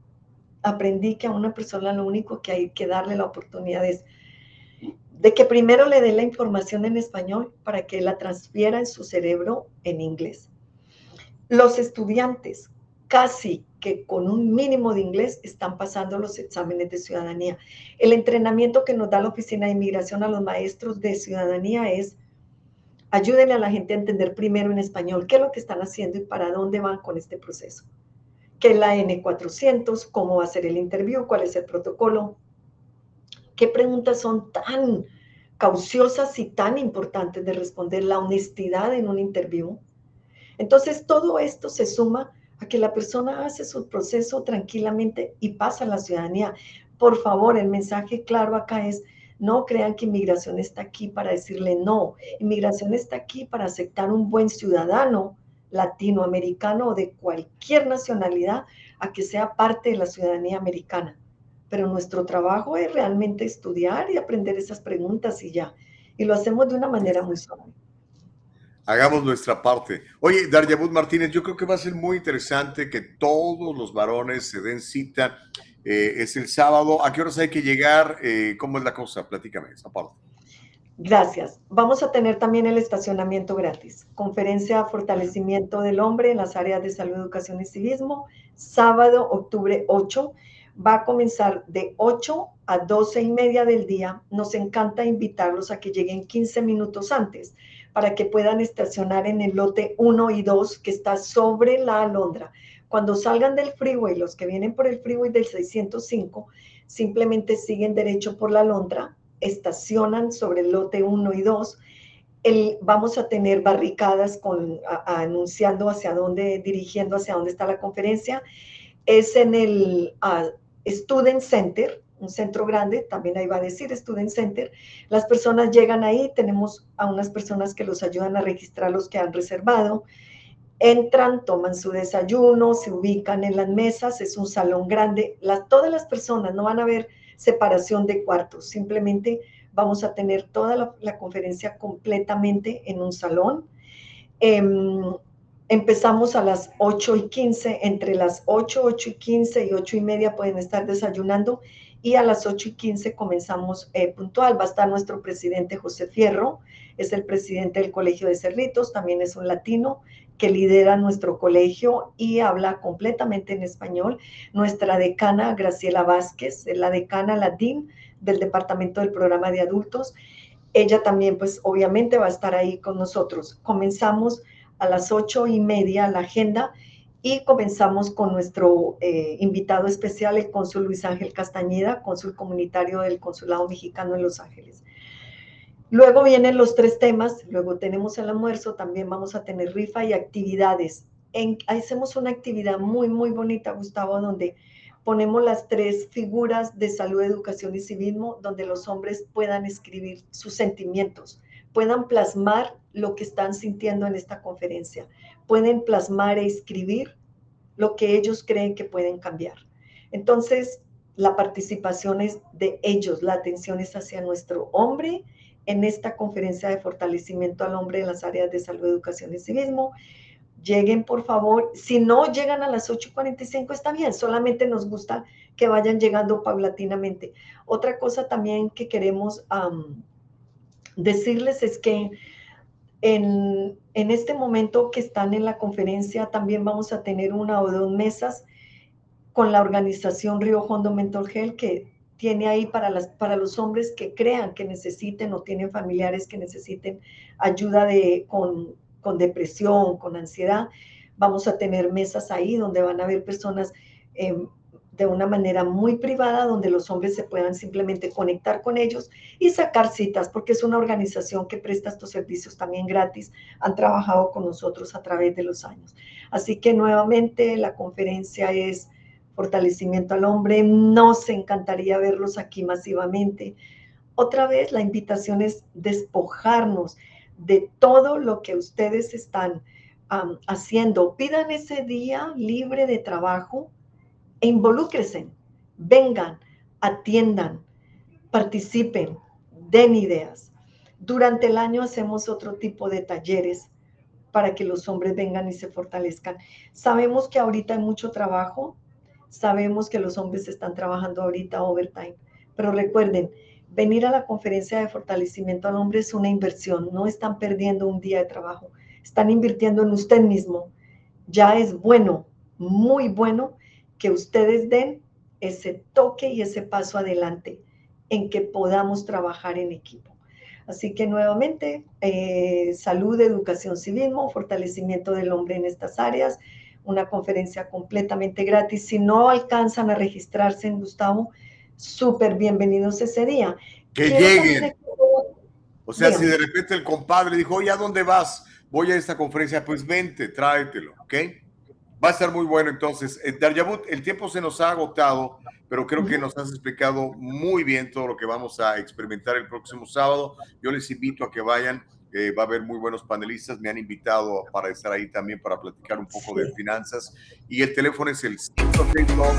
aprendí que a una persona lo único que hay que darle la oportunidad es de que primero le dé la información en español para que la transfiera en su cerebro en inglés. Los estudiantes casi que con un mínimo de inglés están pasando los exámenes de ciudadanía. El entrenamiento que nos da la Oficina de Inmigración a los maestros de ciudadanía es ayúdenle a la gente a entender primero en español qué es lo que están haciendo y para dónde van con este proceso. ¿Qué es la N400? ¿Cómo va a ser el interview? ¿Cuál es el protocolo? ¿Qué preguntas son tan cauciosas y tan importantes de responder? La honestidad en un interview. Entonces, todo esto se suma a que la persona hace su proceso tranquilamente y pasa a la ciudadanía. Por favor, el mensaje claro acá es, no crean que inmigración está aquí para decirle no. Inmigración está aquí para aceptar un buen ciudadano latinoamericano o de cualquier nacionalidad a que sea parte de la ciudadanía americana. Pero nuestro trabajo es realmente estudiar y aprender esas preguntas y ya. Y lo hacemos de una manera muy suave hagamos nuestra parte. Oye, Daryabud Martínez, yo creo que va a ser muy interesante que todos los varones se den cita. Eh, es el sábado. ¿A qué horas hay que llegar? Eh, ¿Cómo es la cosa? Platícame esa parte. Gracias. Vamos a tener también el estacionamiento gratis. Conferencia Fortalecimiento del Hombre en las áreas de salud, educación y civismo. Sábado, octubre 8. Va a comenzar de 8 a 12 y media del día. Nos encanta invitarlos a que lleguen 15 minutos antes para que puedan estacionar en el lote 1 y 2 que está sobre la alondra. Cuando salgan del freeway, los que vienen por el freeway del 605, simplemente siguen derecho por la alondra, estacionan sobre el lote 1 y 2. El, vamos a tener barricadas con, anunciando hacia dónde, dirigiendo hacia dónde está la conferencia. Es en el Student Center, un centro grande, también ahí va a decir Student Center. Las personas llegan ahí, tenemos a unas personas que los ayudan a registrar los que han reservado. Entran, toman su desayuno, se ubican en las mesas, es un salón grande. todas las personas no van a ver separación de cuartos, simplemente vamos a tener toda la, conferencia completamente en un salón. Em, empezamos a las 8 y 15, entre las 8, 8 y 15 y 8 y media pueden estar desayunando y a las 8 y 15 comenzamos eh, puntual. Va a estar nuestro presidente José Fierro, es el presidente del Colegio de Cerritos, también es un latino que lidera nuestro colegio y habla completamente en español. Nuestra decana Graciela Vázquez, la decana latín del Departamento del Programa de Adultos. Ella también, pues obviamente va a estar ahí con nosotros. Comenzamos a las ocho y media la agenda y comenzamos con nuestro eh, invitado especial, el cónsul Luis Ángel Castañeda, cónsul comunitario del Consulado Mexicano en Los Ángeles. Luego vienen los tres temas, luego tenemos el almuerzo, también vamos a tener rifa y actividades. En, hacemos una actividad muy, muy bonita, Gustavo, donde ponemos las tres figuras de salud, educación y civismo, donde los hombres puedan escribir sus sentimientos, puedan plasmar lo que están sintiendo en esta conferencia pueden plasmar e escribir lo que ellos creen que pueden cambiar. Entonces, la participación es de ellos, la atención es hacia nuestro hombre en esta conferencia de fortalecimiento al hombre en las áreas de salud, educación y civismo. Lleguen, por favor. Si no llegan a las 8.45, está bien, solamente nos gusta que vayan llegando paulatinamente. Otra cosa también que queremos decirles es que en, este momento que están en la conferencia, también vamos a tener una o dos mesas con la organización Río Hondo Mental Health que tiene ahí para, las, para los hombres que crean que necesiten o tienen familiares que necesiten ayuda de, con, con depresión, con ansiedad. Vamos a tener mesas ahí donde van a haber personas eh, de una manera muy privada donde los hombres se puedan simplemente conectar con ellos y sacar citas, porque es una organización que presta estos servicios también gratis. Han trabajado con nosotros a través de los años. Así que nuevamente la conferencia es fortalecimiento al hombre. Nos encantaría verlos aquí masivamente. Otra vez la invitación es despojarnos de todo lo que ustedes están haciendo. Pidan ese día libre de trabajo e involúcrense, vengan, atiendan, participen, den ideas. Durante el año hacemos otro tipo de talleres para que los hombres vengan y se fortalezcan. Sabemos que ahorita hay mucho trabajo, sabemos que los hombres están trabajando ahorita overtime, pero recuerden, venir a la conferencia de fortalecimiento al hombre es una inversión, no están perdiendo un día de trabajo, están invirtiendo en usted mismo. Ya es bueno, muy bueno que ustedes den ese toque y ese paso adelante en que podamos trabajar en equipo. Así que nuevamente, eh, salud, educación, civismo, fortalecimiento del hombre en estas áreas, una conferencia completamente gratis. Si no alcanzan a registrarse en Gustavo, súper bienvenidos ese día. Que lleguen. O sea, si de repente el compadre dijo, oye, ¿a dónde vas? Voy a esta conferencia, pues vente, tráetelo, ¿ok? Va a estar muy bueno entonces. Eh, Daryabut, el tiempo se nos ha agotado, pero creo que nos has explicado muy bien todo lo que vamos a experimentar el próximo sábado. Yo les invito a que vayan. Eh, va a haber muy buenos panelistas. Me han invitado para estar ahí también para platicar un poco de finanzas. Y el teléfono es el 562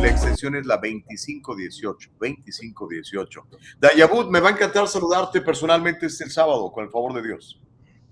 la extensión es la 2518, 2518. Dayabut, me va a encantar saludarte personalmente este sábado, con el favor de Dios.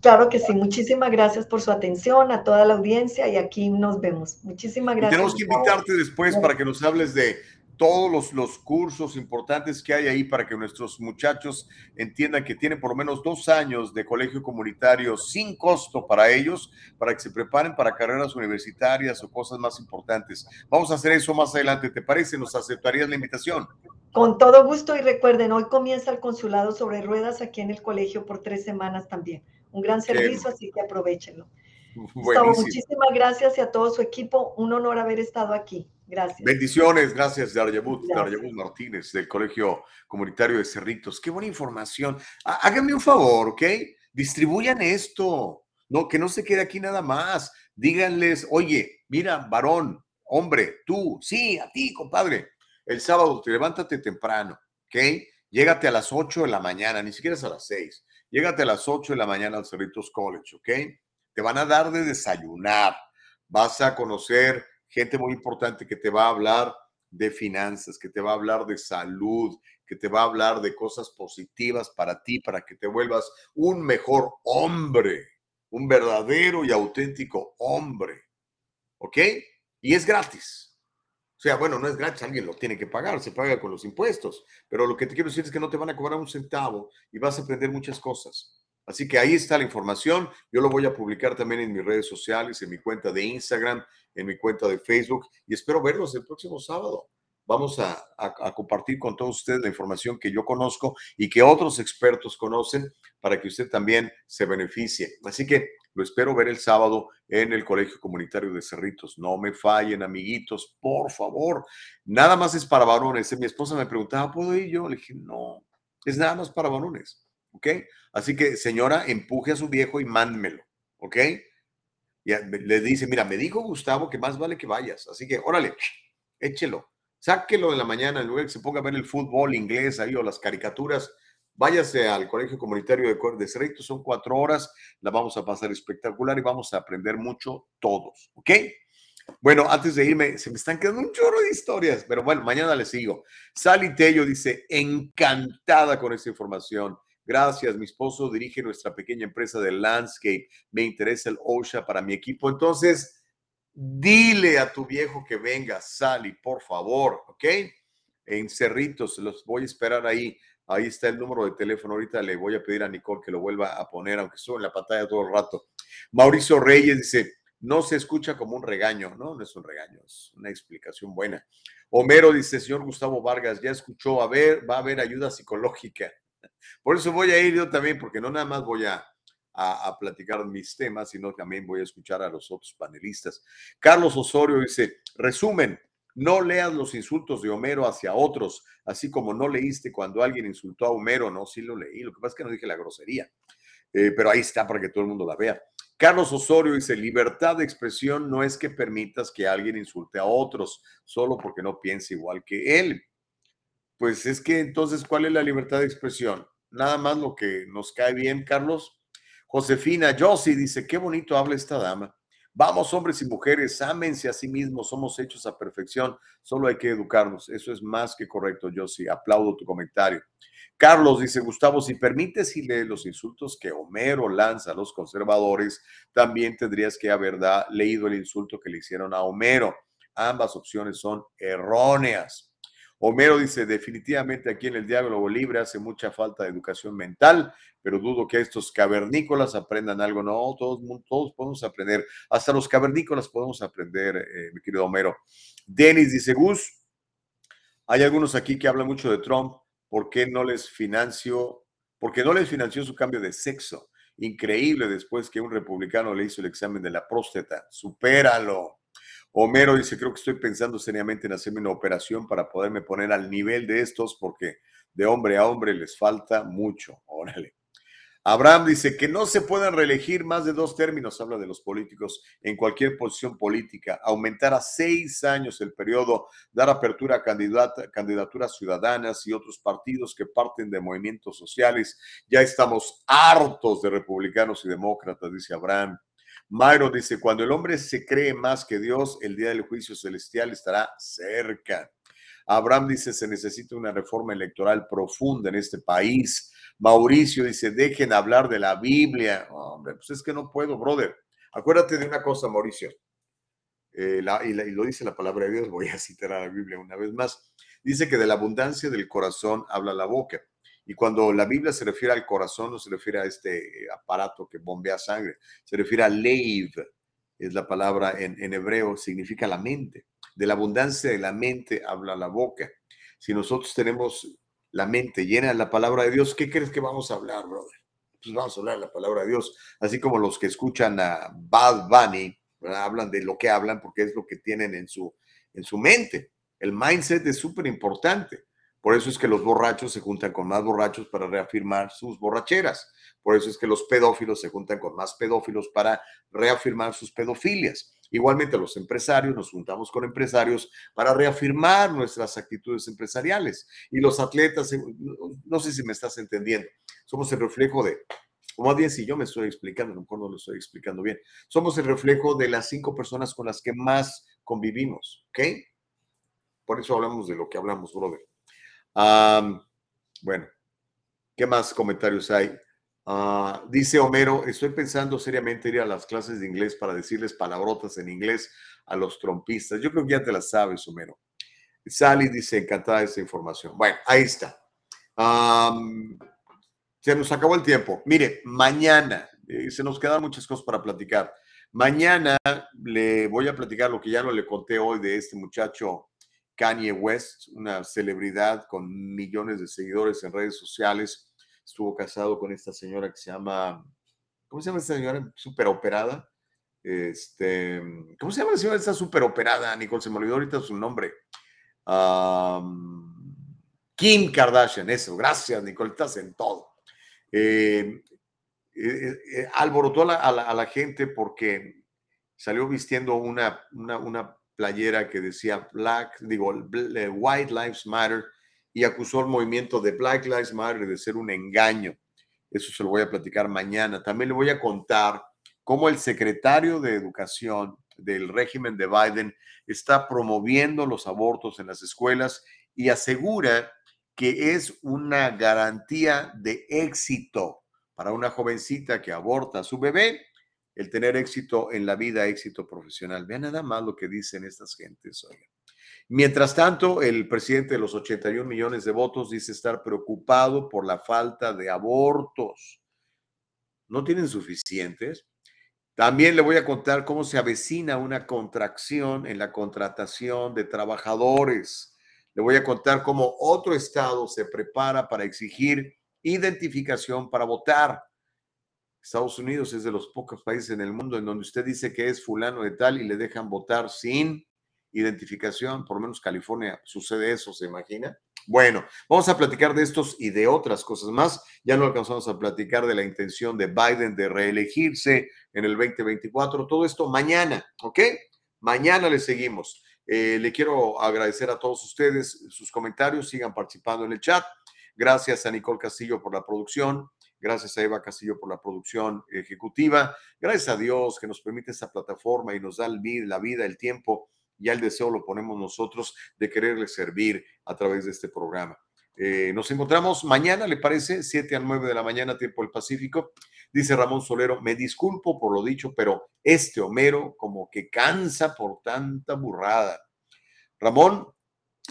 Claro que sí, muchísimas gracias por su atención a toda la audiencia y aquí nos vemos. Muchísimas gracias. tenemos que invitarte después para que nos hables de todos los, los, cursos importantes que hay ahí para que nuestros muchachos entiendan que tienen por lo menos dos años de colegio comunitario sin costo para ellos, para que se preparen para carreras universitarias o cosas más importantes. Vamos a hacer eso más adelante, ¿te parece? ¿Nos aceptarías la invitación? Con todo gusto y recuerden, hoy comienza el consulado sobre ruedas aquí en el colegio por tres semanas también. Un gran servicio, así que aprovechenlo. Gustavo, muchísimas gracias y a todo su equipo. Un honor haber estado aquí. Gracias. Bendiciones, gracias, Daryabut, Daryabut Martínez, del Colegio Comunitario de Cerritos. Qué buena información. Háganme un favor, ¿ok? Distribuyan esto, no, que no se quede aquí nada más. Díganles, oye, mira, varón, hombre, tú, sí, a ti, compadre. El sábado te levántate temprano, ¿ok? Llégate a las 8 de la mañana, ni siquiera es a las 6. Llégate a las 8 de la mañana al Cerritos College, ¿ok? Te van a dar de desayunar. Vas a conocer gente muy importante que te va a hablar de finanzas, que te va a hablar de salud, que te va a hablar de cosas positivas para ti, para que te vuelvas un mejor hombre, un verdadero y auténtico hombre. ¿Ok? Y es gratis. O sea, bueno, no es gratis, alguien lo tiene que pagar, se paga con los impuestos, pero lo que te quiero decir es que no te van a cobrar un centavo y vas a aprender muchas cosas. Así que ahí está la información. Yo lo voy a publicar también en mis redes sociales, en mi cuenta de Instagram, en mi cuenta de Facebook y espero verlos el próximo sábado. Vamos a, compartir con todos ustedes la información que yo conozco y que otros expertos conocen para que usted también se beneficie. Así que lo espero ver el sábado en el Colegio Comunitario de Cerritos. No me fallen, amiguitos, por favor. Nada más es para varones. Mi esposa me preguntaba, ¿puedo ir yo? Le dije, no, es nada más para varones. ¿Ok? Así que, señora, empuje a su viejo y mándmelo. ¿Ok? le dice, mira, me dijo Gustavo que más vale que vayas, así que órale, échelo, sáquelo de la mañana, en lugar que se ponga a ver el fútbol inglés ahí o las caricaturas, váyase al colegio comunitario de, de Cerrito, son cuatro horas, la vamos a pasar espectacular y vamos a aprender mucho todos, ¿ok? Bueno, antes de irme, se me están quedando un chorro de historias, pero bueno, mañana les sigo. Sally Tello dice, encantada con esta información. Gracias, mi esposo dirige nuestra pequeña empresa de landscape. Me interesa el OSHA para mi equipo. Entonces, dile a tu viejo que venga, Sally, por favor, ¿ok? En Cerritos, los voy a esperar ahí. Ahí está el número de teléfono. Ahorita le voy a pedir a Nicole que lo vuelva a poner, aunque estuvo en la pantalla todo el rato. Mauricio Reyes dice, no se escucha como un regaño, ¿no? No es un regaño, es una explicación buena. Homero dice, señor Gustavo Vargas, ya escuchó, a ver, va a haber ayuda psicológica. Por eso voy a ir yo también, porque no nada más voy a, a, platicar mis temas, sino también voy a escuchar a los otros panelistas. Carlos Osorio dice, resumen, no leas los insultos de Homero hacia otros, así como no leíste cuando alguien insultó a Homero, no, sí lo leí, lo que pasa es que no dije la grosería, eh, pero ahí está para que todo el mundo la vea. Carlos Osorio dice, libertad de expresión no es que permitas que alguien insulte a otros solo porque no piensa igual que él. Pues es que entonces, ¿cuál es la libertad de expresión? Nada más lo que nos cae bien, Carlos. Josefina Josie dice, qué bonito habla esta dama. Vamos, hombres y mujeres, ámense a sí mismos, somos hechos a perfección, solo hay que educarnos. Eso es más que correcto, Josie. Aplaudo tu comentario. Carlos dice, Gustavo, si permites y lee los insultos que Homero lanza a los conservadores, también tendrías que haber leído el insulto que le hicieron a Homero. Ambas opciones son erróneas. Homero dice, definitivamente aquí en el diálogo libre hace mucha falta de educación mental, pero dudo que estos cavernícolas aprendan algo. No, todos, todos podemos aprender. Hasta los cavernícolas podemos aprender, eh, mi querido Homero. Denis dice, Gus, hay algunos aquí que hablan mucho de Trump. ¿Por qué no les financió? Porque no les financió su cambio de sexo. Increíble después que un republicano le hizo el examen de la próstata. Supéralo. Homero dice, creo que estoy pensando seriamente en hacerme una operación para poderme poner al nivel de estos porque de hombre a hombre les falta mucho. Órale. Abraham dice que no se pueden reelegir más de dos términos, habla de los políticos, en cualquier posición política, aumentar a seis años el periodo, dar apertura a candidaturas ciudadanas y otros partidos que parten de movimientos sociales. Ya estamos hartos de republicanos y demócratas, dice Abraham. Myro dice, cuando el hombre se cree más que Dios, el día del juicio celestial estará cerca. Abraham dice, se necesita una reforma electoral profunda en este país. Mauricio dice, dejen hablar de la Biblia. Hombre, pues es que no puedo, brother. Acuérdate de una cosa, Mauricio. Eh, y, y, lo dice la palabra de Dios, voy a citar a la Biblia una vez más. Dice que de la abundancia del corazón habla la boca. Y cuando la Biblia se refiere al corazón, no se refiere a este aparato que bombea sangre, se refiere a leiv, es la palabra en, en hebreo, significa la mente. De la abundancia de la mente habla la boca. Si nosotros tenemos la mente llena de la palabra de Dios, ¿qué crees que vamos a hablar, brother? Pues vamos a hablar de la palabra de Dios. Así como los que escuchan a Bad Bunny, hablan de lo que hablan porque es lo que tienen en su, en su mente. El mindset es súper importante. Por eso es que los borrachos se juntan con más borrachos para reafirmar sus borracheras. Por eso es que los pedófilos se juntan con más pedófilos para reafirmar sus pedofilias. Igualmente los empresarios nos juntamos con empresarios para reafirmar nuestras actitudes empresariales. Y los atletas, eh, no sé si me estás entendiendo, somos el reflejo de, o más bien si yo me estoy explicando, a lo mejor no lo estoy explicando bien, somos el reflejo de las cinco personas con las que más convivimos, ¿ok? Por eso hablamos de lo que hablamos, brother bueno, ¿qué más comentarios hay? Ah, dice Homero, estoy pensando seriamente ir a las clases de inglés para decirles palabrotas en inglés a los trompistas. Yo creo que ya te las sabes, Homero. Sally dice, encantada de esa información. Bueno, ahí está. se nos acabó el tiempo. Mire, mañana, eh, se nos quedan muchas cosas para platicar. Mañana le voy a platicar lo que ya no le conté hoy de este muchacho Kanye West, una celebridad con millones de seguidores en redes sociales, estuvo casado con esta señora que se llama, ¿cómo se llama esta señora? Super operada. Este, ¿Cómo se llama la señora esta super operada? Nicole, se me olvidó ahorita su nombre. Kim Kardashian, eso, gracias Nicole, estás en todo. Eh, eh, eh, alborotó a la, gente porque salió vistiendo una, una playera que decía Black, digo, White Lives Matter y acusó al movimiento de Black Lives Matter de ser un engaño. Eso se lo voy a platicar mañana. También le voy a contar cómo el secretario de Educación del régimen de Biden está promoviendo los abortos en las escuelas y asegura que es una garantía de éxito para una jovencita que aborta a su bebé el tener éxito en la vida, éxito profesional. Vean nada más lo que dicen estas gentes. hoy. Mientras tanto, el presidente de los 81 millones de votos dice estar preocupado por la falta de abortos. ¿No tienen suficientes? También le voy a contar cómo se avecina una contracción en la contratación de trabajadores. Le voy a contar cómo otro estado se prepara para exigir identificación para votar. Estados Unidos es de los pocos países en el mundo en donde usted dice que es fulano de tal y le dejan votar sin identificación. Por lo menos California sucede eso, ¿se imagina? Bueno, vamos a platicar de estos y de otras cosas más. Ya no alcanzamos a platicar de la intención de Biden de reelegirse en el 2024. Todo esto mañana, ¿ok? Mañana le seguimos. Eh, le quiero agradecer a todos ustedes sus comentarios. Sigan participando en el chat. Gracias a Nicole Castillo por la producción. Gracias a Eva Castillo por la producción ejecutiva. Gracias a Dios que nos permite esta plataforma y nos da la vida, el tiempo. Ya el deseo lo ponemos nosotros de quererle servir a través de este programa. Eh, nos encontramos mañana, ¿le parece? 7 a 9 de la mañana, tiempo del Pacífico. Dice Ramón Solero, me disculpo por lo dicho, pero este Homero como que cansa por tanta burrada. Ramón,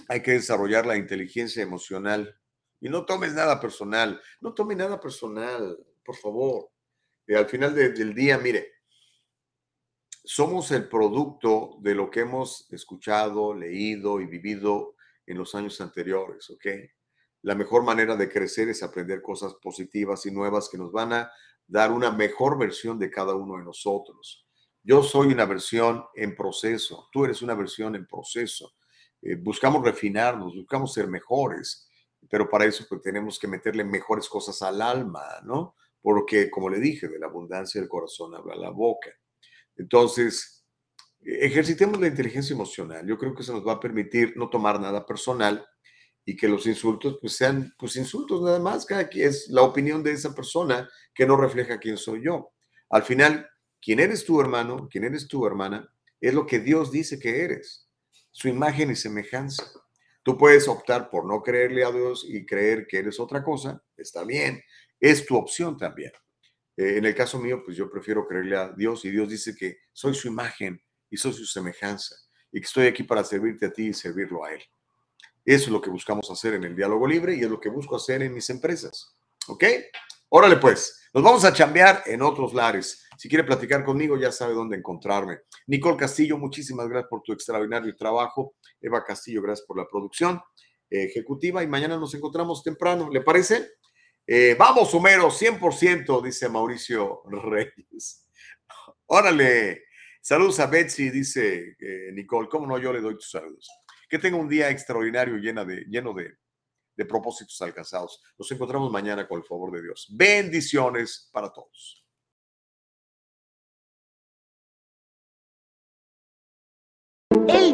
hay que desarrollar la inteligencia emocional. Y no tomes nada personal, no tome nada personal, por favor. Y al final del día, mire, somos el producto de lo que hemos escuchado, leído y vivido en los años anteriores, ¿ok? La mejor manera de crecer es aprender cosas positivas y nuevas que nos van a dar una mejor versión de cada uno de nosotros. Yo soy una versión en proceso, tú eres una versión en proceso. Eh, buscamos refinarnos, buscamos ser mejores, pero para eso pues, tenemos que meterle mejores cosas al alma, ¿no? Porque, como le dije, de la abundancia del corazón habla la boca. Entonces, ejercitemos la inteligencia emocional. Yo creo que eso nos va a permitir no tomar nada personal y que los insultos pues sean pues insultos nada más, cada quien es la opinión de esa persona que no refleja quién soy yo. Al final, quién eres tu hermano, quién eres tu hermana, es lo que Dios dice que eres, su imagen y semejanza. Tú puedes optar por no creerle a Dios y creer que eres otra cosa, está bien, es tu opción también. Eh, en el caso mío, pues yo prefiero creerle a Dios y Dios dice que soy su imagen y soy su semejanza y que estoy aquí para servirte a ti y servirlo a Él. Eso es lo que buscamos hacer en el diálogo libre y es lo que busco hacer en mis empresas. ¿Ok? Órale pues, nos vamos a chambear en otros lares. Si quiere platicar conmigo, ya sabe dónde encontrarme. Nicole Castillo, muchísimas gracias por tu extraordinario trabajo. Eva Castillo, gracias por la producción ejecutiva y mañana nos encontramos temprano. ¿Le parece? Eh, vamos, Homero, 100%, dice Mauricio Reyes. Órale. Saludos a Betsy, dice eh, Nicole. ¿Cómo no? Yo le doy tus saludos. Que tenga un día extraordinario lleno de, lleno de, de propósitos alcanzados. Nos encontramos mañana con el favor de Dios. Bendiciones para todos.